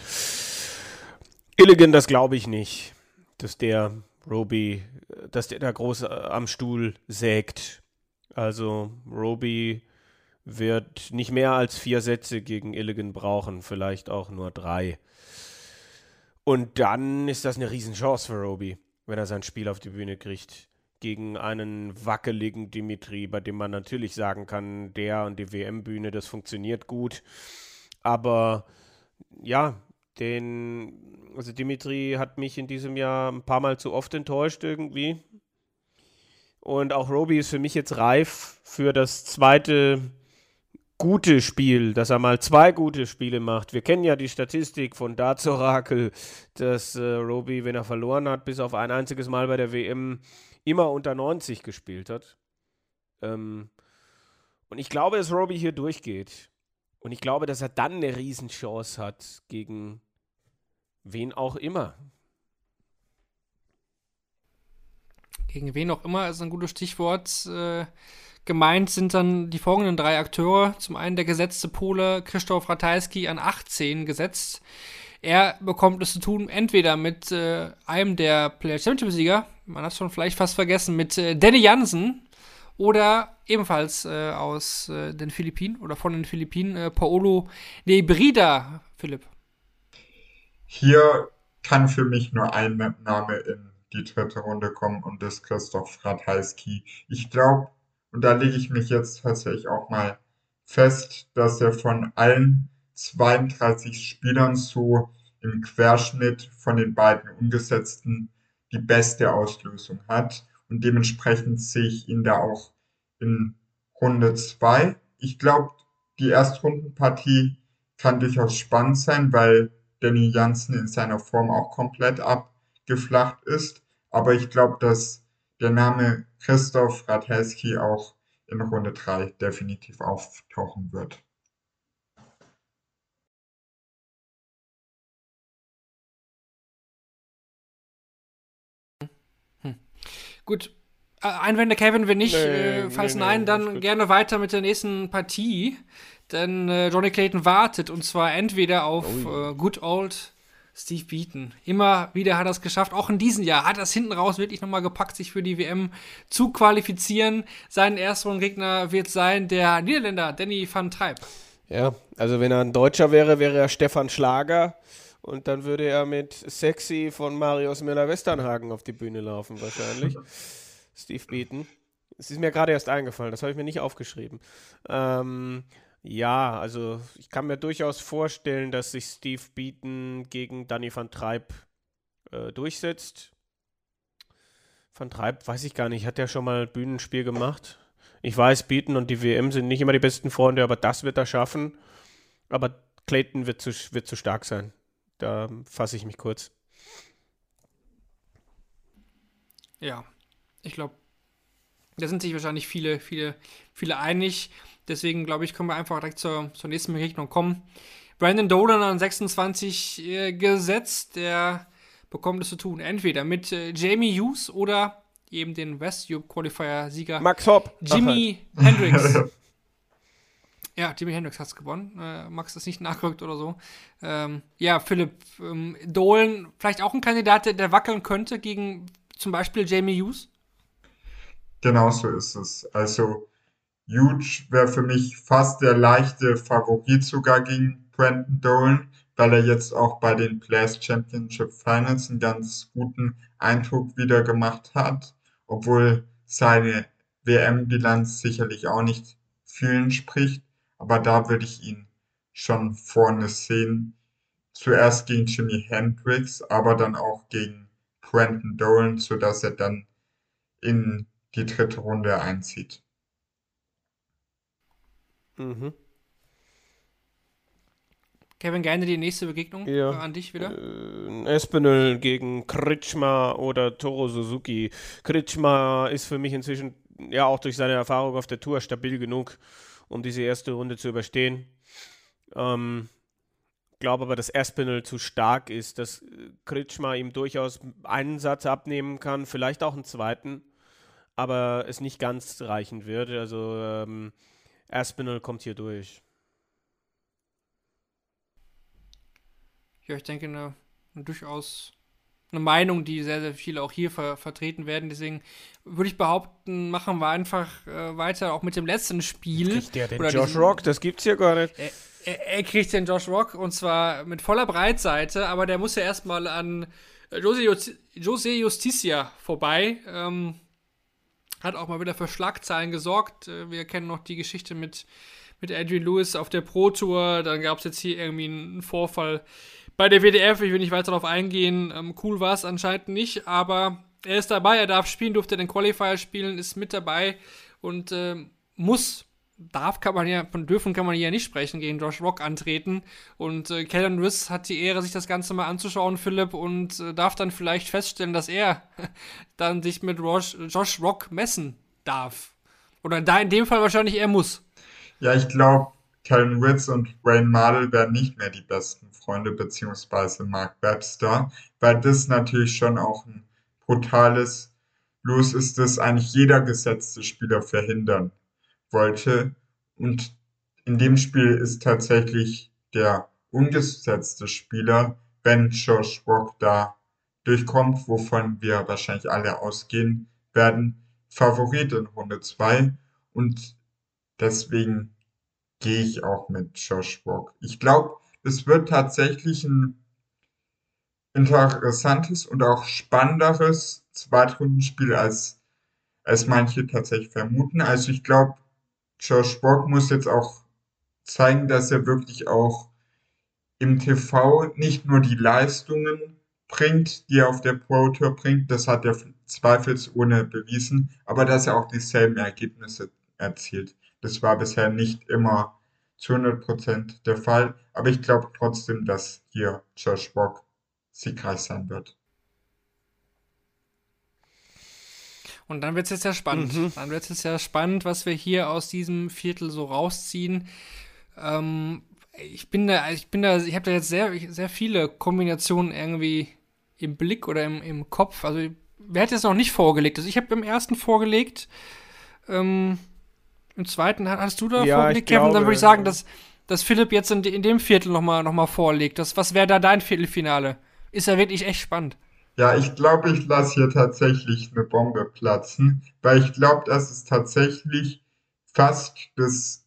Illigan, das glaube ich nicht, dass der Roby, dass der da groß äh, am Stuhl sägt. Also Roby wird nicht mehr als vier Sätze gegen Illigan brauchen, vielleicht auch nur drei. Und dann ist das eine Riesenchance für Roby, wenn er sein Spiel auf die Bühne kriegt. Gegen einen wackeligen Dimitri, bei dem man natürlich sagen kann, der und die WM-Bühne, das funktioniert gut. Aber ja, den, also Dimitri hat mich in diesem Jahr ein paar Mal zu oft enttäuscht irgendwie. Und auch Roby ist für mich jetzt reif für das zweite gute Spiel, dass er mal zwei gute Spiele macht. Wir kennen ja die Statistik von Darts Oracle, dass äh, Roby, wenn er verloren hat, bis auf ein einziges Mal bei der WM immer unter 90 gespielt hat. Ähm, und ich glaube, dass Roby hier durchgeht. Und ich glaube, dass er dann eine Riesenchance hat gegen wen auch immer. Gegen wen auch immer ist ein gutes Stichwort. Äh, gemeint sind dann die folgenden drei Akteure. Zum einen der gesetzte Pole Christoph Ratajski an 18 gesetzt. Er bekommt es zu tun, entweder mit äh, einem der Player Championship Sieger, man hat es schon vielleicht fast vergessen, mit äh, Danny Jansen oder ebenfalls äh, aus äh, den Philippinen oder von den Philippinen äh, Paolo Nebrida, Philipp. Hier kann für mich nur ein Name in die dritte Runde kommen und das ist Christoph Ratajski. Ich glaube, und da lege ich mich jetzt tatsächlich auch mal fest, dass er von allen 32 Spielern so im Querschnitt von den beiden Ungesetzten die beste Auslösung hat. Und dementsprechend sehe ich ihn da auch in Runde 2. Ich glaube, die Erstrundenpartie kann durchaus spannend sein, weil Danny Jansen in seiner Form auch komplett abgeflacht ist. Aber ich glaube, dass der Name Christoph Ratajski auch in Runde 3 definitiv auftauchen wird. Gut. Äh, Einwände, Kevin, wenn nicht, Nee, äh, falls nee, nee, nein, alles dann gerne weiter mit der nächsten Partie. Denn äh, Johnny Clayton wartet und zwar entweder auf Oh äh, Good Old Steve Beaton. Immer wieder hat er es geschafft, auch in diesem Jahr hat er es hinten raus wirklich nochmal gepackt, sich für die WM zu qualifizieren. Sein erster Gegner wird sein der Niederländer Danny van Treib. Ja, also wenn er ein Deutscher wäre, wäre er Stefan Schlager und dann würde er mit Sexy von Marius Müller-Westernhagen auf die Bühne laufen, wahrscheinlich. Steve Beaton. Es ist mir gerade erst eingefallen, das habe ich mir nicht aufgeschrieben. Ähm, ja, also ich kann mir durchaus vorstellen, dass sich Steve Beaton gegen Danny van Treib äh, durchsetzt. Van Treib, weiß ich gar nicht, hat der schon mal Bühnenspiel gemacht? Ich weiß, Beaton und die WM sind nicht immer die besten Freunde, aber das wird er schaffen. Aber Clayton wird zu, wird zu stark sein. Da fasse ich mich kurz. Ja, ich glaube, da sind sich wahrscheinlich viele, viele, viele einig. Deswegen glaube ich, können wir einfach direkt zur, zur nächsten Begegnung kommen. Brandon Dolan an 26 äh, gesetzt, der bekommt es zu tun. Entweder mit äh, Jamie Hughes oder eben den West Qualifier-Sieger Max Hopp. Jimi Hendrix. Ja, Jimi Hendrix hat es gewonnen. Äh, Max ist nicht nachgerückt oder so. Ähm, ja, Philipp ähm, Dolan, vielleicht auch ein Kandidat, der, der wackeln könnte gegen zum Beispiel Jamie Hughes? Genau so ist es. Also Huge wäre für mich fast der leichte Favorit sogar gegen Brandon Dolan, weil er jetzt auch bei den Players Championship Finals einen ganz guten Eindruck wieder gemacht hat, obwohl seine WM-Bilanz sicherlich auch nicht vielen spricht. Aber da würde ich ihn schon vorne sehen. Zuerst gegen Jimi Hendrix, aber dann auch gegen Brandon Dolan, sodass er dann in die dritte Runde einzieht. Mhm. Kevin, gerne die nächste Begegnung Ja. an dich wieder. Äh, Espinel gegen Kritschma oder Toro Suzuki. Kritschma ist für mich inzwischen ja auch durch seine Erfahrung auf der Tour stabil genug, um diese erste Runde zu überstehen. Ähm, glaube aber, dass Espinel zu stark ist, dass äh, Kritschma ihm durchaus einen Satz abnehmen kann, vielleicht auch einen zweiten, aber es nicht ganz reichen wird. Also ähm, Aspinall kommt hier durch. Ja, ich denke, eine, eine durchaus eine Meinung, die sehr, sehr viele auch hier ver vertreten werden. Deswegen würde ich behaupten, machen wir einfach äh, weiter auch mit dem letzten Spiel. Kriegt der den Oder Josh diesen- Rock? Das gibt's hier gar nicht. Er, er, er kriegt den Josh Rock und zwar mit voller Breitseite, aber der muss ja erstmal an äh, Jose, Justi- Jose Justicia vorbei. Ähm, hat auch mal wieder für Schlagzeilen gesorgt. Äh, Wir kennen noch die Geschichte mit, mit Adrian Lewis auf der Pro Tour. Dann gab es jetzt hier irgendwie einen Vorfall bei der WDF. Ich will nicht weiter darauf eingehen. Ähm, cool war es anscheinend nicht, aber er ist dabei. Er darf spielen, durfte den Qualifier spielen, ist mit dabei und ähm, muss. Darf kann man ja, von dürfen kann man hier nicht sprechen, gegen Josh Rock antreten. Und äh, Kellen Riss hat die Ehre, sich das Ganze mal anzuschauen, Philipp, und äh, darf dann vielleicht feststellen, dass er dann sich mit Rosh, Josh Rock messen darf. Oder da in dem Fall wahrscheinlich er muss. Ja, ich glaube, Kellen Ritz und Wayne Mardell werden nicht mehr die besten Freunde, beziehungsweise Mark Webster, weil das natürlich schon auch ein brutales Los ist, das eigentlich jeder gesetzte Spieler verhindern wollte. Und in dem Spiel ist tatsächlich der ungesetzte Spieler, wenn Josh Rock da durchkommt, wovon wir wahrscheinlich alle ausgehen werden, Favorit in Runde 2. Und deswegen gehe ich auch mit Josh Rock. Ich glaube, es wird tatsächlich ein interessantes und auch spannenderes Zweitrundenspiel als, als manche tatsächlich vermuten. Also ich glaube, Josh Rock muss jetzt auch zeigen, dass er wirklich auch im TV nicht nur die Leistungen bringt, die er auf der Pro Tour bringt, das hat er zweifelsohne bewiesen, aber dass er auch dieselben Ergebnisse erzielt. Das war bisher nicht immer zu 100% der Fall, aber ich glaube trotzdem, dass hier Josh Rock siegreich sein wird. Und dann wird es jetzt ja spannend. Dann wird es jetzt ja spannend, was wir hier aus diesem Viertel so rausziehen. Ähm, ich bin da, ich bin da, ich habe da jetzt sehr, sehr viele Kombinationen irgendwie im Blick oder im, im Kopf. Also, wer hat jetzt noch nicht vorgelegt? Also, ich habe im ersten vorgelegt. Ähm, Im zweiten ha- hast du da Ja, vorgelegt, Kevin? Dann glaube, würde ich sagen, dass, dass Philipp jetzt in, in dem Viertel nochmal noch mal vorlegt. Das, was wäre da dein Viertelfinale? Ist ja wirklich echt spannend. Ja, ich glaube, ich lasse hier tatsächlich eine Bombe platzen, weil ich glaube, dass es tatsächlich fast das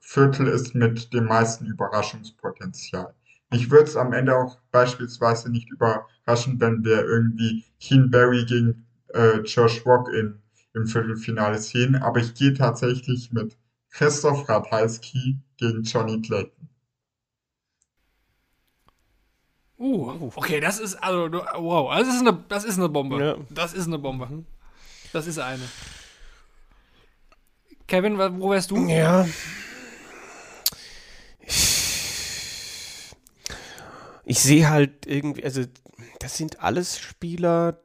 Viertel ist mit dem meisten Überraschungspotenzial. Mich würde es am Ende auch beispielsweise nicht überraschen, wenn wir irgendwie Keen Barry gegen äh, Josh Rock in, im Viertelfinale sehen, aber ich gehe tatsächlich mit Christoph Ratajski gegen Johnny Clayton. Uh, okay, das ist also wow, das ist eine, das ist eine Bombe. Ja. Das ist eine Bombe. Das ist eine. Kevin, wo wärst du? Ja. Ich sehe halt irgendwie, also das sind alles Spieler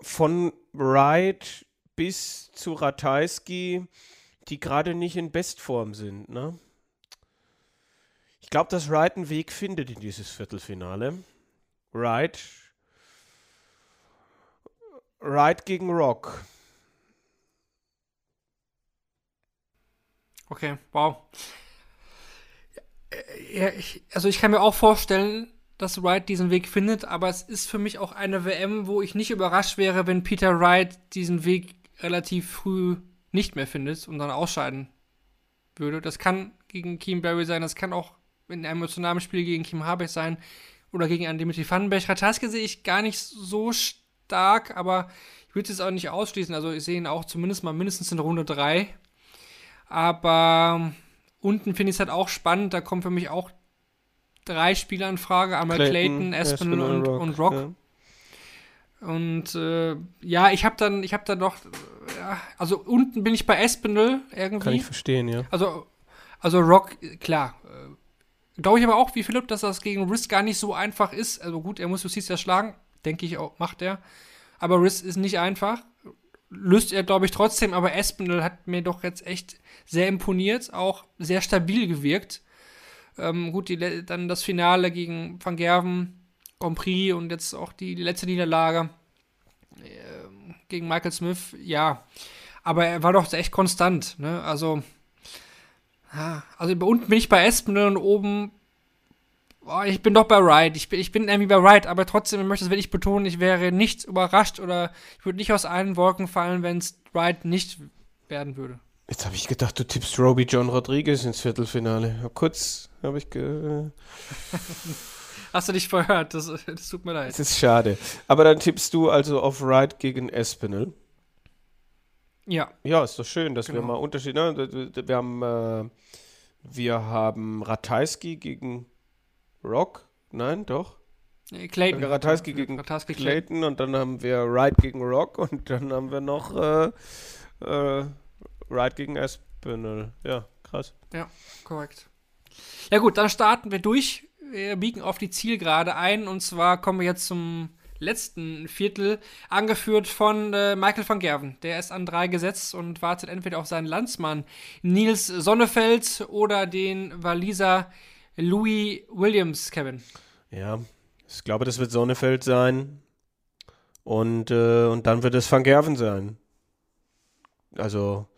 von Wright bis zu Ratajski, die gerade nicht in Bestform sind, ne? Ich glaube, dass Wright einen Weg findet in dieses Viertelfinale. Wright Ride gegen Rock. Okay, wow. Ja, ich, also ich kann mir auch vorstellen, dass Wright diesen Weg findet, aber es ist für mich auch eine WM, wo ich nicht überrascht wäre, wenn Peter Wright diesen Weg relativ früh nicht mehr findet und dann ausscheiden würde. Das kann gegen Kim Barry sein, das kann auch in einem emotionalen Spiel gegen Kim Habeck sein oder gegen einen Dimitri Vandenberg. Ratajski sehe ich gar nicht so stark, aber ich würde es auch nicht ausschließen. Also ich sehe ihn auch zumindest mal mindestens in Runde 3. Aber unten finde ich es halt auch spannend. Da kommen für mich auch drei Spieler in Frage. Einmal Clayton, Clayton Aspinall und, Rock. Und, Rock. Ja. Und äh, ja, ich habe dann, ich habe dann noch, ja, also unten bin ich bei Aspinall irgendwie. Kann ich verstehen, ja. Also, also Rock, klar. Äh, Glaube ich aber auch, wie Philipp, dass das gegen Risk gar nicht so einfach ist. Also gut, er muss Justiz schlagen, denke ich auch, macht er. Aber Risk ist nicht einfach löst er, glaube ich, trotzdem, aber Espinel hat mir doch jetzt echt sehr imponiert, auch sehr stabil gewirkt. Ähm, gut, die, dann das Finale gegen Van Gerven, Grand Prix und jetzt auch die, die letzte Niederlage äh, gegen Michael Smith, ja. Aber er war doch echt konstant, ne? Also, ja, also unten bin ich bei Espinel und oben oh, ich bin doch bei Wright. Ich bin, ich bin irgendwie bei Wright, aber trotzdem ich möchte ich das wirklich betonen, ich wäre nicht überrascht oder ich würde nicht aus allen Wolken fallen, wenn es Wright nicht werden würde. Jetzt habe ich gedacht, du tippst Roby John Rodriguez ins Viertelfinale. Kurz habe ich ge Hast du dich verhört? Das, das, tut mir leid. Das ist schade. Aber dann tippst du also auf Wright gegen Espinel. Ja. Ja, ist doch schön, dass genau. wir mal Unterschiede. Ne? Wir haben, äh, wir haben Ratajski gegen Rock? Nein, doch. Clayton. Ratajski gegen Ratajski Clayton und dann haben wir Wright gegen Rock und dann haben wir noch äh, äh, Wright gegen Espinel. Ja, krass. Ja, korrekt. Ja gut, dann starten wir durch. Wir biegen auf die Zielgerade ein und zwar kommen wir jetzt zum letzten Viertel, angeführt von äh, Michael van Gerven. Der ist an drei gesetzt und wartet entweder auf seinen Landsmann Nils Sonnefeld oder den Waliser Louis Williams, Kevin. Ja, ich glaube, das wird Sonnefeld sein. Und, äh, und dann wird es Van Gerven sein. Also,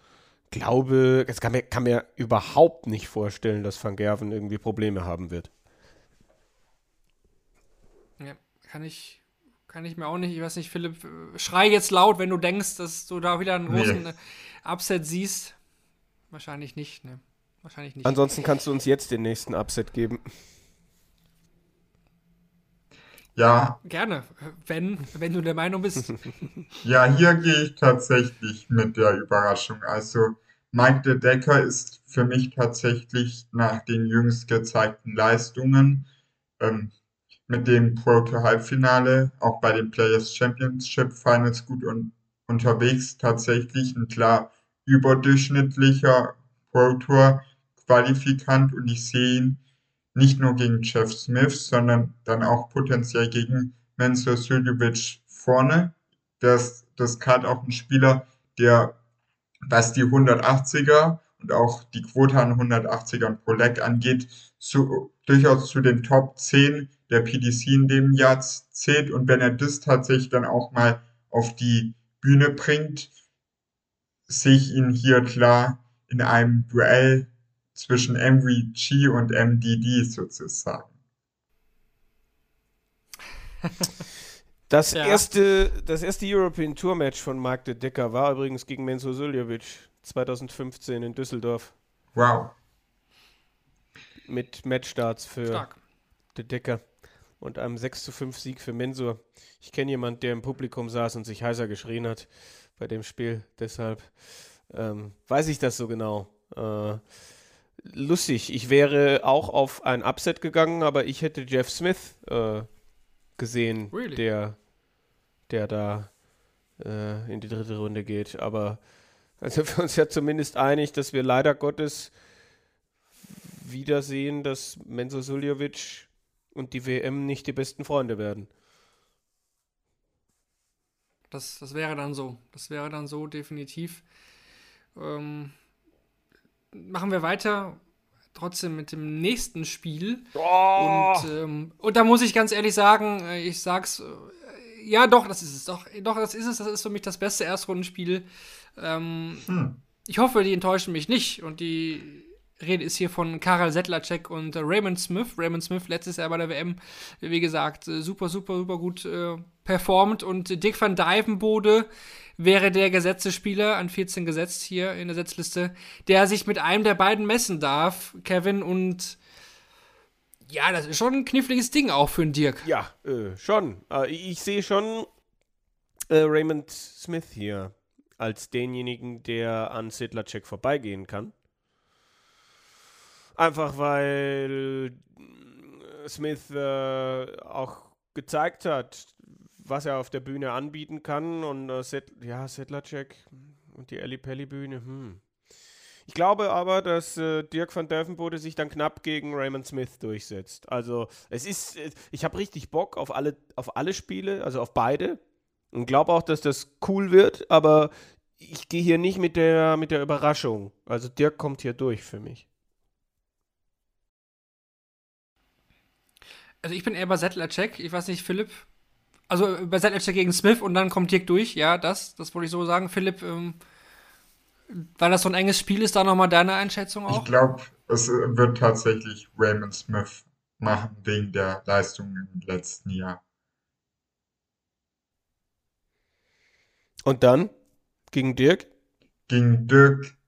glaube, es kann mir, kann mir überhaupt nicht vorstellen, dass Van Gerven irgendwie Probleme haben wird. Ja, kann ich, kann ich mir auch nicht. Ich weiß nicht, Philipp, schrei jetzt laut, wenn du denkst, dass du da wieder einen großen nee. Upset siehst. Wahrscheinlich nicht, ne? Wahrscheinlich nicht. Ansonsten kannst du uns jetzt den nächsten Upset geben. Ja. Gerne, wenn, wenn du der Meinung bist. ja, hier gehe ich tatsächlich mit der Überraschung. Also Mike de Decker ist für mich tatsächlich nach den jüngst gezeigten Leistungen ähm, mit dem Proto Halbfinale auch bei den Players Championship Finals gut un unterwegs. Tatsächlich ein klar überdurchschnittlicher Pro Tour Qualifikant und ich sehe ihn nicht nur gegen Jeff Smith, sondern dann auch potenziell gegen Mensur Suljovic vorne. Das, das gerade auch ein Spieler, der, was die 180er und auch die Quote an 180ern pro Leg angeht, zu, durchaus zu den Top 10 der PDC in dem Jahr zählt. Und wenn er das tatsächlich dann auch mal auf die Bühne bringt, sehe ich ihn hier klar in einem Duell zwischen MVG und MDD sozusagen. Das, ja. erste, das erste European Tour Match von Mark de Decker war übrigens gegen Menzo Suljovic 2015 in Düsseldorf. Wow. Mit Matchstarts für Stark. de Decker und einem 6 zu 5 Sieg für Mensur. Ich kenne jemanden, der im Publikum saß und sich heißer geschrien hat bei dem Spiel. Deshalb ähm, weiß ich das so genau. Äh, lustig. Ich wäre auch auf ein Upset gegangen, aber ich hätte Jeff Smith äh, gesehen, really? der, der da äh, in die dritte Runde geht. Aber also wir uns ja zumindest einig, dass wir leider Gottes wiedersehen, dass Menzo Suljovic und die WM nicht die besten Freunde werden. Das, das wäre dann so. Das wäre dann so definitiv. Ähm, machen wir weiter trotzdem mit dem nächsten Spiel. Oh. Und, ähm, und da muss ich ganz ehrlich sagen, äh, ich sag's äh, ja, doch, das ist es. Doch, doch, das ist es. Das ist für mich das beste Erstrundenspiel. Ähm, Hm. Ich hoffe, die enttäuschen mich nicht. Und die Rede ist hier von Karel Sedlacek und Raymond Smith. Raymond Smith letztes Jahr bei der WM, wie gesagt, äh, super, super, super gut äh, performt. Und Dick van Dijvenbode wäre der gesetzte Spieler, an 14 gesetzt hier in der Setzliste, der sich mit einem der beiden messen darf, Kevin. Und ja, das ist schon ein kniffliges Ding auch für einen Dirk. Ja, äh, schon. Äh, ich sehe schon äh, Raymond Smith hier als denjenigen, der an Sedlacek vorbeigehen kann. Einfach weil äh, Smith äh, auch gezeigt hat, was er auf der Bühne anbieten kann. Und äh, Sed ja, Sedlacek und die Ellie Pelli Bühne, hm. Ich glaube aber, dass äh, Dirk van Dijvenbode sich dann knapp gegen Raymond Smith durchsetzt. Also es ist, äh, ich habe richtig Bock auf alle, auf alle Spiele, also auf beide. Und glaube auch, dass das cool wird, aber ich gehe hier nicht mit der, mit der Überraschung. Also Dirk kommt hier durch für mich. Also ich bin eher bei Sedlacek, ich weiß nicht, Philipp. Also äh, bei Sedlacek gegen Smith und dann kommt Dirk durch, ja, das, das wollte ich so sagen. Philipp, ähm, weil das so ein enges Spiel ist, da nochmal deine Einschätzung Ich auch? glaube, es wird tatsächlich Raymond Smith machen wegen der Leistung im letzten Jahr. Und dann gegen Dirk? Gegen Dirk,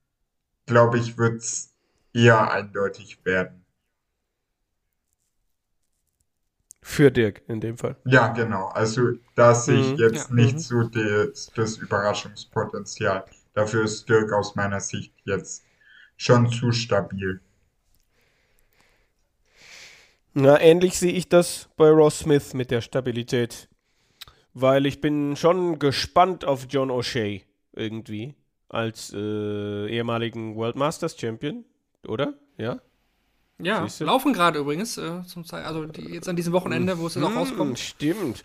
glaube ich, wird es eher eindeutig werden. Für Dirk in dem Fall. Ja, genau. Also da sehe ich Mhm, jetzt ja, nicht mhm. so das, das Überraschungspotenzial. Dafür ist Dirk aus meiner Sicht jetzt schon zu stabil. Na, ähnlich sehe ich das bei Ross Smith mit der Stabilität. Weil ich bin schon gespannt auf John O'Shea irgendwie. Als äh, ehemaligen World Masters Champion, oder? Ja? Ja, Siehste? laufen gerade übrigens, äh, zum Zeit, also die, jetzt an diesem Wochenende, wo es jetzt auch Hm, rauskommt. Stimmt.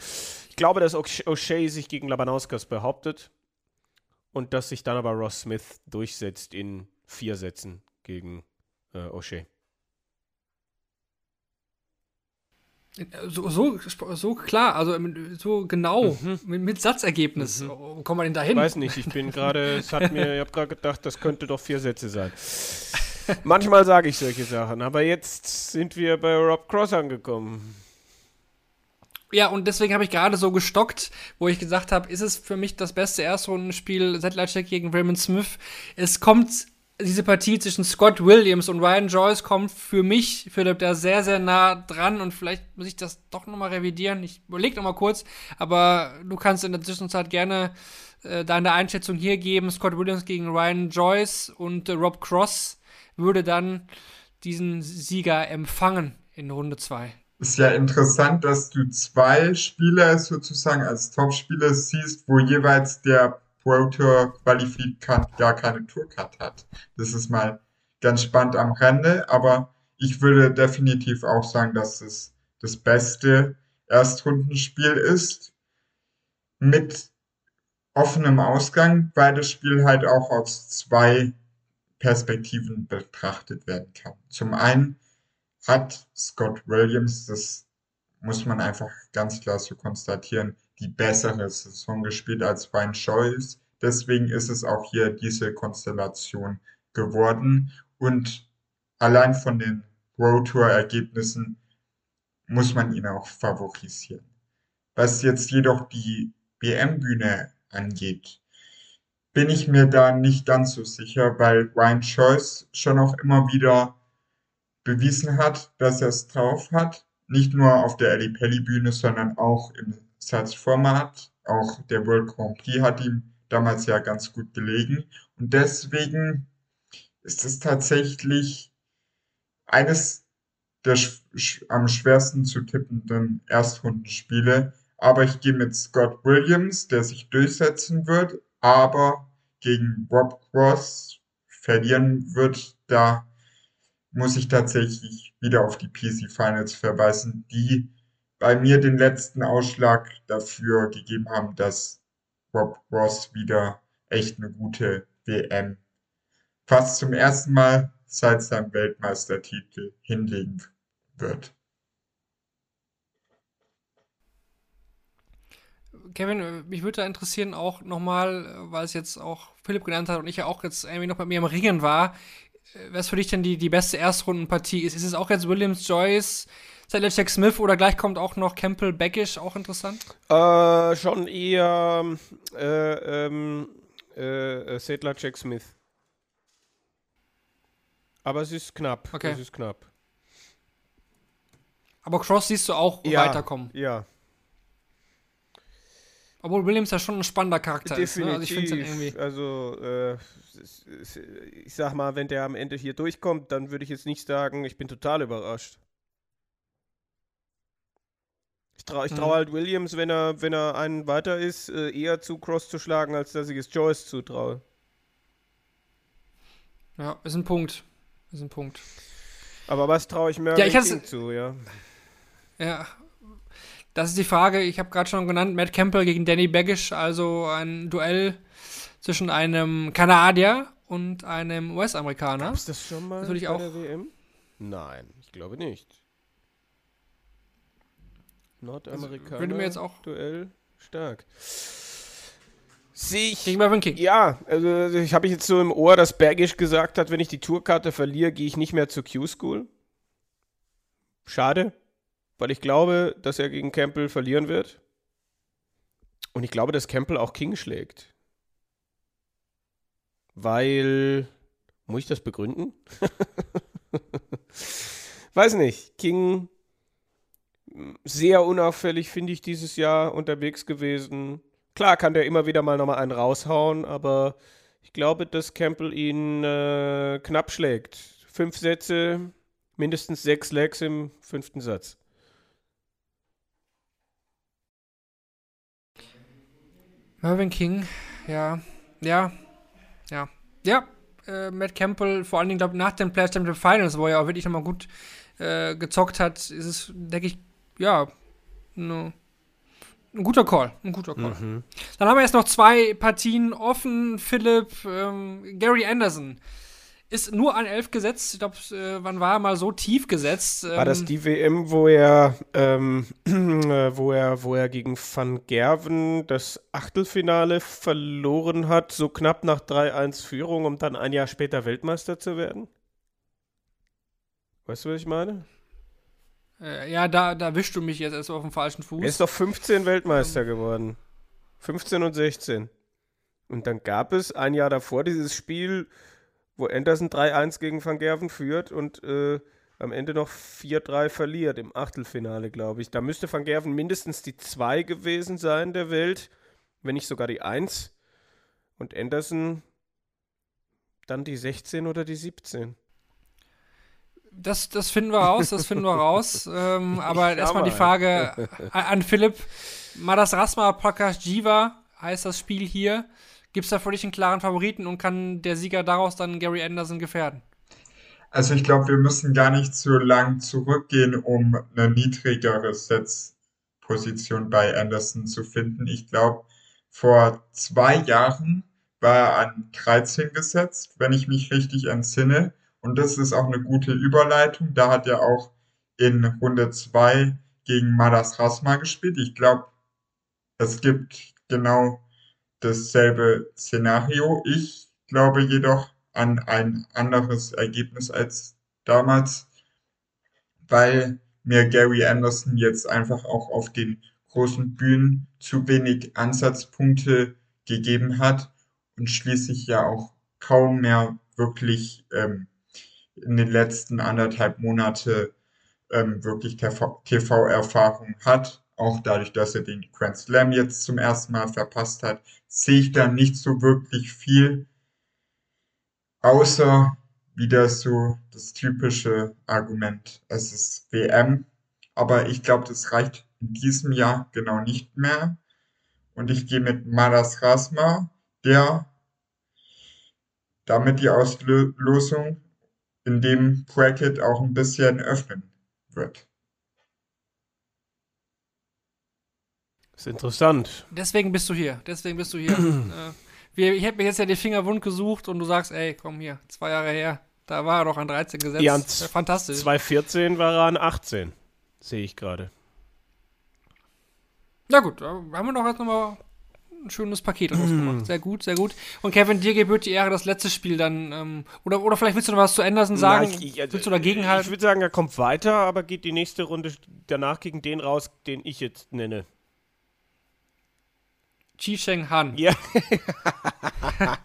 Ich glaube, dass O'Sh- O'Shea sich gegen Labanauskas behauptet und dass sich dann aber Ross Smith durchsetzt in vier Sätzen gegen äh, O'Shea. So, so, so klar, also mit- so genau, Mhm. mit, mit Satzergebnis. Wo kommt man denn da hin? Weiß nicht, ich bin gerade, es hat mir, ich habe gerade gedacht, das könnte doch vier Sätze sein. Manchmal sage ich solche Sachen, aber jetzt sind wir bei Rob Cross angekommen. Ja, und deswegen habe ich gerade so gestockt, wo ich gesagt habe, ist es für mich das beste Erstrundenspiel Sedlacek gegen Raymond Smith. Es kommt, diese Partie zwischen Scott Williams und Ryan Joyce kommt für mich, Philipp, da sehr, sehr nah dran und vielleicht muss ich das doch nochmal revidieren. Ich überlege nochmal kurz, aber du kannst in der Zwischenzeit gerne äh, deine Einschätzung hier geben. Scott Williams gegen Ryan Joyce und äh, Rob Cross würde dann diesen Sieger empfangen in Runde 2. Ist ja interessant, dass du zwei Spieler sozusagen als Topspieler siehst, wo jeweils der Pro Tour Qualifikant gar keine Tourcard hat. Das ist mal ganz spannend am Rande, aber ich würde definitiv auch sagen, dass es das beste Erstrundenspiel ist. Mit offenem Ausgang, weil das Spiel halt auch aus zwei Perspektiven betrachtet werden kann. Zum einen hat Scott Williams, das muss man einfach ganz klar so konstatieren, die bessere Saison gespielt als Ryan Joyce. Deswegen ist es auch hier diese Konstellation geworden. Und allein von den World Tour Ergebnissen muss man ihn auch favorisieren. Was jetzt jedoch die WM-Bühne angeht, bin ich mir da nicht ganz so sicher, weil Ryan Joyce schon auch immer wieder bewiesen hat, dass er es drauf hat. Nicht nur auf der Ali Pelli Bühne, sondern auch im Satzformat. Auch der World Grand Prix hat ihm damals ja ganz gut gelegen. Und deswegen ist es tatsächlich eines der sch sch am schwersten zu tippenden Erstrundenspiele. Aber ich gehe mit Scott Williams, der sich durchsetzen wird, aber gegen Rob Cross verlieren wird. Da muss ich tatsächlich wieder auf die PC Finals verweisen, die bei mir den letzten Ausschlag dafür gegeben haben, dass Rob Ross wieder echt eine gute WM fast zum ersten Mal seit seinem Weltmeistertitel hinlegen wird. Kevin, äh, mich würde da interessieren auch nochmal, äh, weil es jetzt auch Philipp genannt hat und ich ja auch jetzt irgendwie noch bei mir am Ringen war, äh, was für dich denn die, die beste Erstrundenpartie ist. Ist es auch jetzt Williams, Joyce, Jack Smith oder gleich kommt auch noch Campbell Beckish, auch interessant? Äh, schon eher äh, ähm, äh, Jack Smith. Aber es ist knapp. Okay. Es ist knapp. Aber Cross siehst du auch Ja, weiterkommen. Ja, Obwohl Williams ja schon ein spannender Charakter ist. Ne? Also ich definitiv. finde irgendwie. Also, äh, ich sag mal, wenn der am Ende hier durchkommt, dann würde ich jetzt nicht sagen, ich bin total überrascht. Ich traue trau Mhm. halt Williams, wenn er, wenn er einen weiter ist, äh, eher zu Cross zu schlagen, als dass ich es Joyce zutraue. Ja, ist ein Punkt. Ist ein Punkt. Aber was traue ich mir Ja, ich zu, ja? Ja. Das ist die Frage, ich habe gerade schon genannt, Matt Campbell gegen Danny Baggish, also ein Duell zwischen einem Kanadier und einem US-Amerikaner. Gab's das schon mal Das würde ich bei auch- der WM? Nein, ich glaube nicht. Nordamerikaner. Also, würde mir jetzt auch- Duell stark. Sehe ich. Gegen Mervyn King. Ja, also ich habe jetzt so im Ohr, dass Bergisch gesagt hat, wenn ich die Tourkarte verliere, gehe ich nicht mehr zur Q-School. Schade, weil ich glaube, dass er gegen Campbell verlieren wird. Und ich glaube, dass Campbell auch King schlägt. Weil. Muss ich das begründen? Weiß nicht. King sehr unauffällig, finde ich, dieses Jahr unterwegs gewesen. Klar kann der immer wieder mal nochmal einen raushauen, aber ich glaube, dass Campbell ihn äh, knapp schlägt. Fünf Sätze, mindestens sechs Legs im fünften Satz. Mervyn King, ja, ja, ja, ja. Äh, Matt Campbell, vor allen Dingen, glaube nach den Players Championship Finals, wo er auch wirklich nochmal gut äh, gezockt hat, ist es, denke ich, ja, ne, ein guter Call. Ein guter Call. Dann haben wir jetzt noch zwei Partien offen. Philipp, ähm, Gary Anderson ist nur an 11 gesetzt. Ich glaube, äh, wann war er mal so tief gesetzt? Ähm, War das die WM, wo er, ähm, äh, wo er, wo er gegen Van Gerven das Achtelfinale verloren hat, so knapp nach 3-1 Führung, um dann ein Jahr später Weltmeister zu werden? Weißt du, was ich meine? Äh, ja, da, da wischst du mich jetzt erst auf dem falschen Fuß. Er ist doch 15 Weltmeister geworden. 15 und 16. Und dann gab es ein Jahr davor dieses Spiel, wo Anderson 3-1 gegen Van Gerven führt und äh, am Ende noch 4-3 verliert im Achtelfinale, glaube ich. Da müsste Van Gerven mindestens die 2 gewesen sein der Welt, wenn nicht sogar die 1. Und Anderson dann die 16 oder die 17. Das, das finden wir raus, das finden wir raus. ähm, aber erstmal die. Frage an, an Philipp. Madas Rasma Prakash Jiva heißt das Spiel hier. Gibt es da für dich einen klaren Favoriten und kann der Sieger daraus dann Gary Anderson gefährden? Also ich glaube, wir müssen gar nicht so lang zurückgehen, um eine niedrigere Setzposition bei Anderson zu finden. Ich glaube, vor zwei Jahren war er an 13 gesetzt, wenn ich mich richtig entsinne. Und das ist auch eine gute Überleitung. Da hat er auch in Runde 2 gegen Madas Rasma gespielt. Ich glaube, es gibt genau dasselbe Szenario. Ich glaube jedoch an ein anderes Ergebnis als damals, weil mir Gary Anderson jetzt einfach auch auf den großen Bühnen zu wenig Ansatzpunkte gegeben hat und schließlich ja auch kaum mehr wirklich ähm, in den letzten anderthalb Monate ähm, wirklich TV-Erfahrung hat. Auch dadurch, dass er den Grand Slam jetzt zum ersten Mal verpasst hat, sehe ich da nicht so wirklich viel, außer wieder so das typische Argument, es ist WM. Aber ich glaube, das reicht in diesem Jahr genau nicht mehr. Und ich gehe mit Madas Rasma, der damit die Auslosung in dem Bracket auch ein bisschen öffnen wird. Ist interessant. Deswegen bist du hier. Deswegen bist du hier. äh, wir, ich hätte mir jetzt ja die Finger wund gesucht und du sagst, ey, komm hier, zwei Jahre her. Da war er doch an 13 gesetzt. Ja, an fantastisch. 2014 war er an 18. Sehe ich gerade. Na gut, da haben wir doch jetzt nochmal ein schönes Paket rausgemacht. Sehr gut, sehr gut. Und Kevin, dir gebührt die Ehre, das letzte Spiel dann, ähm, oder, oder vielleicht willst du noch was zu Anderson sagen? Na, ich, ich, willst du dagegen halten? Ich würde sagen, er kommt weiter, aber geht die nächste Runde danach gegen den raus, den ich jetzt nenne. Chi Cheng Han. Ja.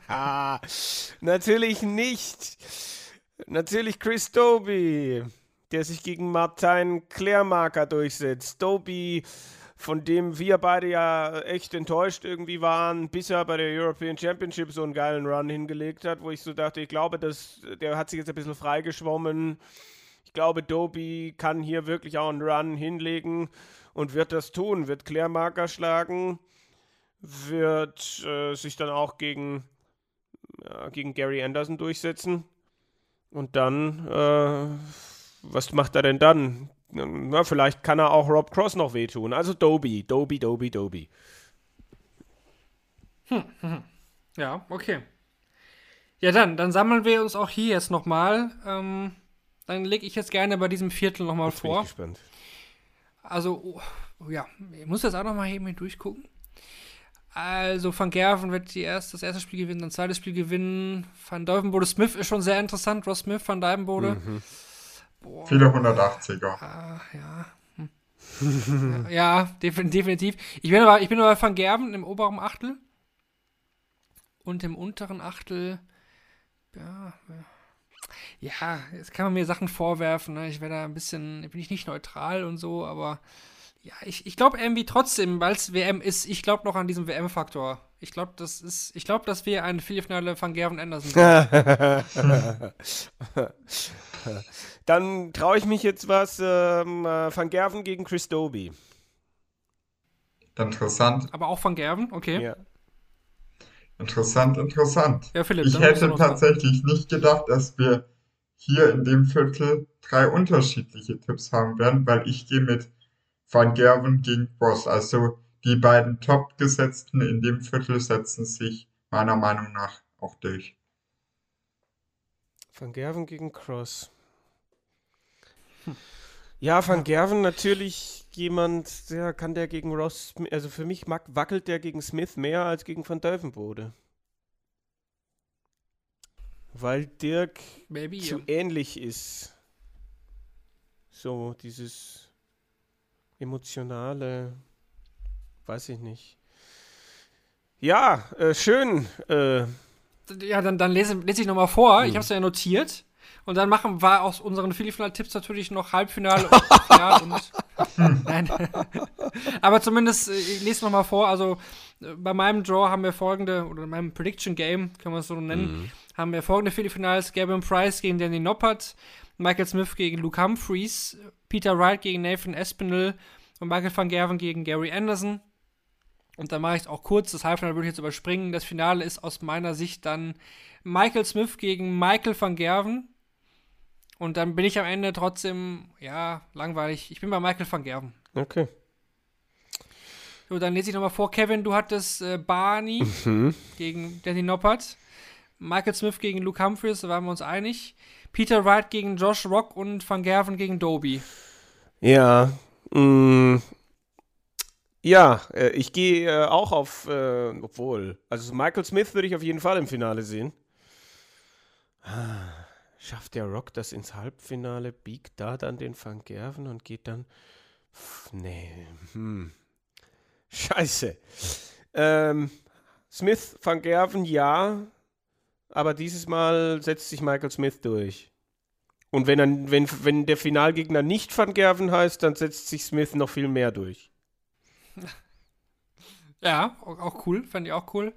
Natürlich nicht. Natürlich Chris Doby, der sich gegen Martin Klärmarker durchsetzt. Doby, von dem wir beide ja echt enttäuscht irgendwie waren, bis er bei der European Championship so einen geilen Run hingelegt hat, wo ich so dachte, ich glaube, dass, der hat sich jetzt ein bisschen freigeschwommen. Ich glaube, Doby kann hier wirklich auch einen Run hinlegen und wird das tun, wird Klärmarker schlagen, wird äh, sich dann auch gegen, ja, gegen Gary Anderson durchsetzen. Und dann, äh, was macht er denn dann? Na, vielleicht kann er auch Rob Cross noch wehtun. Also Doby, Doby, Doby, Doby. Ja, okay. Ja, dann, dann sammeln wir uns auch hier jetzt nochmal. Ähm, dann lege ich jetzt gerne bei diesem Viertel nochmal Jetzt bin ich vor. gespannt. Also, oh, ja, ich muss das auch nochmal eben hier durchgucken. Also, Van Gerven wird die erst, das erste Spiel gewinnen, dann das zweite Spiel gewinnen. Van Duivenbode Smith ist schon sehr interessant. Ross Smith, Van Duivenbode. Mhm. Boah, Viele 180er. ah, ja. Hm. ja, ja, defi- definitiv. Ich bin aber, ich bin aber bei Van Gerven im oberen Achtel. Und im unteren Achtel. Ja, ja, jetzt kann man mir Sachen vorwerfen. Ne? Ich werde da ein bisschen, bin ich nicht neutral und so, aber ja, ich, ich glaube irgendwie trotzdem, weil es WM ist, ich glaube noch an diesen WM-Faktor. Ich glaube, das ist, ich glaube, dass wir ein Viertelfinale Van Gerven Anderson sehen. Dann traue ich mich jetzt was. Ähm, äh, Van Gerven gegen Chris Doby. Interessant, aber auch Van Gerven, okay. Ja. interessant, interessant. Ja, Philipp, Ich hätte tatsächlich nicht gedacht, dass wir hier in dem Viertel drei unterschiedliche Tipps haben werden, weil ich gehe mit Van Gerven gegen Boss. Also die beiden Top-Gesetzten in dem Viertel setzen sich meiner Meinung nach auch durch. Van Gerven gegen Cross. Ja, Van Gerven natürlich jemand, der kann der gegen Ross, also für mich mag, wackelt der gegen Smith mehr als gegen Van Duivenbode. Weil Dirk Baby. zu ähnlich ist. So, dieses emotionale, weiß ich nicht. Ja, äh, schön. Äh, Ja, dann, dann lese, lese ich nochmal vor. Hm. Ich habe es ja notiert. Und dann machen wir aus unseren Viertelfinal-Tipps natürlich noch Halbfinale und Finale und. Nein. Aber zumindest, äh, ich lese nochmal vor. Also, äh, bei meinem Draw haben wir folgende, oder in meinem Prediction Game, kann man es so nennen, haben wir folgende Viertelfinals: Gavin Price gegen Danny Noppert, Michael Smith gegen Luke Humphreys, Peter Wright gegen Nathan Espinel und Michael van Gerven gegen Gary Anderson. Und dann mache ich es auch kurz. Das Halbfinale würde ich jetzt überspringen. Das Finale ist aus meiner Sicht dann Michael Smith gegen Michael van Gerven. Und dann bin ich am Ende trotzdem, ja, langweilig. Ich bin bei Michael van Gerven. okay. So, dann lese ich nochmal vor. Kevin, du hattest äh, Barney gegen Danny Noppert. Michael Smith gegen Luke Humphries, da waren wir uns einig. Peter Wright gegen Josh Rock und Van Gerven gegen Doby. Ja, mh, ja, äh, ich gehe äh, auch auf, äh, obwohl, also Michael Smith würde ich auf jeden Fall im Finale sehen. Ah, Schafft der Rock das ins Halbfinale, biegt da dann den Van Gerven und geht dann. Nee, hm. Scheiße. Ähm, Smith, Van Gerven, ja, aber dieses Mal setzt sich Michael Smith durch. Und wenn, dann, wenn, wenn der Finalgegner nicht Van Gerven heißt, dann setzt sich Smith noch viel mehr durch. Ja, auch, cool, fand ich auch cool.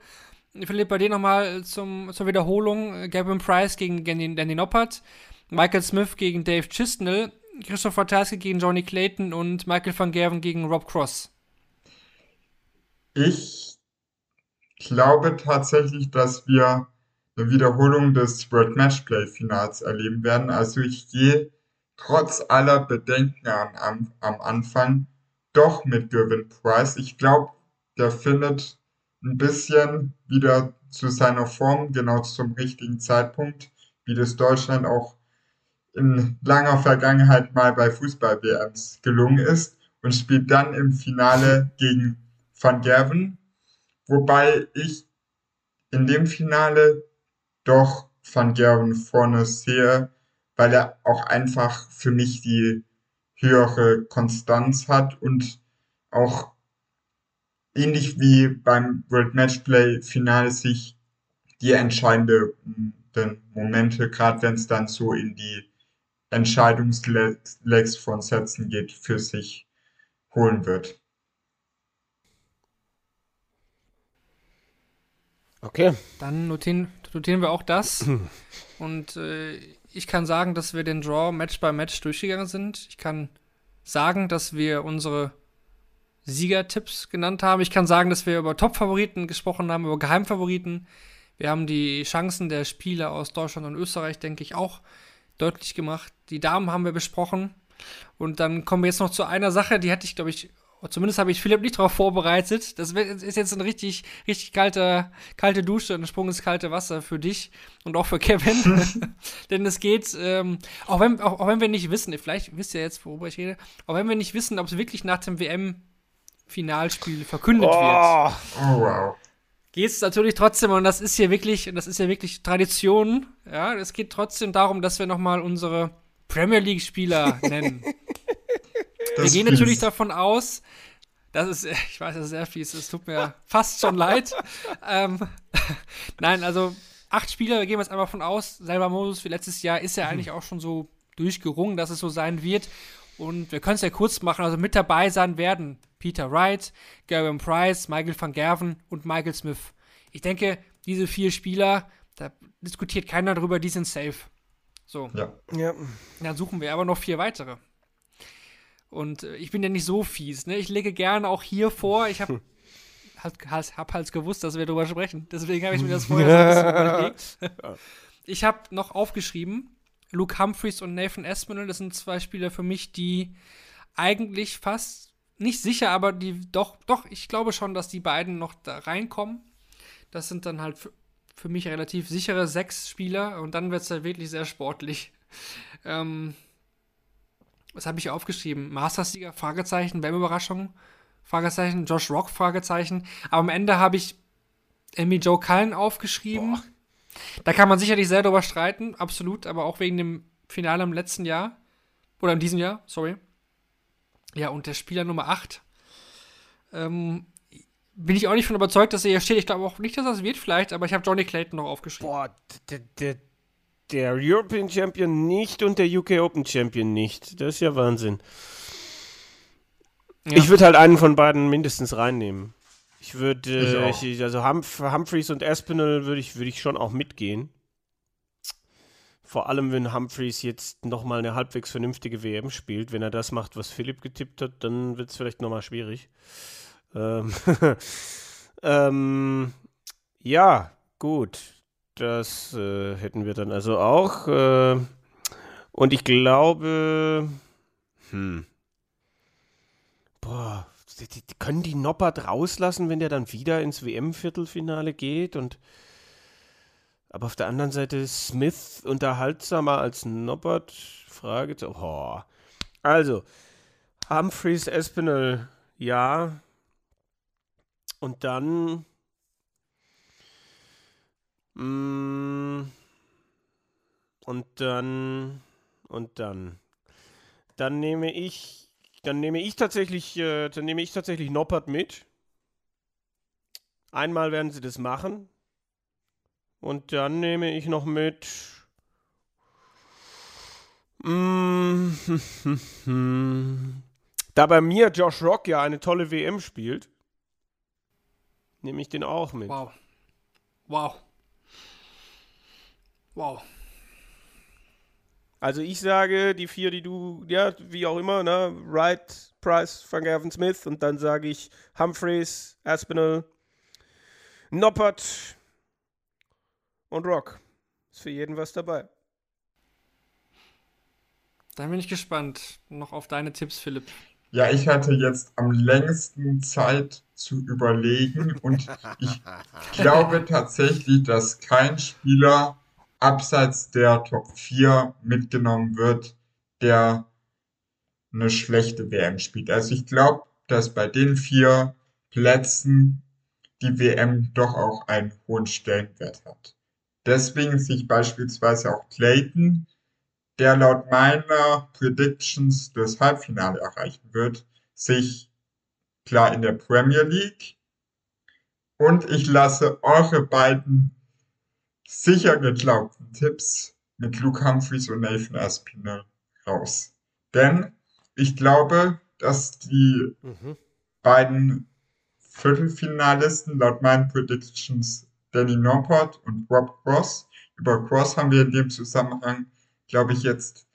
Philipp, bei dir nochmal zum, zur Wiederholung. Gavin Price gegen Danny, Noppert, Michael Smith gegen Dave Chistnell, Christopher Tarski gegen Johnny Clayton und Michael van Gerven gegen Rob Cross. Ich glaube tatsächlich, dass wir Wiederholung des World Matchplay Finals erleben werden. Also ich gehe trotz aller Bedenken am, am, Anfang doch mit Gervin Price. Ich glaube, der findet ein bisschen wieder zu seiner Form, genau zum richtigen Zeitpunkt, wie das Deutschland auch in langer Vergangenheit mal bei Fußball-WMs gelungen ist. und spielt dann im Finale gegen Van Gerven, wobei ich in dem Finale doch Van Gerven vorne sehe, weil er auch einfach für mich die höhere Konstanz hat und auch ähnlich wie beim World Matchplay Finale sich die entscheidenden Momente, gerade wenn es dann so in die Entscheidungslegs von Sätzen geht, für sich holen wird. Okay. Dann notieren, notieren wir auch das. Und äh, ich kann sagen, dass wir den Draw Match by Match durchgegangen sind. Ich kann sagen, dass wir unsere Siegertipps genannt haben. Ich kann sagen, dass wir über Top-Favoriten gesprochen haben, über Geheimfavoriten. Wir haben die Chancen der Spieler aus Deutschland und Österreich, denke ich, auch deutlich gemacht. Die Damen haben wir besprochen. Und dann kommen wir jetzt noch zu einer Sache, die hatte ich, glaube ich, zumindest habe ich Philipp nicht darauf vorbereitet. Das ist jetzt ein richtig, richtig kalter, kalte Dusche, ein Sprung ins kalte Wasser für dich und auch für Kevin. Denn es geht, ähm, auch, wenn, auch, auch, wenn wir nicht wissen, vielleicht wisst ihr jetzt, worüber ich rede, auch wenn wir nicht wissen, ob es wirklich nach dem WM-Finalspiel verkündet oh. wird. Oh, wow. Geht es natürlich trotzdem, und das ist hier wirklich, das ist ja wirklich Tradition, ja, es geht trotzdem darum, dass wir nochmal unsere Premier League-Spieler nennen. Wir gehen natürlich davon aus, das ist, ich weiß, das ist sehr fies, es tut mir fast schon leid. Ähm, Nein, also acht Spieler, wir gehen jetzt einfach von aus. Selber Modus wie letztes Jahr ist ja eigentlich auch schon so durchgerungen, dass es so sein wird. Und wir können es ja kurz machen. Also mit dabei sein werden Peter Wright, Gavin Price, Michael van Gerven und Michael Smith. Ich denke, diese vier Spieler, da diskutiert keiner drüber, die sind safe. So. Ja. ja. Dann suchen wir aber noch vier weitere. Und äh, ich bin ja nicht so fies, ne? Ich lege gerne auch hier vor, ich habe halt, halt, hab halt gewusst, dass wir darüber sprechen. Deswegen habe ich mir das vorher so überlegt. Ich habe noch aufgeschrieben, Luke Humphreys und Nathan Espinel, das sind zwei Spieler für mich, die eigentlich fast nicht sicher, aber die doch, doch, ich glaube schon, dass die beiden noch da reinkommen. Das sind dann halt für, für mich relativ sichere sechs Spieler und dann wird es halt wirklich sehr sportlich. Ähm, was habe ich aufgeschrieben? Mastersieger, Fragezeichen, WM-Überraschung, Fragezeichen, Josh Rock, Fragezeichen. Aber am Ende habe ich Amy Joe Cullen aufgeschrieben. Boah. Da kann man sicherlich sehr drüber streiten, absolut, aber auch wegen dem Finale im letzten Jahr. Oder in diesem Jahr, sorry. Ja, und der Spieler Nummer 8. Ähm, bin ich auch nicht von überzeugt, dass er hier steht. Ich glaube auch nicht, dass das wird vielleicht, aber ich habe Johnny Clayton noch aufgeschrieben. Boah, der, der, der European Champion nicht und der UK Open Champion nicht. Das ist ja Wahnsinn. Ja. Ich würde halt einen von beiden mindestens reinnehmen. Ich würde, äh, also Humph Humphreys und Aspinall würde ich, würd ich schon auch mitgehen. Vor allem, wenn Humphreys jetzt nochmal eine halbwegs vernünftige WM spielt. Wenn er das macht, was Philipp getippt hat, dann wird es vielleicht nochmal schwierig. Ähm, ähm, ja, gut. Das äh, hätten wir dann also auch. Äh, und ich glaube, hm, boah, die, die, können die Noppert rauslassen, wenn der dann wieder ins WM-Viertelfinale geht und aber auf der anderen Seite ist Smith unterhaltsamer als Noppert? Frage. Oh. Also, Humphreys Espinel, ja. Und dann. Und dann. Und dann. Dann nehme ich. Dann nehme ich tatsächlich. Äh, dann nehme ich tatsächlich Noppert mit. Einmal werden sie das machen. Und dann nehme ich noch mit. Mm. da bei mir Josh Rock ja eine tolle WM spielt, nehme ich den auch mit. Wow. Wow. Wow. Also ich sage die vier, die du, ja, wie auch immer, ne? Wright, Price, Van Gerven, Smith und dann sage ich Humphreys, Aspinall, Noppert und Rock. Ist für jeden was dabei. Dann bin ich gespannt noch auf deine Tipps, Philipp. Ja, ich hatte jetzt am längsten Zeit zu überlegen und ich glaube tatsächlich, dass kein Spieler abseits der Top 4 mitgenommen wird, der eine schlechte WM spielt. Also ich glaube, dass bei den vier Plätzen die WM doch auch einen hohen Stellenwert hat. Deswegen sich beispielsweise auch Clayton, der laut meiner Predictions das Halbfinale erreichen wird, sich klar in der Premier League. Und ich lasse eure beiden sicher geglaubten Tipps mit Luke Humphreys und Nathan Aspinall raus. Denn ich glaube, dass die Mhm. beiden Viertelfinalisten laut meinen Predictions Danny Noppert und Rob Cross. Über Cross haben wir in dem Zusammenhang, glaube ich, jetzt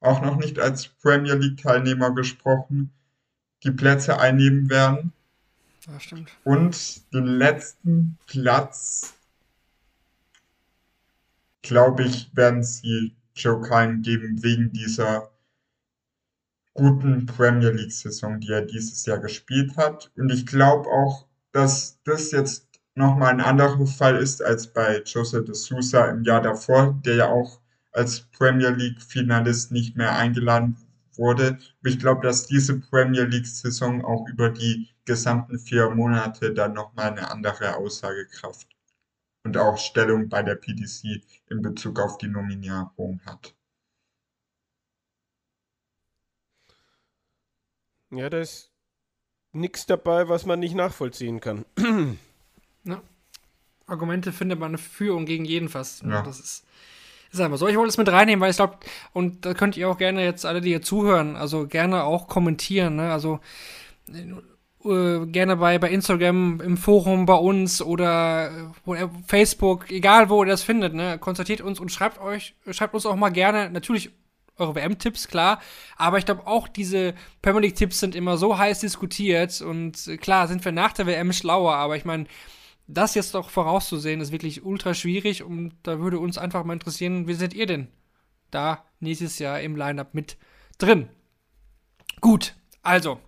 auch noch nicht als Premier League Teilnehmer gesprochen, die Plätze einnehmen werden. Ja. Und den letzten Platz, glaube ich, werden sie Joe Kine geben wegen dieser guten Premier League-Saison, die er dieses Jahr gespielt hat. Und ich glaube auch, dass das jetzt nochmal ein anderer Fall ist als bei Jose de Sousa im Jahr davor, der ja auch als Premier League-Finalist nicht mehr eingeladen wurde. Ich glaube, dass diese Premier League-Saison auch über die gesamten vier Monate dann nochmal eine andere Aussagekraft und auch Stellung bei der PDC in Bezug auf die Nominierung hat. Ja, da ist nichts dabei, was man nicht nachvollziehen kann. Argumente findet man für und gegen jeden fast. Ja. Das ist, ist einfach so. Ich wollte es mit reinnehmen, weil ich glaube, und da könnt ihr auch gerne jetzt alle, die hier zuhören, also gerne auch kommentieren. Ne? Also äh, gerne bei, bei Instagram, im Forum bei uns oder äh, Facebook, egal wo ihr das findet, ne? konstatiert uns und schreibt euch, schreibt uns auch mal gerne, natürlich eure WM-Tipps, klar, aber ich glaube auch diese Premier League-Tipps sind immer so heiß diskutiert und äh, klar sind wir nach der WM schlauer, aber ich meine, das jetzt doch vorauszusehen, ist wirklich ultra schwierig und da würde uns einfach mal interessieren, wie seid ihr denn da nächstes Jahr im Lineup mit drin? Gut, also,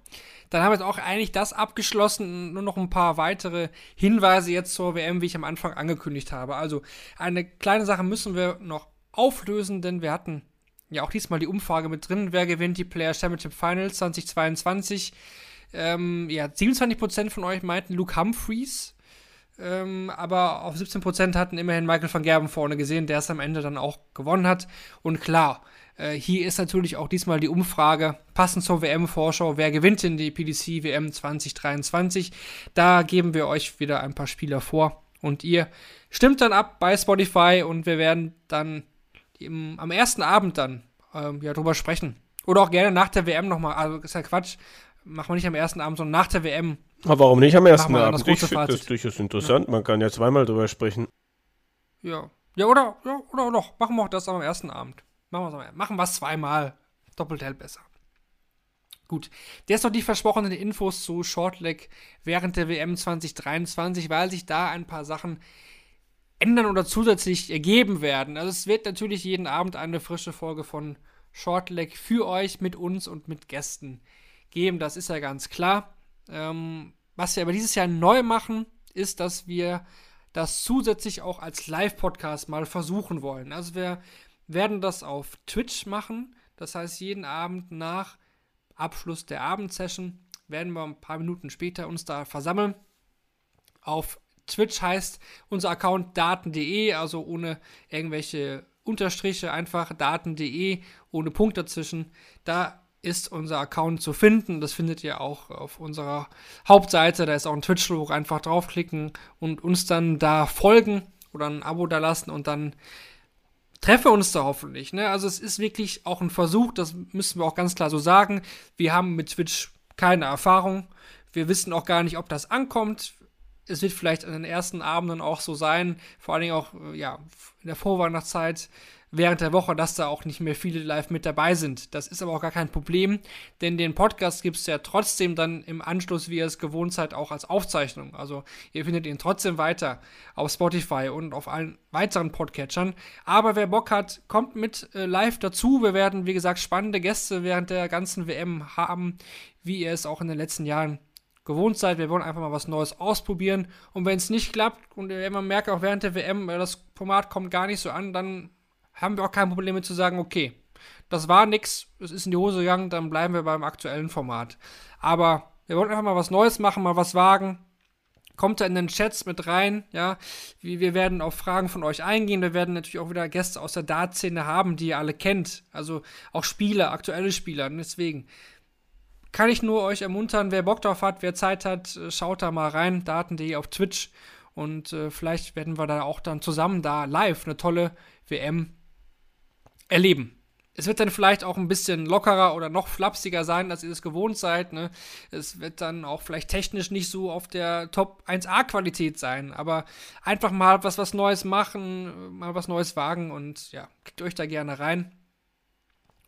dann haben wir jetzt auch eigentlich das abgeschlossen. Nur noch ein paar weitere Hinweise jetzt zur WM, wie ich am Anfang angekündigt habe. Also, eine kleine Sache müssen wir noch auflösen, denn wir hatten ja auch diesmal die Umfrage mit drin. Wer gewinnt die Player Championship Finals 2022? Ähm, ja, 27% von euch meinten Luke Humphreys. Ähm, aber auf 17% hatten immerhin Michael van Gerben vorne gesehen, der es am Ende dann auch gewonnen hat. Und klar, äh, hier ist natürlich auch diesmal die Umfrage, passend zur WM-Vorschau, wer gewinnt denn die PDC WM 2023? Da geben wir euch wieder ein paar Spieler vor und ihr stimmt dann ab bei Spotify und wir werden dann im, am ersten Abend dann ähm, ja drüber sprechen. Oder auch gerne nach der WM nochmal, also ist ja Quatsch, machen wir nicht am ersten Abend, sondern nach der WM Aber warum nicht am ersten Abend? Ich finde das durchaus interessant. Man kann ja zweimal drüber sprechen. Ja. Ja, oder, ja, oder doch. Machen wir auch das am ersten Abend. Machen wir es machen wir's zweimal. Doppelt hält besser. Gut. Jetzt noch die versprochenen Infos zu Shortleg während der WM 2023, weil sich da ein paar Sachen ändern oder zusätzlich ergeben werden. Also es wird natürlich jeden Abend eine frische Folge von Shortleg für euch mit uns und mit Gästen geben. Das ist ja ganz klar. Ähm, was wir aber dieses Jahr neu machen, ist, dass wir das zusätzlich auch als Live-Podcast mal versuchen wollen. Also wir werden das auf Twitch machen. Das heißt, jeden Abend nach Abschluss der Abendsession werden wir ein paar Minuten später uns da versammeln. Auf Twitch heißt unser Account daten.de, also ohne irgendwelche Unterstriche, einfach daten.de, ohne Punkt dazwischen. Da ist unser Account zu finden. Das findet ihr auch auf unserer Hauptseite. Da ist auch ein Twitch-Logo. Einfach draufklicken und uns dann da folgen oder ein Abo da lassen und dann treffen wir uns da hoffentlich. Ne? Also es ist wirklich auch ein Versuch, das müssen wir auch ganz klar so sagen. Wir haben mit Twitch keine Erfahrung. Wir wissen auch gar nicht, ob das ankommt. Es wird vielleicht an den ersten Abenden auch so sein, vor allen Dingen auch äh, ja, in der Vorweihnachtszeit, während der Woche, dass da auch nicht mehr viele live mit dabei sind. Das ist aber auch gar kein Problem, denn den Podcast gibt es ja trotzdem dann im Anschluss, wie ihr es gewohnt seid, auch als Aufzeichnung. Also ihr findet ihn trotzdem weiter auf Spotify und auf allen weiteren Podcatchern. Aber wer Bock hat, kommt mit äh, live dazu. Wir werden, wie gesagt, spannende Gäste während der ganzen WM haben, wie ihr es auch in den letzten Jahren gewohnt seid. Wir wollen einfach mal was Neues ausprobieren. Und wenn es nicht klappt und man merkt, auch während der WM, äh, das Format kommt gar nicht so an, dann haben wir auch kein Problem mit zu sagen, okay, das war nix, es ist in die Hose gegangen, dann bleiben wir beim aktuellen Format. Aber wir wollten einfach mal was Neues machen, mal was wagen. Kommt da in den Chats mit rein, ja. Wir werden auf Fragen von euch eingehen. Wir werden natürlich auch wieder Gäste aus der Dart-Szene haben, die ihr alle kennt. Also auch Spieler, aktuelle Spieler. Und deswegen kann ich nur euch ermuntern, wer Bock drauf hat, wer Zeit hat, äh, schaut da mal rein. Daten.de auf Twitch. Und äh, vielleicht werden wir da auch dann zusammen da live eine tolle WM erleben. Es wird dann vielleicht auch ein bisschen lockerer oder noch flapsiger sein, als ihr es gewohnt seid. Ne? Es wird dann auch vielleicht technisch nicht so auf der Top 1A-Qualität sein, aber einfach mal was, was Neues machen, mal was Neues wagen und ja, klickt euch da gerne rein.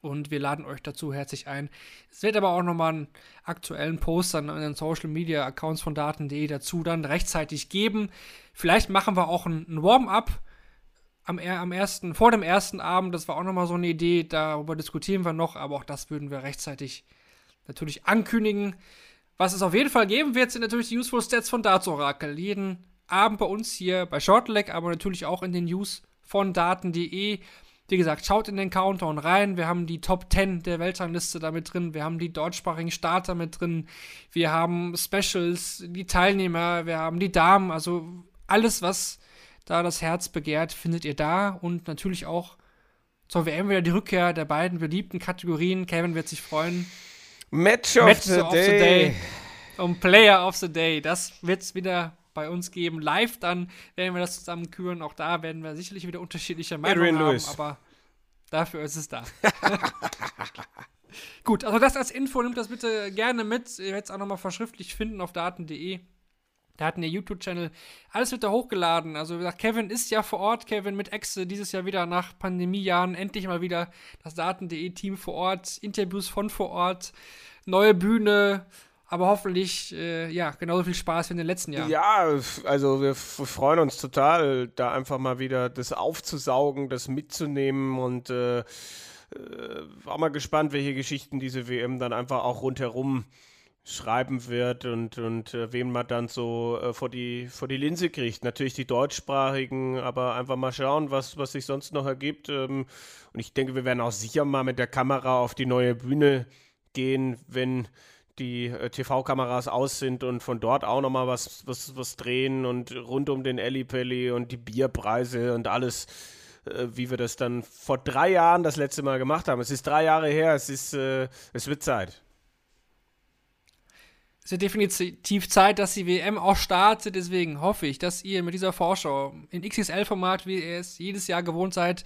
Und wir laden euch dazu herzlich ein. Es wird aber auch nochmal einen aktuellen Post an den Social Media Accounts von Daten.de dazu dann rechtzeitig geben. Vielleicht machen wir auch ein, ein Warm-up am, am ersten, vor dem ersten Abend, das war auch nochmal so eine Idee, darüber diskutieren wir noch, aber auch das würden wir rechtzeitig natürlich ankündigen. Was es auf jeden Fall geben wird, sind natürlich die Useful Stats von Darts Oracle. Jeden Abend bei uns hier bei Shortleg, aber natürlich auch in den News von Daten.de. Wie gesagt, schaut in den Countdown rein. Wir haben die Top 10 der Weltrangliste damit drin. Wir haben die deutschsprachigen Starter mit drin. Wir haben Specials, die Teilnehmer. Wir haben die Damen. Also alles, was da das Herz begehrt, findet ihr da und natürlich auch zur WM wieder die Rückkehr der beiden beliebten Kategorien. Kevin wird sich freuen. Match of, Match the, of day. the, day. Und Player of the Day. Das wird es wieder bei uns geben. Live dann werden wir das zusammen küren. Auch da werden wir sicherlich wieder unterschiedliche Meinungen haben, Lewis. aber dafür ist es da. Gut, also das als Info, nimmt das bitte gerne mit. Ihr werdet es auch nochmal verschriftlich finden auf daten.de. Da hatten ihr YouTube-Channel. Alles wird da hochgeladen. Also, wie gesagt, Kevin ist ja vor Ort. Kevin mit Exe dieses Jahr wieder nach Pandemiejahren. Endlich mal wieder das Daten.de-Team vor Ort. Interviews von vor Ort. Neue Bühne. Aber hoffentlich, äh, ja, genauso viel Spaß wie in den letzten Jahren. Ja, also wir freuen uns total, da einfach mal wieder das aufzusaugen, das mitzunehmen und äh, äh, war mal gespannt, welche Geschichten diese WM dann einfach auch rundherum äh, schreiben wird und, und äh, wen man dann so äh, vor, die, vor die Linse kriegt. Natürlich die deutschsprachigen, aber einfach mal schauen, was, was sich sonst noch ergibt. Ähm, und ich denke, wir werden auch sicher mal mit der Kamera auf die neue Bühne gehen, wenn die äh, TV-Kameras aus sind und von dort auch nochmal was, was, was drehen und rund um den Ellipelli und die Bierpreise und alles, äh, wie wir das dann vor drei Jahren das letzte Mal gemacht haben. Es ist drei Jahre her, es ist, äh, es wird Zeit es wird definitiv Zeit, dass die WM auch startet. Deswegen hoffe ich, dass ihr mit dieser Vorschau in XXL-Format, wie ihr es jedes Jahr gewohnt seid,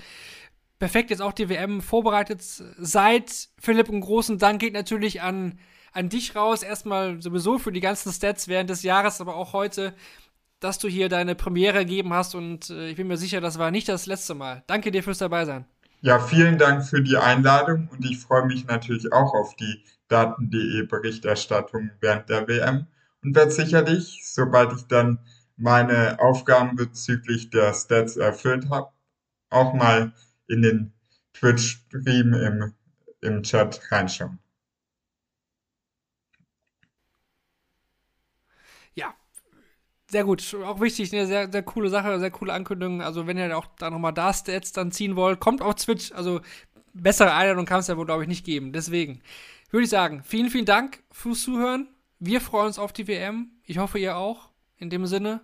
perfekt jetzt auch die WM vorbereitet seid. Philipp, einen großen Dank geht natürlich an, an dich raus. Erstmal sowieso für die ganzen Stats während des Jahres, aber auch heute, dass du hier deine Premiere gegeben hast. Und äh, ich bin mir sicher, das war nicht das letzte Mal. Danke dir fürs Dabeisein. Ja, vielen Dank für die Einladung und ich freue mich natürlich auch auf die Daten.de Berichterstattung während der WM und werde sicherlich, sobald ich dann meine Aufgaben bezüglich der Stats erfüllt habe, auch mal in den Twitch-Stream im, im Chat reinschauen. Sehr gut, auch wichtig, eine sehr, sehr coole Sache, sehr coole Ankündigung. Also, wenn ihr auch da nochmal da Stats dann ziehen wollt, kommt auf Twitch. Also, bessere Einladung kann es ja wohl, glaube ich, nicht geben. Deswegen würde ich sagen, vielen, vielen Dank fürs Zuhören. Wir freuen uns auf die WM. Ich hoffe, ihr auch. In dem Sinne,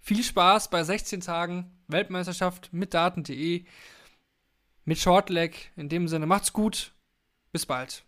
viel Spaß bei 16 Tagen Weltmeisterschaft mit Daten.de, mit Shortleg. In dem Sinne, macht's gut. Bis bald.